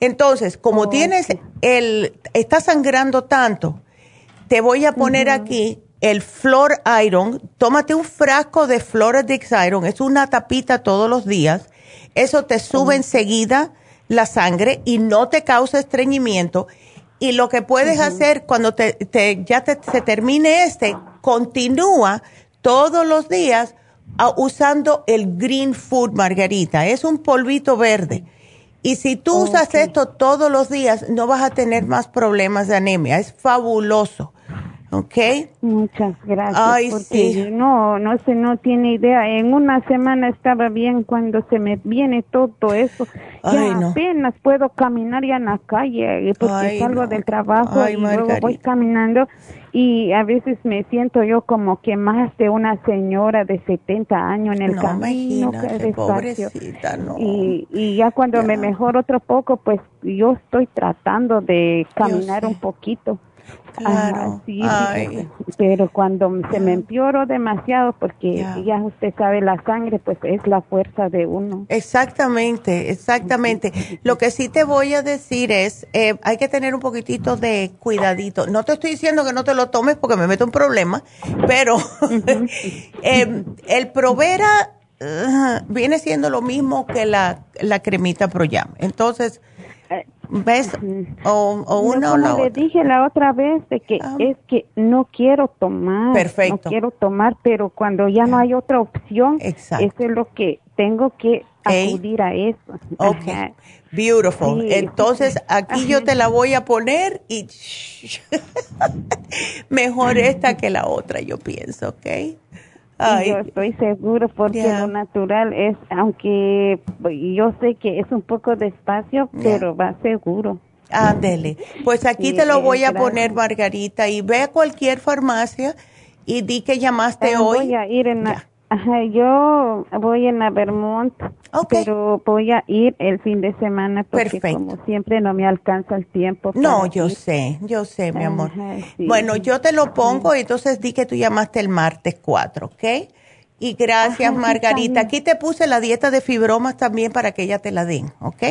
Entonces, como tienes el, está sangrando tanto, te voy a poner aquí el Flor Iron. Tómate un frasco de Floradix Iron, es una tapita todos los días. Eso te sube enseguida la sangre y no te causa estreñimiento. Y lo que puedes hacer cuando te, ya se termine este, continúa todos los días usando el Green Food Margarita. Es un polvito verde. Y si tú usas esto todos los días, no vas a tener más problemas de anemia. Es fabuloso. ¿Ok? Muchas gracias. Ay, sí. No, no se no tiene idea. En una semana estaba bien cuando se me viene todo eso. Ay, ya apenas puedo caminar ya en la calle porque salgo del trabajo y luego voy caminando y a veces me siento yo como que más de una señora de 70 años en el camino. Pobrecita, no. Y, y ya cuando me mejoro otro poco, pues yo estoy tratando de caminar un poquito. Claro. sí, pero cuando se me empeoró demasiado, porque ya usted sabe, la sangre pues es la fuerza de uno. Exactamente, exactamente. Lo que sí te voy a decir es, eh, hay que tener un poquitito de cuidadito. No te estoy diciendo que no te lo tomes porque me meto un problema, pero eh, el Provera viene siendo lo mismo que la, la cremita Proyam. Entonces, ¿Ves? O, o uno o le dije la otra vez de que ah. es que no quiero tomar. Perfecto. No quiero tomar, pero cuando ya no hay otra opción, eso es lo que tengo que acudir a eso. Ok. Beautiful. Entonces, aquí yo te la voy a poner y mejor esta que la otra, yo pienso, ¿ok? Yo estoy seguro porque lo natural es, aunque yo sé que es un poco despacio, pero va seguro. Ándele. Pues aquí te lo voy a poner, Margarita, y ve a cualquier farmacia y di que llamaste hoy. Voy a ir en la, Ajá, yo voy en la Vermont, pero voy a ir el fin de semana porque como siempre no me alcanza el tiempo. No, yo sé, yo sé, mi amor. Bueno, yo te lo pongo y entonces di que tú llamaste el martes 4, ¿ok? Y gracias, Margarita. Aquí te puse la dieta de fibromas también para que ella te la den, ¿ok?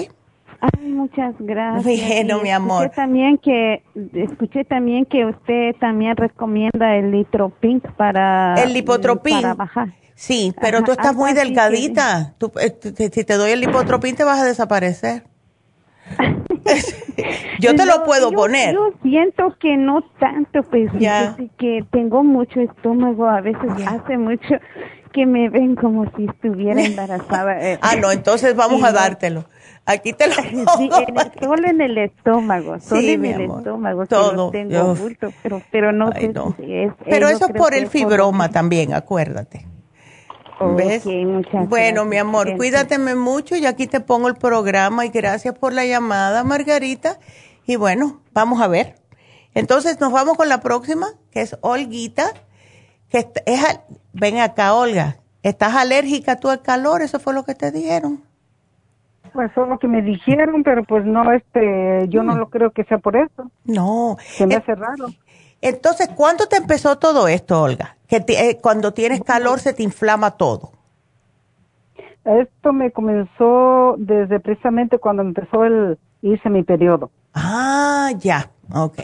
Ay, muchas gracias. Bueno, mi amor. Escuché también que escuché también que usted también recomienda el litropink para el para bajar. Sí, pero tú estás muy delgadita. Tú, eh, si te doy el lipotropín te vas a desaparecer. yo te lo puedo poner. Yo siento que no tanto, pues que tengo mucho estómago, a veces hace mucho que me ven como si estuviera embarazada. Eh. ah, no, entonces vamos a dártelo. Aquí te lo Sí, en el, solo en el estómago, solo en el estómago. Todo. tengo pero, pero no sé Si es, Pero eso es por el fibroma también, acuérdate. ¿Ves? bueno, mi amor, cuídateme mucho y aquí te pongo el programa y gracias por la llamada, Margarita. Y bueno, vamos a ver. Entonces nos vamos con la próxima, que es Olguita, que es, ven acá, Olga, ¿estás alérgica tú al calor? Eso fue lo que te dijeron. Pues fue lo que me dijeron, pero pues no, este, yo no mm. lo creo que sea por eso. No. Se me eh, hace raro. Entonces, ¿cuándo te empezó todo esto, Olga? Que eh, cuando tienes calor se te inflama todo. Esto me comenzó desde precisamente cuando empezó el irse mi periodo. Ah, ya, ok.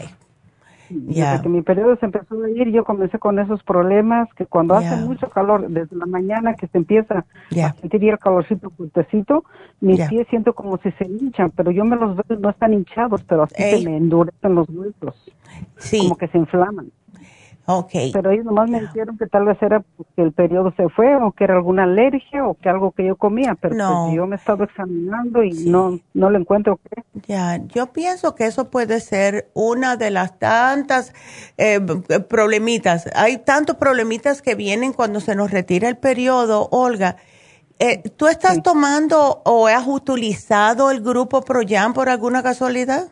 Desde que mi periodo se empezó a ir, yo comencé con esos problemas que cuando hace mucho calor, desde la mañana que se empieza a sentir el calorcito fuertecito, mis pies siento como si se hinchan, pero yo me los veo, no están hinchados, pero así se me endurecen los huesos. Sí. Como que se inflaman. Okay. Pero ellos nomás me dijeron que tal vez era porque el periodo se fue o que era alguna alergia o que algo que yo comía, pero pues yo me he estado examinando y no no le encuentro qué. Ya, yo pienso que eso puede ser una de las tantas eh, problemitas. Hay tantos problemitas que vienen cuando se nos retira el periodo, Olga. Eh, ¿Tú estás tomando o has utilizado el grupo Proyan por alguna casualidad?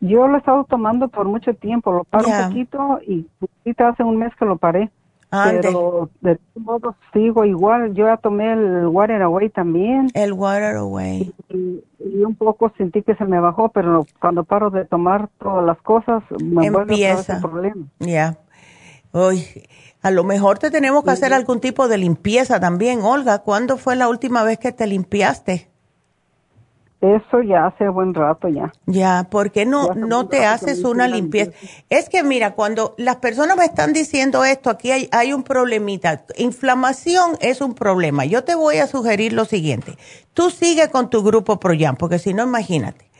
Yo lo he estado tomando por mucho tiempo, lo paro un poquito y ahorita hace un mes que lo paré. Pero de todos modos sigo igual. Yo ya tomé el Water Away también. El Water Away. Y, un poco sentí que se me bajó, pero cuando paro de tomar todas las cosas, me Empieza. vuelve problema. Ya. Uy, a lo mejor te tenemos que hacer algún tipo de limpieza también, Olga. ¿Cuándo fue la última vez que te limpiaste? Eso ya hace buen rato ya. Ya, ¿por qué no, no te haces una limpieza? Es que mira, cuando las personas me están diciendo esto, aquí hay, hay un problemita. Inflamación es un problema. Yo te voy a sugerir lo siguiente. Tú sigue con tu grupo Proyam, porque si no, imagínate.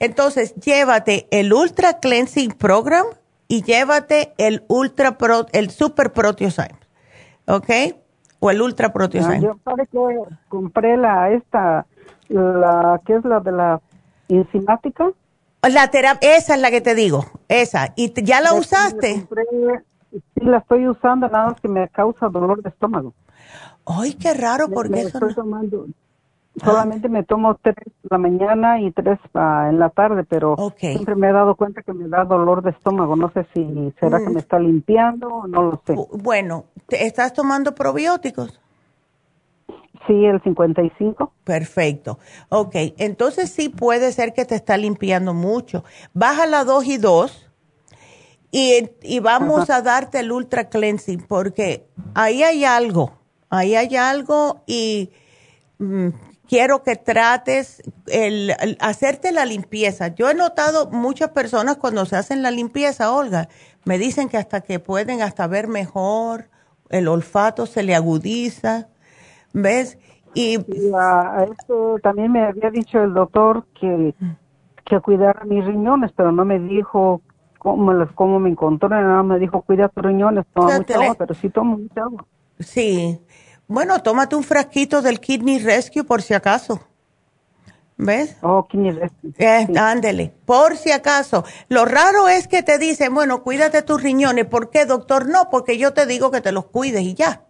Entonces, llévate el Ultra Cleansing Program y llévate el Ultra Pro, el Super Proteosyme. ¿Ok? O el Ultra Proteosyme. Yo sabes que compré la, esta, la, ¿qué es la de la enzimática? La terapia, esa es la que te digo, esa. ¿Y ya la usaste? sí, la estoy usando, nada más que me causa dolor de estómago. Ay, qué raro, porque eso estoy tomando, Solamente me tomo tres la mañana y tres en la tarde, pero siempre me he dado cuenta que me da dolor de estómago. No sé si será que mm. me está limpiando o no lo sé. Bueno, ¿estás tomando probióticos? Sí, el 55. Perfecto. Ok, entonces sí puede ser que te está limpiando mucho. Baja la 2 y 2 y, y vamos a darte el Ultra Cleansing porque ahí hay algo, ahí hay algo y mm, quiero que trates el, hacerte la limpieza. Yo he notado muchas personas cuando se hacen la limpieza, Olga, me dicen que hasta que pueden hasta ver mejor, el olfato se le agudiza, ¿ves? Y esto también me había dicho el doctor que, que cuidara mis riñones, pero no me dijo cómo, cómo me encontró, nada me dijo cuida tus riñones, toma mucha agua, pero sí tomo mucha agua. Sí, bueno, tómate un frasquito del Kidney Rescue por si acaso. ¿Ves? Oh, Kidney Rescue. Eh, Ándele, por si acaso. Lo raro es que te dicen, bueno, cuídate tus riñones. ¿Por qué, doctor? No, porque yo te digo que te los cuides y ya.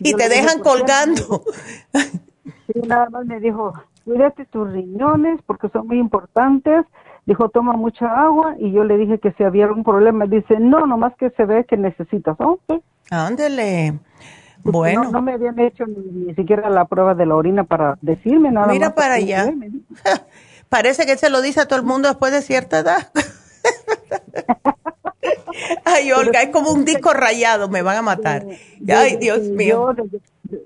Y te dejan colgando. sí, nada más me dijo, cuídate tus riñones porque son muy importantes. Dijo, toma mucha agua. Y yo le dije que si había algún problema. Dice, no, nomás que se ve que necesitas. Okay. Ándele. Bueno. No, me habían hecho ni, siquiera la prueba de la orina para decirme nada Mira para allá. Parece que se lo dice a todo el mundo después de cierta edad. Ay, Olga, es como un disco rayado, me van a matar. Ay, Dios mío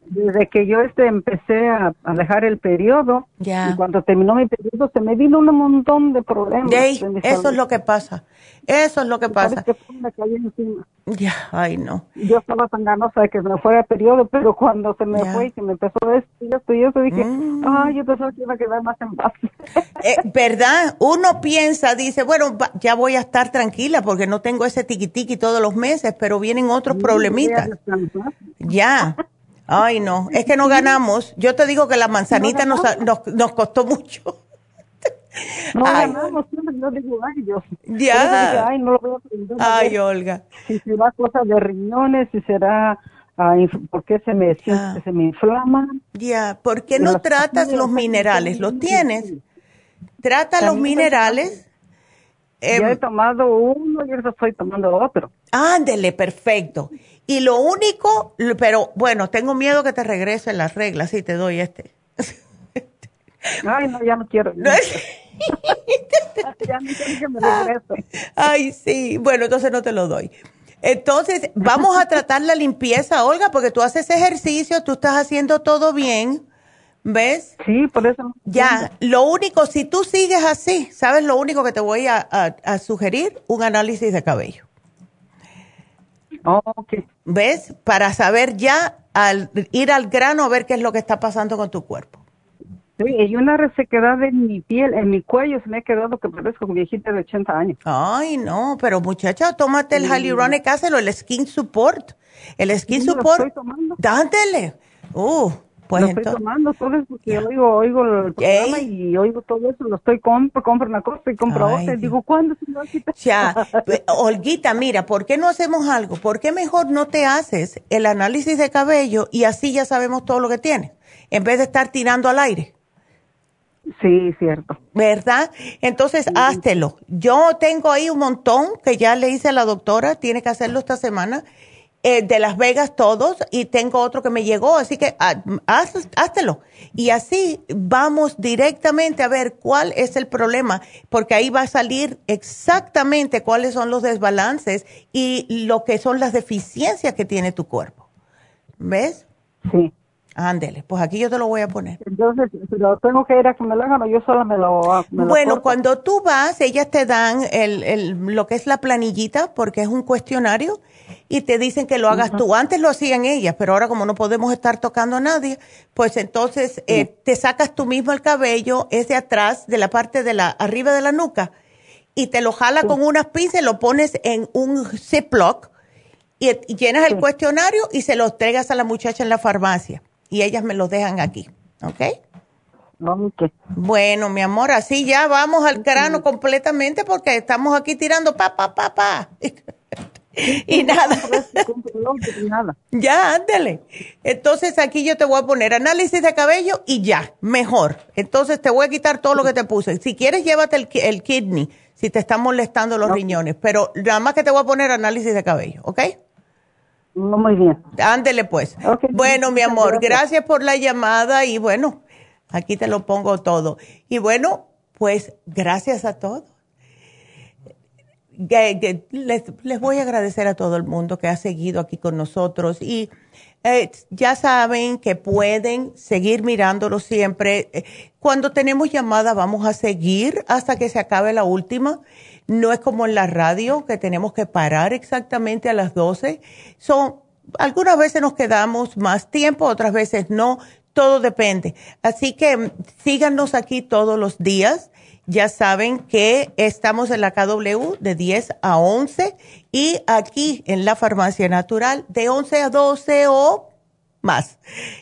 desde que yo este empecé a, dejar el periodo y cuando terminó mi periodo se me vino un montón de problemas. eso es lo que pasa. Eso es lo que pasa. Ya, ay no. Yo estaba tan ganosa de que me fuera el periodo, pero cuando se me fue y que me empezó esto y esto y eso, dije, mm. ay, yo pensaba que iba a quedar más en paz. Eh, ¿Verdad? Uno piensa, dice, bueno, ya voy a estar tranquila porque no tengo ese tiquitiqui todos los meses, pero vienen otros problemitas. Ya. Ay, no, es que no ganamos. Yo te digo que la manzanita nos, nos, nos, costó mucho. No ay. ganamos, no digo, ay, Dios. Ya. ay, no lo voy a Ay, Olga. Si será cosa de riñones, si será ¿por qué se me, se me inflama? Ya, ¿por qué no tratas los minerales? ¿Los tienes? Trata los minerales. ya he em, tomado uno y ahora estoy tomando otro. Ándele, perfecto. Y lo único, pero bueno, tengo miedo que te regresen las reglas si te doy este. Ay, no, ya no quiero. ya no quiero que me regrese. Ay, sí. Bueno, entonces no te lo doy. Entonces, vamos a tratar la limpieza, Olga, porque tú haces ejercicio, tú estás haciendo todo bien, ¿ves? Sí, por eso. Ya, lo único, si tú sigues así, ¿sabes lo único que te voy a, a sugerir? Un análisis de cabello. Okay. ¿Ves? Para saber ya, al ir al grano, a ver qué es lo que está pasando con tu cuerpo. Sí, y una resequedad en mi piel, en mi cuello, se me ha quedado que parezco viejita de 80 años. Ay, no, pero muchacha, tómate el hyaluronic acid o el skin support. El skin support, dándele. Uh, pues lo estoy tomando todo porque oigo, oigo el programa y oigo todo eso, lo estoy compro, compro una cosa y compro otra. Y digo, ¿cuándo se me va a quitar? Ya, Olguita, mira, ¿por qué no hacemos algo? ¿Por qué mejor no te haces el análisis de cabello y así ya sabemos todo lo que tienes? En vez de estar tirando al aire. Sí, cierto. ¿Verdad? Entonces, háztelo. Yo tengo ahí un montón que ya le hice a la doctora, tiene que hacerlo esta semana eh, de Las Vegas todos y tengo otro que me llegó, así que ah, haz, háztelo. Y así vamos directamente a ver cuál es el problema, porque ahí va a salir exactamente cuáles son los desbalances y lo que son las deficiencias que tiene tu cuerpo. ¿Ves? Sí. Ándele, pues aquí yo te lo voy a poner. Entonces, lo tengo que ir a que me lo hagan o yo sola me lo Bueno, cuando tú vas, ellas te dan el, el, lo que es la planillita, porque es un cuestionario, y te dicen que lo hagas tú. Antes lo hacían ellas, pero ahora como no podemos estar tocando a nadie, pues entonces eh, te sacas tú mismo el cabello, es de atrás, de la parte de la, arriba de la nuca, y te lo jala con unas pinzas, lo pones en un Ziploc, y, y llenas el cuestionario y se lo entregas a la muchacha en la farmacia y ellas me los dejan aquí, ¿ok? Bueno, mi amor, así ya vamos al grano completamente porque estamos aquí tirando pa, pa, pa, pa. y nada. ya, ándale. Entonces aquí yo te voy a poner análisis de cabello y ya, mejor. Entonces te voy a quitar todo lo que te puse. Si quieres, llévate el, el kidney, si te están molestando los riñones, pero nada más que te voy a poner análisis de cabello, ¿ok? Muy bien. Ándele pues. bueno, mi amor, gracias. por la llamada y bueno, aquí te lo pongo todo. Y bueno, pues gracias a todos. les, les, voy a agradecer a todo el mundo que ha seguido aquí con nosotros y eh, ya saben que pueden seguir mirándolo siempre. Cuando tenemos llamada vamos a seguir hasta que se acabe la última no es como en la radio, que tenemos que parar exactamente a las 12. Son, algunas veces nos quedamos más tiempo, otras veces no. Todo depende. Así que mm, síganos aquí todos los días. Ya saben que estamos en la KW de 10 a 11 y aquí en la Farmacia Natural de 11 a 12 o más.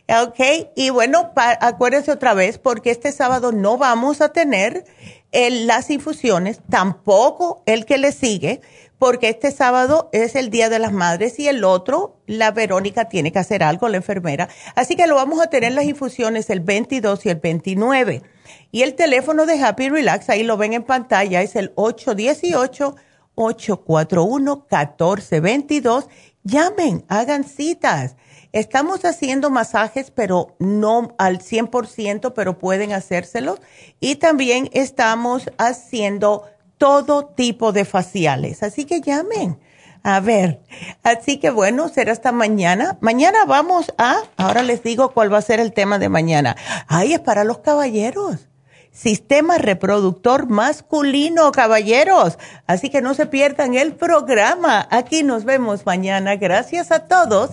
¿Ok? Y bueno, acuérdense otra vez porque este sábado no vamos a tener las infusiones, tampoco el que le sigue, porque este sábado es el Día de las Madres y el otro, la Verónica tiene que hacer algo, la enfermera. Así que lo vamos a tener las infusiones el 22 y el 29. Y el teléfono de Happy Relax, ahí lo ven en pantalla, es el 818-841-1422. Llamen, hagan citas. Estamos haciendo masajes, pero no al 100%, pero pueden hacérselo. Y también estamos haciendo todo tipo de faciales. Así que llamen. A ver, así que bueno, será hasta mañana. Mañana vamos a, ahora les digo cuál va a ser el tema de mañana. Ay, es para los caballeros. Sistema reproductor masculino, caballeros. Así que no se pierdan el programa. Aquí nos vemos mañana. Gracias a todos